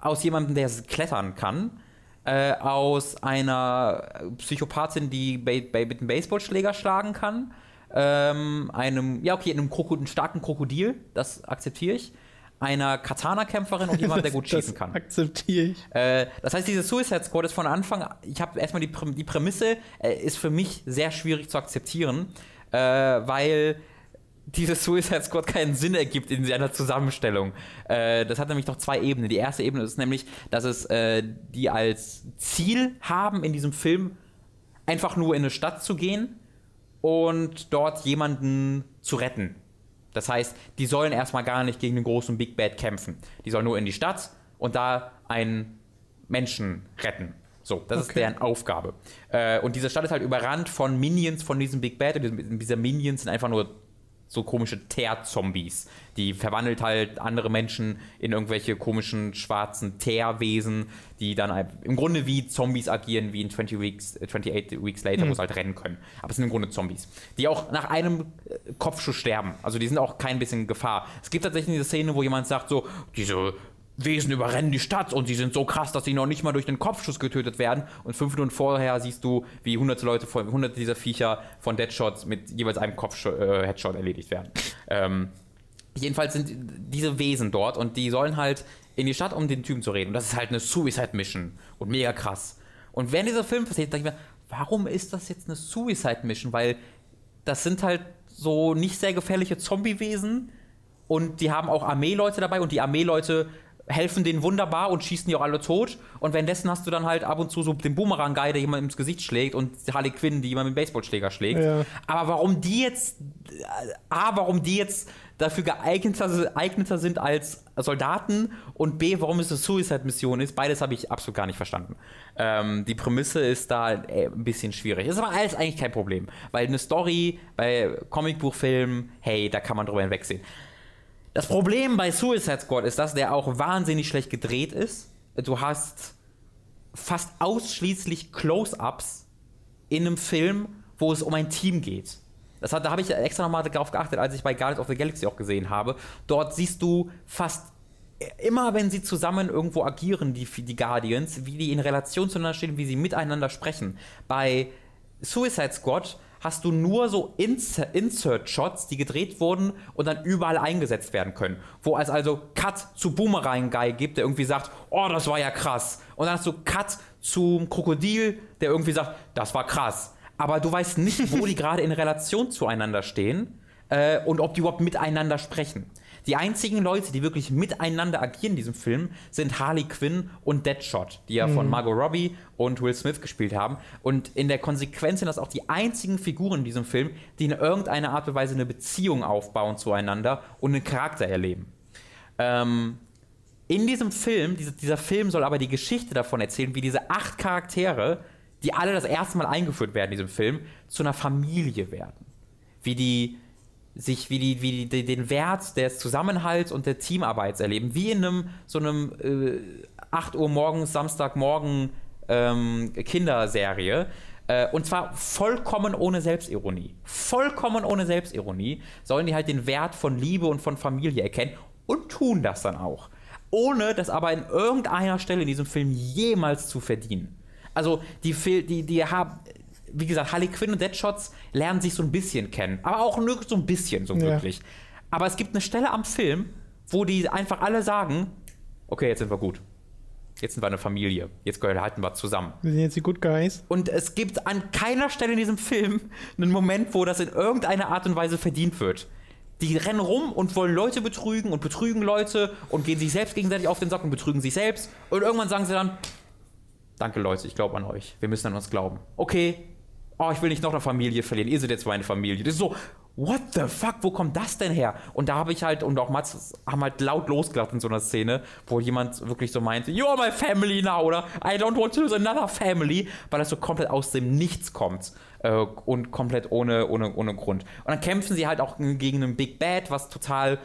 Aus jemandem, der klettern kann. Äh, aus einer Psychopathin, die bei, bei, mit einem Baseballschläger schlagen kann. Ähm, einem, ja, okay, einem, Kroko einem starken Krokodil, das akzeptiere ich. Einer Katana-Kämpferin und jemand, der gut (laughs) schießen kann. akzeptiere ich. Äh, das heißt, diese Suicide Squad ist von Anfang, ich habe erstmal die, Präm- die Prämisse, äh, ist für mich sehr schwierig zu akzeptieren, äh, weil diese Suicide Squad keinen Sinn ergibt in seiner Zusammenstellung. Äh, das hat nämlich noch zwei Ebenen. Die erste Ebene ist nämlich, dass es äh, die als Ziel haben, in diesem Film einfach nur in eine Stadt zu gehen und dort jemanden zu retten. Das heißt, die sollen erstmal gar nicht gegen den großen Big Bad kämpfen. Die sollen nur in die Stadt und da einen Menschen retten. So, das ist Okay. deren Aufgabe. Äh, und diese Stadt ist halt überrannt von Minions von diesem Big Bad. Und diese Minions sind einfach nur so komische Teer-Zombies. Die verwandelt halt andere Menschen in irgendwelche komischen schwarzen Teerwesen, die dann im Grunde wie Zombies agieren, wie in 20 Weeks, äh, 28 Weeks Later, wo sie halt rennen können. Aber es sind im Grunde Zombies, die auch nach einem äh, Kopfschuss sterben. Also die sind auch kein bisschen Gefahr. Es gibt tatsächlich diese Szene, wo jemand sagt so, diese Wesen überrennen die Stadt und sie sind so krass, dass sie noch nicht mal durch den Kopfschuss getötet werden. Und fünf Minuten vorher siehst du, wie hunderte Leute, hunderte dieser Viecher von Deadshots mit jeweils einem Kopf-Headshot erledigt werden. Ähm, jedenfalls sind diese Wesen dort und die sollen halt in die Stadt, um den Typen zu reden. Und das ist halt eine Suicide-Mission und mega krass. Und während dieser Film passiert, denke ich mir, warum ist das jetzt eine Suicide-Mission? Weil das sind halt so nicht sehr gefährliche Zombie-Wesen und die haben auch Armeeleute dabei und die Armeeleute helfen denen wunderbar und schießen die auch alle tot. Und währenddessen hast du dann halt ab und zu so den Boomerang-Guy, der jemand ins Gesicht schlägt und Harley Quinn, die jemand mit dem Baseballschläger schlägt. Ja. Aber warum die jetzt, A, warum die jetzt dafür geeigneter, geeigneter sind als Soldaten und B, warum es eine Suicide-Mission ist, beides habe ich absolut gar nicht verstanden. Ähm, die Prämisse ist da äh, ein bisschen schwierig. Ist aber alles eigentlich kein Problem, weil eine Story bei Comicbuchfilmen, hey, da kann man drüber hinwegsehen. Das Problem bei Suicide Squad ist, dass der auch wahnsinnig schlecht gedreht ist. du hast fast ausschließlich Close-ups in einem Film, wo es um ein Team geht. Das hat, da habe ich extra nochmal darauf geachtet, als ich bei Guardians of the Galaxy auch gesehen habe. Dort siehst du fast immer, wenn sie zusammen irgendwo agieren, die, die Guardians, wie die in Relation zueinander stehen, wie sie miteinander sprechen. Bei Suicide Squad hast du nur so Insert-Shots, die gedreht wurden und dann überall eingesetzt werden können. Wo es also Cut zu Boomerang Guy gibt, der irgendwie sagt, oh, das war ja krass. Und dann hast du Cut zum Krokodil, der irgendwie sagt, das war krass. Aber du weißt nicht, wo die (laughs) gerade in Relation zueinander stehen äh, und ob die überhaupt miteinander sprechen. Die einzigen Leute, die wirklich miteinander agieren in diesem Film, sind Harley Quinn und Deadshot, die ja mhm. von Margot Robbie und Will Smith gespielt haben. Und in der Konsequenz sind das auch die einzigen Figuren in diesem Film, die in irgendeiner Art und Weise eine Beziehung aufbauen zueinander und einen Charakter erleben. Ähm, in diesem Film, diese, dieser Film soll aber die Geschichte davon erzählen, wie diese acht Charaktere, die alle das erste Mal eingeführt werden in diesem Film, zu einer Familie werden. Wie die sich wie die, wie die, den Wert des Zusammenhalts und der Teamarbeit erleben, wie in einem so einem äh, 8 Uhr morgens, Samstagmorgen ähm, Kinderserie. Äh, und zwar vollkommen ohne Selbstironie. Vollkommen ohne Selbstironie sollen die halt den Wert von Liebe und von Familie erkennen und tun das dann auch. Ohne das aber in irgendeiner Stelle in diesem Film jemals zu verdienen. Also die, die, die haben, wie gesagt, Harley Quinn und Deadshots lernen sich so ein bisschen kennen. Aber auch nur so ein bisschen, so wirklich. Ja. Aber es gibt eine Stelle am Film, wo die einfach alle sagen: Okay, jetzt sind wir gut. Jetzt sind wir eine Familie. Jetzt halten wir zusammen. Wir sind jetzt die Good Guys. Und es gibt an keiner Stelle in diesem Film einen Moment, wo das in irgendeiner Art und Weise verdient wird. Die rennen rum und wollen Leute betrügen und betrügen Leute und gehen sich selbst gegenseitig auf den Sack und betrügen sich selbst. Und irgendwann sagen sie dann: Danke, Leute, ich glaube an euch. Wir müssen an uns glauben. Okay, oh, ich will nicht noch eine Familie verlieren, ihr seid jetzt meine Familie. Das ist so, what the fuck, wo kommt das denn her? Und da habe ich halt, und auch Mats haben halt laut losgelacht in so einer Szene, wo jemand wirklich so meinte, you are my family now, oder I don't want to lose another family, weil das so komplett aus dem Nichts kommt äh, und komplett ohne, ohne, ohne Grund. Und dann kämpfen sie halt auch gegen einen Big Bad, was total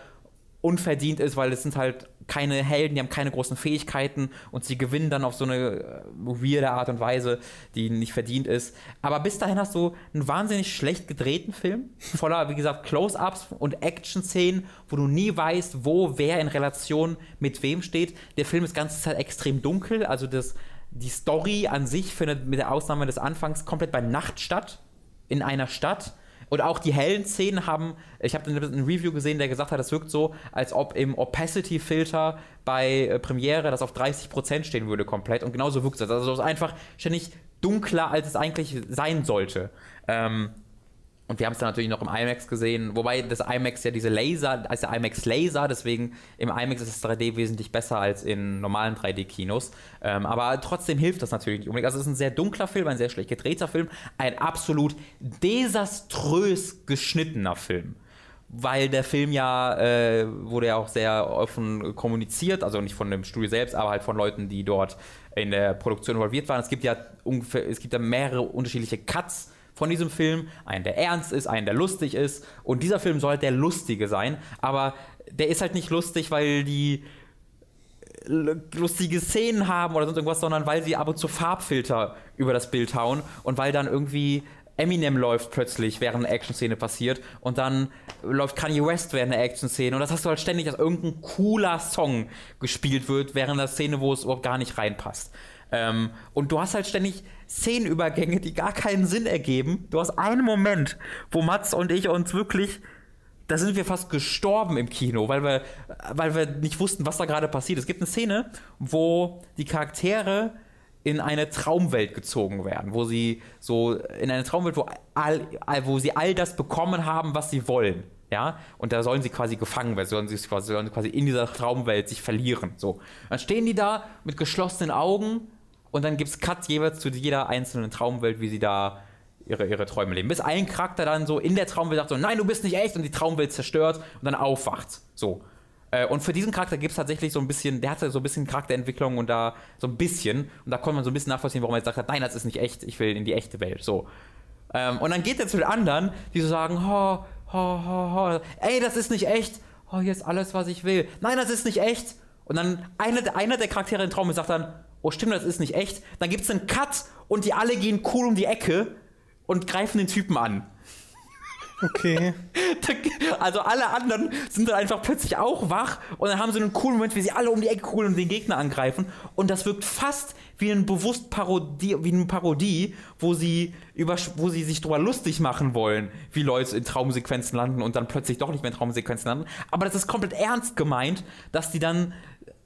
unverdient ist, weil es sind halt keine Helden, die haben keine großen Fähigkeiten und sie gewinnen dann auf so eine äh, weirde Art und Weise, die nicht verdient ist. Aber bis dahin hast du einen wahnsinnig schlecht gedrehten Film, voller, wie gesagt, Close-Ups und Action-Szenen, wo du nie weißt, wo wer in Relation mit wem steht. Der Film ist ganze Zeit extrem dunkel, also das, die Story an sich findet mit der Ausnahme des Anfangs komplett bei Nacht statt, in einer Stadt und auch die hellen Szenen haben, ich habe ein Review gesehen, der gesagt hat, es wirkt so, als ob im Opacity-Filter bei äh, Premiere das auf 30% stehen würde komplett. Und genauso wirkt es. Also es ist einfach ständig dunkler, als es eigentlich sein sollte. Ähm, und wir haben es dann natürlich noch im IMAX gesehen, wobei das IMAX ja diese Laser, also IMAX Laser, deswegen im IMAX ist das 3D wesentlich besser als in normalen 3D-Kinos. Ähm, aber trotzdem hilft das natürlich nicht unbedingt. Also es ist ein sehr dunkler Film, ein sehr schlecht gedrehter Film, ein absolut desaströs geschnittener Film. Weil der Film ja, äh, wurde ja auch sehr offen kommuniziert, also nicht von dem Studio selbst, aber halt von Leuten, die dort in der Produktion involviert waren. Es gibt ja ungefähr, es gibt ja mehrere unterschiedliche Cuts von diesem Film. Einen, der ernst ist, einen, der lustig ist. Und dieser Film soll halt der lustige sein. Aber der ist halt nicht lustig, weil die lustige Szenen haben oder sonst irgendwas, sondern weil sie ab und zu Farbfilter über das Bild hauen und weil dann irgendwie Eminem läuft plötzlich, während eine Action-Szene passiert und dann läuft Kanye West während einer Action-Szene und das hast du halt ständig, dass irgendein cooler Song gespielt wird während der Szene, wo es überhaupt gar nicht reinpasst. Ähm, und du hast halt ständig Szenenübergänge, die gar keinen Sinn ergeben. Du hast einen Moment, wo Mats und ich uns wirklich da sind wir fast gestorben im Kino, weil wir, weil wir nicht wussten, was da gerade passiert. Es gibt eine Szene, wo die Charaktere in eine Traumwelt gezogen werden, wo sie so in eine Traumwelt, wo, all, wo sie all das bekommen haben, was sie wollen. Ja, und da sollen sie quasi gefangen werden, sollen sie quasi, sollen quasi in dieser Traumwelt sich verlieren. So. Dann stehen die da mit geschlossenen Augen und dann gibt es Cuts jeweils zu jeder einzelnen Traumwelt, wie sie da ihre, ihre Träume leben. Bis ein Charakter dann so in der Traumwelt sagt so, nein, du bist nicht echt und die Traumwelt zerstört und dann aufwacht. So. Äh, und für diesen Charakter gibt es tatsächlich so ein bisschen, der hatte so ein bisschen Charakterentwicklung und da so ein bisschen, und da konnte man so ein bisschen nachvollziehen, warum er jetzt sagt, nein, das ist nicht echt, ich will in die echte Welt. So. Ähm, und dann geht er zu den anderen, die so sagen, ho, ho, ho, ho, ey, das ist nicht echt, oh, hier ist alles, was ich will. Nein, das ist nicht echt Und dann einer, einer der Charaktere im Traum sagt dann, oh stimmt, das ist nicht echt. Dann gibt es einen Cut und die alle gehen cool um die Ecke und greifen den Typen an. Okay. (laughs) Also alle anderen sind dann einfach plötzlich auch wach und dann haben sie einen coolen Moment, wie sie alle um die Ecke coolen und den Gegner angreifen. Und das wirkt fast wie ein bewusst Parodie, wie eine Parodie, wo sie über, wo sie sich drüber lustig machen wollen, wie Leute in Traumsequenzen landen und dann plötzlich doch nicht mehr in Traumsequenzen landen. Aber das ist komplett ernst gemeint, dass die dann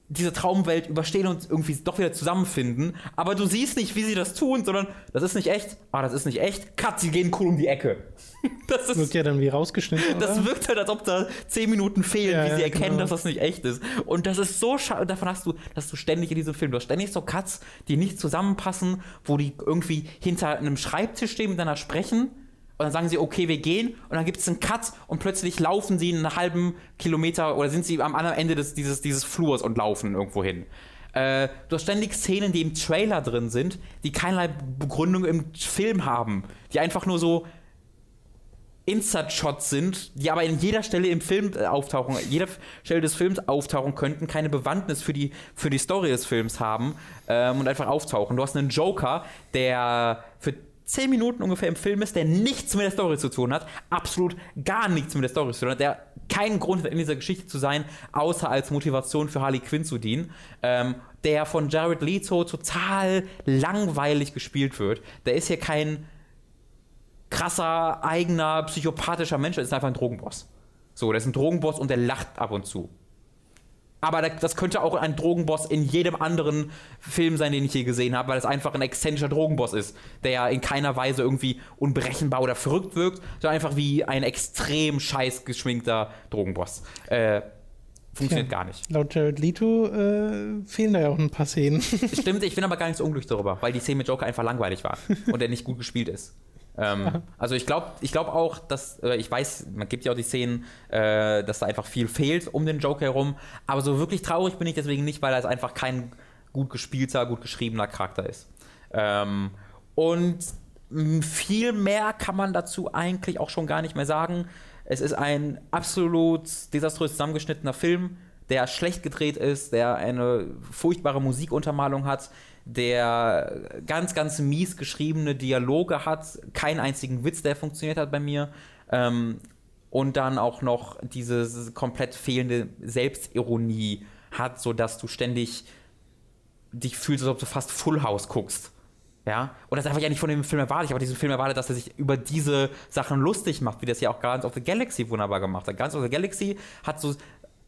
diese Traumwelt überstehen und irgendwie doch wieder zusammenfinden. Aber du siehst nicht, wie sie das tun, sondern das ist nicht echt. Ah, das ist nicht echt. Cut, sie gehen cool um die Ecke. (laughs) Das ist, wird ja dann wie rausgeschnitten. Das oder? wirkt halt, als ob da zehn Minuten fehlen, ja, wie sie ja, erkennen, genau. dass das nicht echt ist. Und das ist so schade. Davon hast du, dass du ständig in diesem Film, du hast ständig so Cuts, die nicht zusammenpassen, wo die irgendwie hinter einem Schreibtisch stehen, miteinander sprechen und dann sagen sie, okay, wir gehen. Und dann gibt es einen Cut und plötzlich laufen sie einen halben Kilometer oder sind sie am anderen Ende des, dieses, dieses Flurs und laufen irgendwo hin. Äh, du hast ständig Szenen, die im Trailer drin sind, die keinerlei Begründung im Film haben. Die einfach nur so Insert-Shots sind, die aber in jeder Stelle im Film äh, auftauchen, jeder Stelle des Films auftauchen könnten, keine Bewandtnis für die, für die Story des Films haben ähm, und einfach auftauchen. Du hast einen Joker, der für 10 Minuten ungefähr im Film ist, der nichts mit der Story zu tun hat, absolut gar nichts mit der Story zu tun hat, der keinen Grund hat, in dieser Geschichte zu sein, außer als Motivation für Harley Quinn zu dienen, ähm, der von Jared Leto total langweilig gespielt wird. Der ist hier kein krasser, eigener, psychopathischer Mensch, der ist einfach ein Drogenboss. So, der ist ein Drogenboss und der lacht ab und zu. Aber das könnte auch ein Drogenboss in jedem anderen Film sein, den ich je gesehen habe, weil es einfach ein exzentrischer Drogenboss ist, der ja in keiner Weise irgendwie unberechenbar oder verrückt wirkt, sondern einfach wie ein extrem scheiß geschminkter Drogenboss. Äh, funktioniert ja, gar nicht. Laut Jared Leto äh, fehlen da ja auch ein paar Szenen. Stimmt, (laughs) ich bin aber gar nicht so unglücklich darüber, weil die Szene mit Joker einfach langweilig war und er nicht gut gespielt ist. Ähm, also ich glaube ich glaub auch, dass, äh, ich weiß, man gibt ja auch die Szenen, äh, dass da einfach viel fehlt um den Joker herum, aber so wirklich traurig bin ich deswegen nicht, weil er einfach kein gut gespielter, gut geschriebener Charakter ist. Ähm, und viel mehr kann man dazu eigentlich auch schon gar nicht mehr sagen. Es ist ein absolut desaströs zusammengeschnittener Film, der schlecht gedreht ist, der eine furchtbare Musikuntermalung hat, der ganz, ganz mies geschriebene Dialoge hat, keinen einzigen Witz, der funktioniert hat bei mir. Ähm, und dann auch noch diese komplett fehlende Selbstironie hat, sodass du ständig dich fühlst, als ob du fast Full House guckst. Ja, und das einfach ja nicht von dem Film erwartet. Ich habe diesen Film erwartet, dass er sich über diese Sachen lustig macht, wie das ja auch Guardians of the Galaxy wunderbar gemacht hat. Guardians of the Galaxy hat so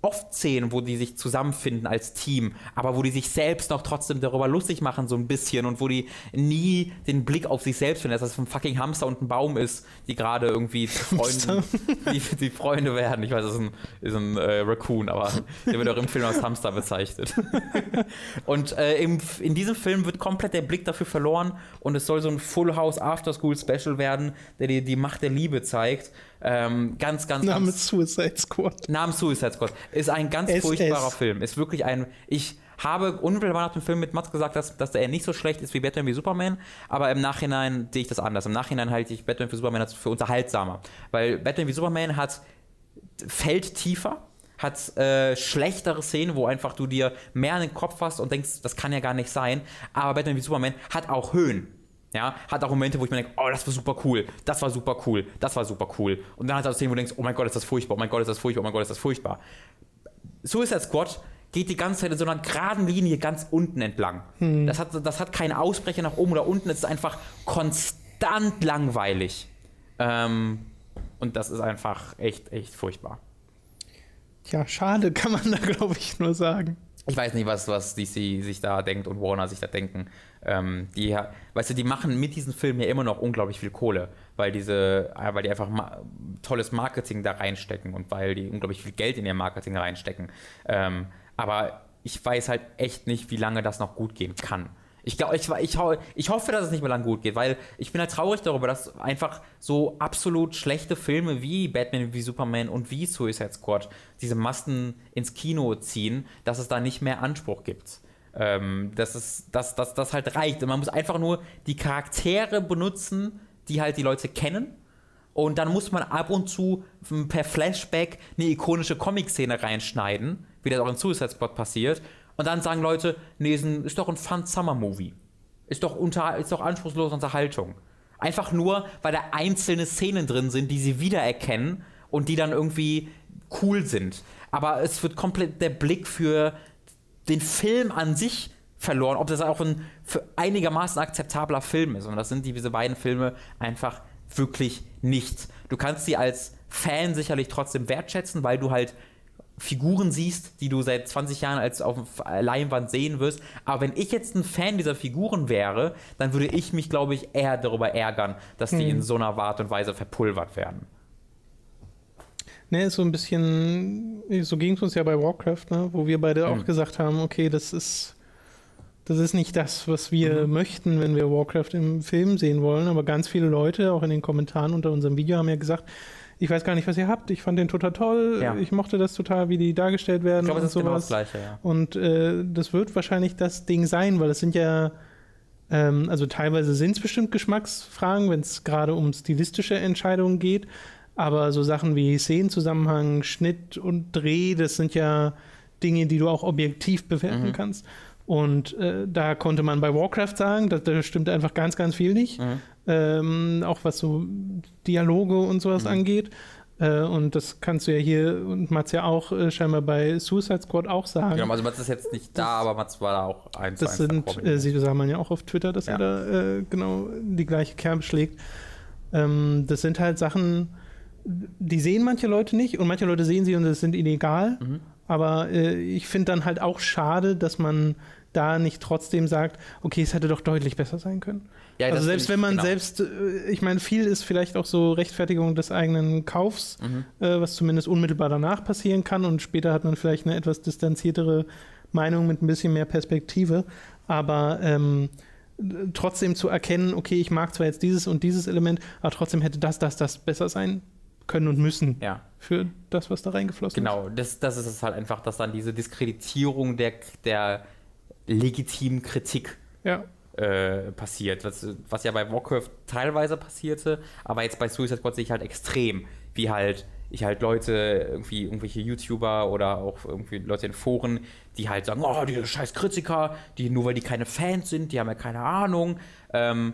oft Szenen, wo die sich zusammenfinden als Team, aber wo die sich selbst noch trotzdem darüber lustig machen, so ein bisschen und wo die nie den Blick auf sich selbst finden, dass das ein fucking Hamster und ein Baum ist, die gerade irgendwie (laughs) Freunde, die, die, Freunde werden. Ich weiß, das ist ein, ist ein äh, Raccoon, aber der wird auch im Film als Hamster bezeichnet. (laughs) und äh, im, in diesem Film wird komplett der Blick dafür verloren und es soll so ein Full House After School Special werden, der dir die Macht der Liebe zeigt ähm, ganz, ganz. Namens Suicide Squad. Namens Suicide Squad. Ist ein ganz SS. furchtbarer Film. Ist wirklich ein. Ich habe unmittelbar nach dem Film mit Mats gesagt, dass, dass er nicht so schlecht ist wie Batman wie Superman, aber im Nachhinein sehe ich das anders. Im Nachhinein halte ich Batman wie Superman für unterhaltsamer. Weil Batman wie Superman hat fällt tiefer, hat äh, schlechtere Szenen, wo einfach du dir mehr an den Kopf hast und denkst, das kann ja gar nicht sein. Aber Batman wie Superman hat auch Höhen. Ja, hat auch Momente, wo ich mir denke, oh, das war super cool, das war super cool, das war super cool. Und dann hat er Szenen, wo du denkst, oh mein Gott, ist das furchtbar, oh mein Gott, ist das furchtbar, oh mein Gott, ist das furchtbar. Suicide Squad geht die ganze Zeit in so einer geraden Linie ganz unten entlang. Hm. Das, hat, das hat keine Ausbrecher nach oben oder unten, es ist einfach konstant langweilig. Ähm, und das ist einfach echt, echt furchtbar. Ja, schade, kann man da, (laughs) glaube ich, nur sagen. Ich weiß nicht, was, was DC sich da denkt und Warner sich da denken. Ähm, die, weißt du, die machen mit diesen Filmen ja immer noch unglaublich viel Kohle, weil diese, äh, weil die einfach ma tolles Marketing da reinstecken und weil die unglaublich viel Geld in ihr Marketing reinstecken. Ähm, aber ich weiß halt echt nicht, wie lange das noch gut gehen kann. Ich, glaub, ich, ich, ich hoffe, dass es nicht mehr lang gut geht, weil ich bin halt traurig darüber, dass einfach so absolut schlechte Filme wie Batman, wie Superman und wie Suicide Squad diese Massen ins Kino ziehen, dass es da nicht mehr Anspruch gibt. Ähm, dass es dass, dass, das halt reicht. Und man muss einfach nur die Charaktere benutzen, die halt die Leute kennen. Und dann muss man ab und zu per Flashback eine ikonische Comic-Szene reinschneiden, wie das auch in Suicide Squad passiert. Und dann sagen Leute, nee, ist, ist doch ein Fun Summer Movie. Ist doch, unter, ist doch anspruchslose Unterhaltung. Einfach nur, weil da einzelne Szenen drin sind, die sie wiedererkennen und die dann irgendwie cool sind. Aber es wird komplett der Blick für den Film an sich verloren, ob das auch ein für einigermaßen akzeptabler Film ist. Und das sind diese beiden Filme einfach wirklich nicht. Du kannst sie als Fan sicherlich trotzdem wertschätzen, weil du halt Figuren siehst, die du seit 20 Jahren als auf Leinwand sehen wirst. Aber wenn ich jetzt ein Fan dieser Figuren wäre, dann würde ich mich, glaube ich, eher darüber ärgern, dass die hm. in so einer Art und Weise verpulvert werden. Ne, ist so ein bisschen, so ging es uns ja bei Warcraft, ne, wo wir beide hm. auch gesagt haben, okay, das ist, das ist nicht das, was wir mhm. möchten, wenn wir Warcraft im Film sehen wollen. Aber ganz viele Leute, auch in den Kommentaren unter unserem Video, haben ja gesagt, ich weiß gar nicht, was ihr habt. Ich fand den total toll. Ja. Ich mochte das total, wie die dargestellt werden. Ich glaube, das ist genau das Gleiche, ja. Und äh, das wird wahrscheinlich das Ding sein, weil es sind ja, ähm, also teilweise sind es bestimmt Geschmacksfragen, wenn es gerade um stilistische Entscheidungen geht. Aber so Sachen wie Szenenzusammenhang, Schnitt und Dreh, das sind ja Dinge, die du auch objektiv bewerten mhm. kannst. Und äh, da konnte man bei Warcraft sagen, da, da stimmt einfach ganz, ganz viel nicht. Mhm. Ähm, auch was so Dialoge und sowas mhm. angeht. Äh, und das kannst du ja hier und Mats ja auch äh, scheinbar bei Suicide Squad auch sagen. Genau, also Mats ist jetzt nicht da, aber Mats war da auch ein Das sind, äh, sie sah man ja auch auf Twitter, dass ja. er da äh, genau die gleiche Kerbe schlägt. Ähm, das sind halt Sachen, die sehen manche Leute nicht und manche Leute sehen sie und es sind ihnen egal. Mhm. Aber äh, ich finde dann halt auch schade, dass man da nicht trotzdem sagt, okay, es hätte doch deutlich besser sein können. Ja, also selbst wenn man genau. selbst, äh, ich meine, viel ist vielleicht auch so Rechtfertigung des eigenen Kaufs, mhm. äh, was zumindest unmittelbar danach passieren kann und später hat man vielleicht eine etwas distanziertere Meinung mit ein bisschen mehr Perspektive, aber ähm, trotzdem zu erkennen, okay, ich mag zwar jetzt dieses und dieses Element, aber trotzdem hätte das, das, das besser sein können und müssen ja. für das, was da reingeflossen genau, ist. Genau, das, das ist es halt einfach, dass dann diese Diskreditierung der, der legitimen Kritik ja. äh, passiert. Was, was ja bei Warcraft teilweise passierte, aber jetzt bei Suicide Squad sehe ich halt extrem, wie halt ich halt Leute, irgendwie irgendwelche YouTuber oder auch irgendwie Leute in Foren, die halt sagen, oh, diese scheiß Kritiker, die nur weil die keine Fans sind, die haben ja keine Ahnung. Ähm,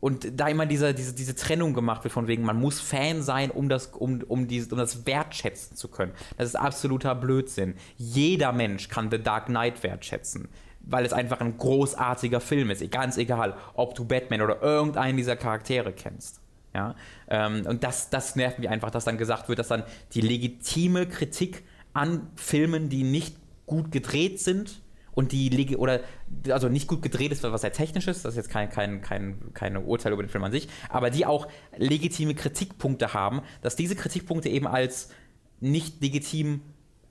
und da immer diese, diese, diese Trennung gemacht wird, von wegen, man muss Fan sein, um das, um, um, dieses, um das wertschätzen zu können. Das ist absoluter Blödsinn. Jeder Mensch kann The Dark Knight wertschätzen, weil es einfach ein großartiger Film ist. Ganz egal, ob du Batman oder irgendeinen dieser Charaktere kennst. Ja? Ähm, und das, das nervt mich einfach, dass dann gesagt wird, dass dann die legitime Kritik an Filmen, die nicht gut gedreht sind, und die oder also nicht gut gedreht ist, was sehr technisch ist, das ist jetzt kein, kein, kein, keine Urteil über den Film an sich, aber die auch legitime Kritikpunkte haben, dass diese Kritikpunkte eben als nicht legitim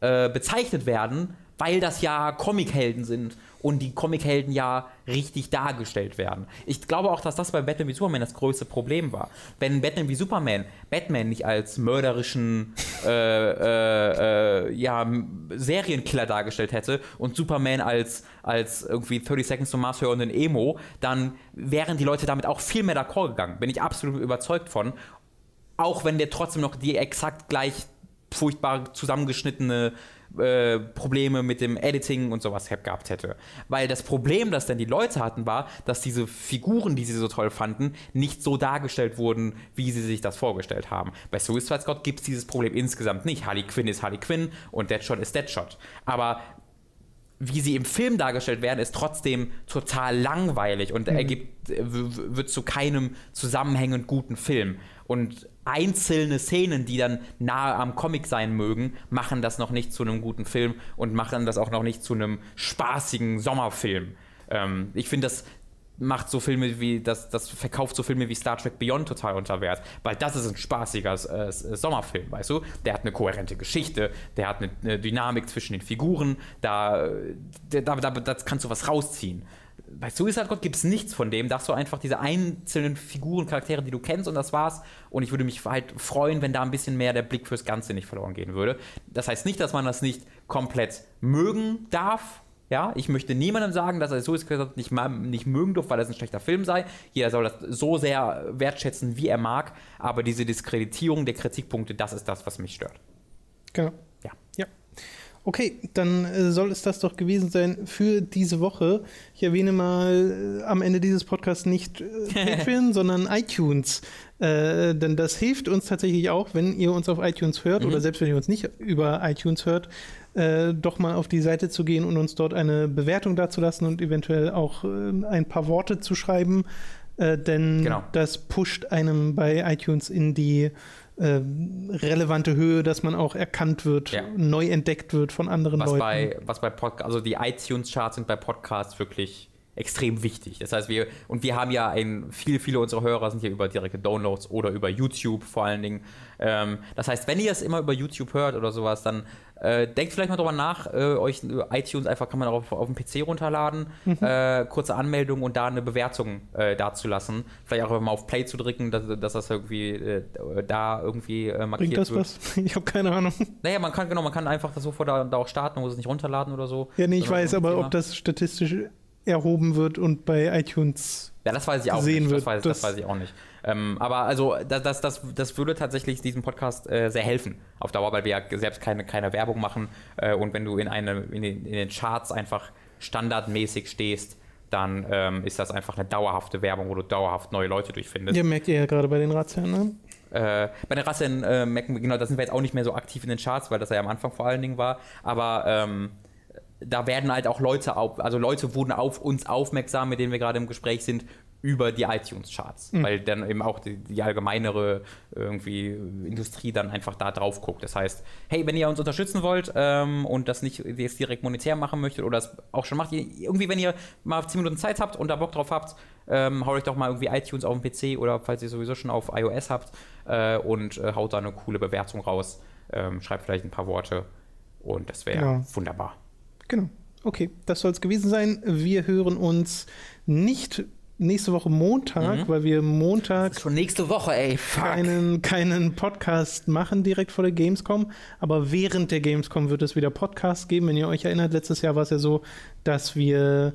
äh, bezeichnet werden, weil das ja Comichelden sind und die Comichelden ja richtig dargestellt werden. Ich glaube auch, dass das bei Batman wie Superman das größte Problem war. Wenn Batman wie Superman Batman nicht als mörderischen äh, äh, äh, ja, Serienkiller dargestellt hätte und Superman als, als irgendwie 30 Seconds to Mars hörenden Emo, dann wären die Leute damit auch viel mehr d'accord gegangen. Bin ich absolut überzeugt von. Auch wenn der trotzdem noch die exakt gleich furchtbar zusammengeschnittene äh, Probleme mit dem Editing und sowas gehabt hätte. Weil das Problem, das dann die Leute hatten, war, dass diese Figuren, die sie so toll fanden, nicht so dargestellt wurden, wie sie sich das vorgestellt haben. Bei Suicide Squad gibt es dieses Problem insgesamt nicht. Harley Quinn ist Harley Quinn und Deadshot ist Deadshot. Aber wie sie im Film dargestellt werden, ist trotzdem total langweilig und mhm. ergibt, wird zu keinem zusammenhängend guten Film. Und einzelne Szenen, die dann nahe am Comic sein mögen, machen das noch nicht zu einem guten Film und machen das auch noch nicht zu einem spaßigen Sommerfilm. Ähm, ich finde, das macht so Filme wie, das, das verkauft so Filme wie Star Trek Beyond total unter Wert, weil das ist ein spaßiger äh, Sommerfilm, weißt du? Der hat eine kohärente Geschichte, der hat eine, eine Dynamik zwischen den Figuren, da, da, da, da kannst du was rausziehen bei Suicide Squad gibt es nichts von dem. Da hast du einfach diese einzelnen Figuren, Charaktere, die du kennst und das war's. Und ich würde mich halt freuen, wenn da ein bisschen mehr der Blick fürs Ganze nicht verloren gehen würde. Das heißt nicht, dass man das nicht komplett mögen darf. Ja, ich möchte niemandem sagen, dass er Suicide Squad nicht, nicht mögen darf, weil das ein schlechter Film sei. Jeder soll das so sehr wertschätzen, wie er mag. Aber diese Diskreditierung der Kritikpunkte, das ist das, was mich stört. Genau. Okay, dann äh, soll es das doch gewesen sein für diese Woche. Ich erwähne mal äh, am Ende dieses Podcasts nicht äh, (laughs) Patreon, sondern iTunes. Äh, denn das hilft uns tatsächlich auch, wenn ihr uns auf iTunes hört Mhm. oder selbst wenn ihr uns nicht über iTunes hört, äh, doch mal auf die Seite zu gehen und uns dort eine Bewertung dazulassen und eventuell auch äh, ein paar Worte zu schreiben. Denn Genau. das pusht einem bei iTunes in die äh, relevante Höhe, dass man auch erkannt wird, Ja. neu entdeckt wird von anderen Was Leuten. bei, was bei Podcast, also die iTunes-Charts sind bei Podcasts wirklich extrem wichtig. Das heißt, wir, und wir haben ja ein, viele, viele unserer Hörer sind ja über direkte Downloads oder über YouTube vor allen Dingen. Ähm, das heißt, wenn ihr es immer über YouTube hört oder sowas, dann äh, denkt vielleicht mal drüber nach, äh, euch äh, iTunes einfach kann man auch auf, auf dem PC runterladen, äh, kurze Anmeldung und da eine Bewertung äh, dazulassen. Vielleicht auch mal auf Play zu drücken, dass, dass das irgendwie äh, da irgendwie äh, markiert Bringt das wird. was? (laughs) Ich habe keine Ahnung. Naja, man kann genau, man kann einfach das sofort da, da auch starten, man muss es nicht runterladen oder so. Ja, nee, ich weiß aber, ob das statistisch erhoben wird und bei iTunes. Ja, das weiß ich auch sehen nicht. wird, Das weiß, das das- weiß ich auch nicht. Ähm, aber also das, das, das, das würde tatsächlich diesem Podcast äh, sehr helfen auf Dauer, weil wir ja selbst keine, keine Werbung machen. Äh, und wenn du in, eine, in, den, in den Charts einfach standardmäßig stehst, dann ähm, ist das einfach eine dauerhafte Werbung, wo du dauerhaft neue Leute durchfindest. Ja, merkt ihr ja gerade bei den Razzien, ne? Äh, bei der Rasse in äh, merken wir, genau, da sind wir jetzt auch nicht mehr so aktiv in den Charts, weil das ja am Anfang vor allen Dingen war. Aber ähm, da werden halt auch Leute auf, also Leute wurden auf uns aufmerksam, mit denen wir gerade im Gespräch sind, über die iTunes-Charts, weil dann eben auch die, die allgemeinere irgendwie Industrie dann einfach da drauf guckt. Das heißt, hey, wenn ihr uns unterstützen wollt ähm, und das nicht jetzt direkt monetär machen möchtet oder es auch schon macht, ihr, irgendwie, wenn ihr mal 10 Minuten Zeit habt und da Bock drauf habt, ähm, haut euch doch mal irgendwie iTunes auf den PC oder falls ihr sowieso schon auf iOS habt äh, und äh, haut da eine coole Bewertung raus. Ähm, schreibt vielleicht ein paar Worte und das wäre Ja. wunderbar. Genau. Okay, das soll es gewesen sein. Wir hören uns nicht nächste Woche Montag, Mhm. weil wir Montag Schon nächste Woche, ey. keinen, keinen Podcast machen direkt vor der Gamescom, aber während der Gamescom wird es wieder Podcasts geben. Wenn ihr euch erinnert, letztes Jahr war es ja so, dass wir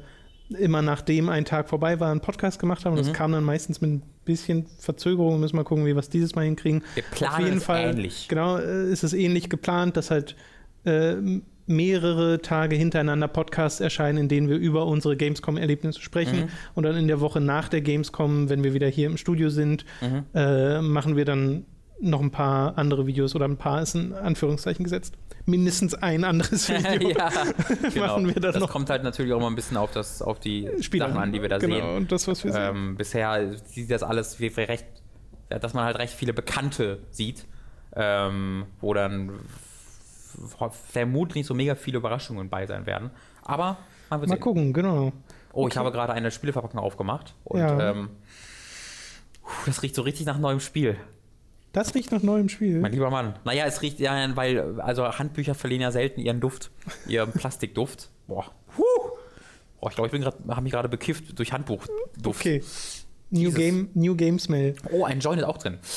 immer nachdem ein Tag vorbei war, einen Podcast gemacht haben. Und Mhm. das kam dann meistens mit ein bisschen Verzögerung. Müssen wir mal gucken, wie wir es dieses Mal hinkriegen. Wir planen Auf jeden es Fall, ähnlich. Genau, äh, ist es ähnlich geplant, dass halt äh, mehrere Tage hintereinander Podcasts erscheinen, in denen wir über unsere Gamescom-Erlebnisse sprechen. Mhm. Und dann in der Woche nach der Gamescom, wenn wir wieder hier im Studio sind, Mhm. äh, machen wir dann noch ein paar andere Videos oder ein paar ist in Anführungszeichen gesetzt. Mindestens ein anderes (laughs) Video. ja, (laughs) genau. Machen wir dann das noch. kommt halt natürlich auch immer ein bisschen auf, das, auf die Spieler Sachen an, die wir da genau, sehen. Und das, was wir sehen. Ähm, bisher sieht das alles recht, dass man halt recht viele Bekannte sieht, ähm, wo dann vermutlich so mega viele Überraschungen bei sein werden. Aber Mal sehen. gucken, genau. Oh, ich Okay. habe gerade eine Spieleverpackung aufgemacht und Ja. ähm, das riecht so richtig nach neuem Spiel. Das riecht nach neuem Spiel. Mein lieber Mann. Naja, es riecht ja, weil, also Handbücher verlieren ja selten ihren Duft, ihren (laughs) Plastikduft. Boah. Huh. Oh, ich glaube, ich bin grad, habe mich gerade bekifft durch Handbuchduft. Okay. New. Game, New Game Smell. Oh, ein Joint ist auch drin. (laughs)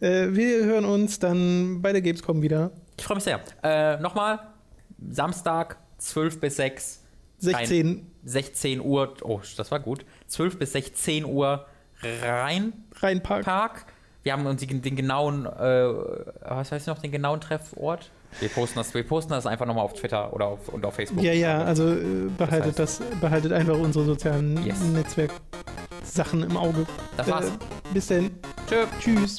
Äh, wir hören uns dann bei der Gamescom wieder. Ich freue mich sehr. Äh, Nochmal, Samstag, 12 bis 6. 16 16 Uhr. Oh, das war gut. 12 bis 16 Uhr rein reinparken. Park. Wir haben uns den, den genauen, äh, was heißt noch, den genauen Treffort? Wir posten das, wir posten das einfach nochmal auf Twitter oder auf, und auf Facebook. Ja, ja, also äh, behaltet Das das, behaltet einfach unsere sozialen Yes. Netzwerk-Sachen im Auge. Das war's. Äh, bis dann. Tschö. Tschüss.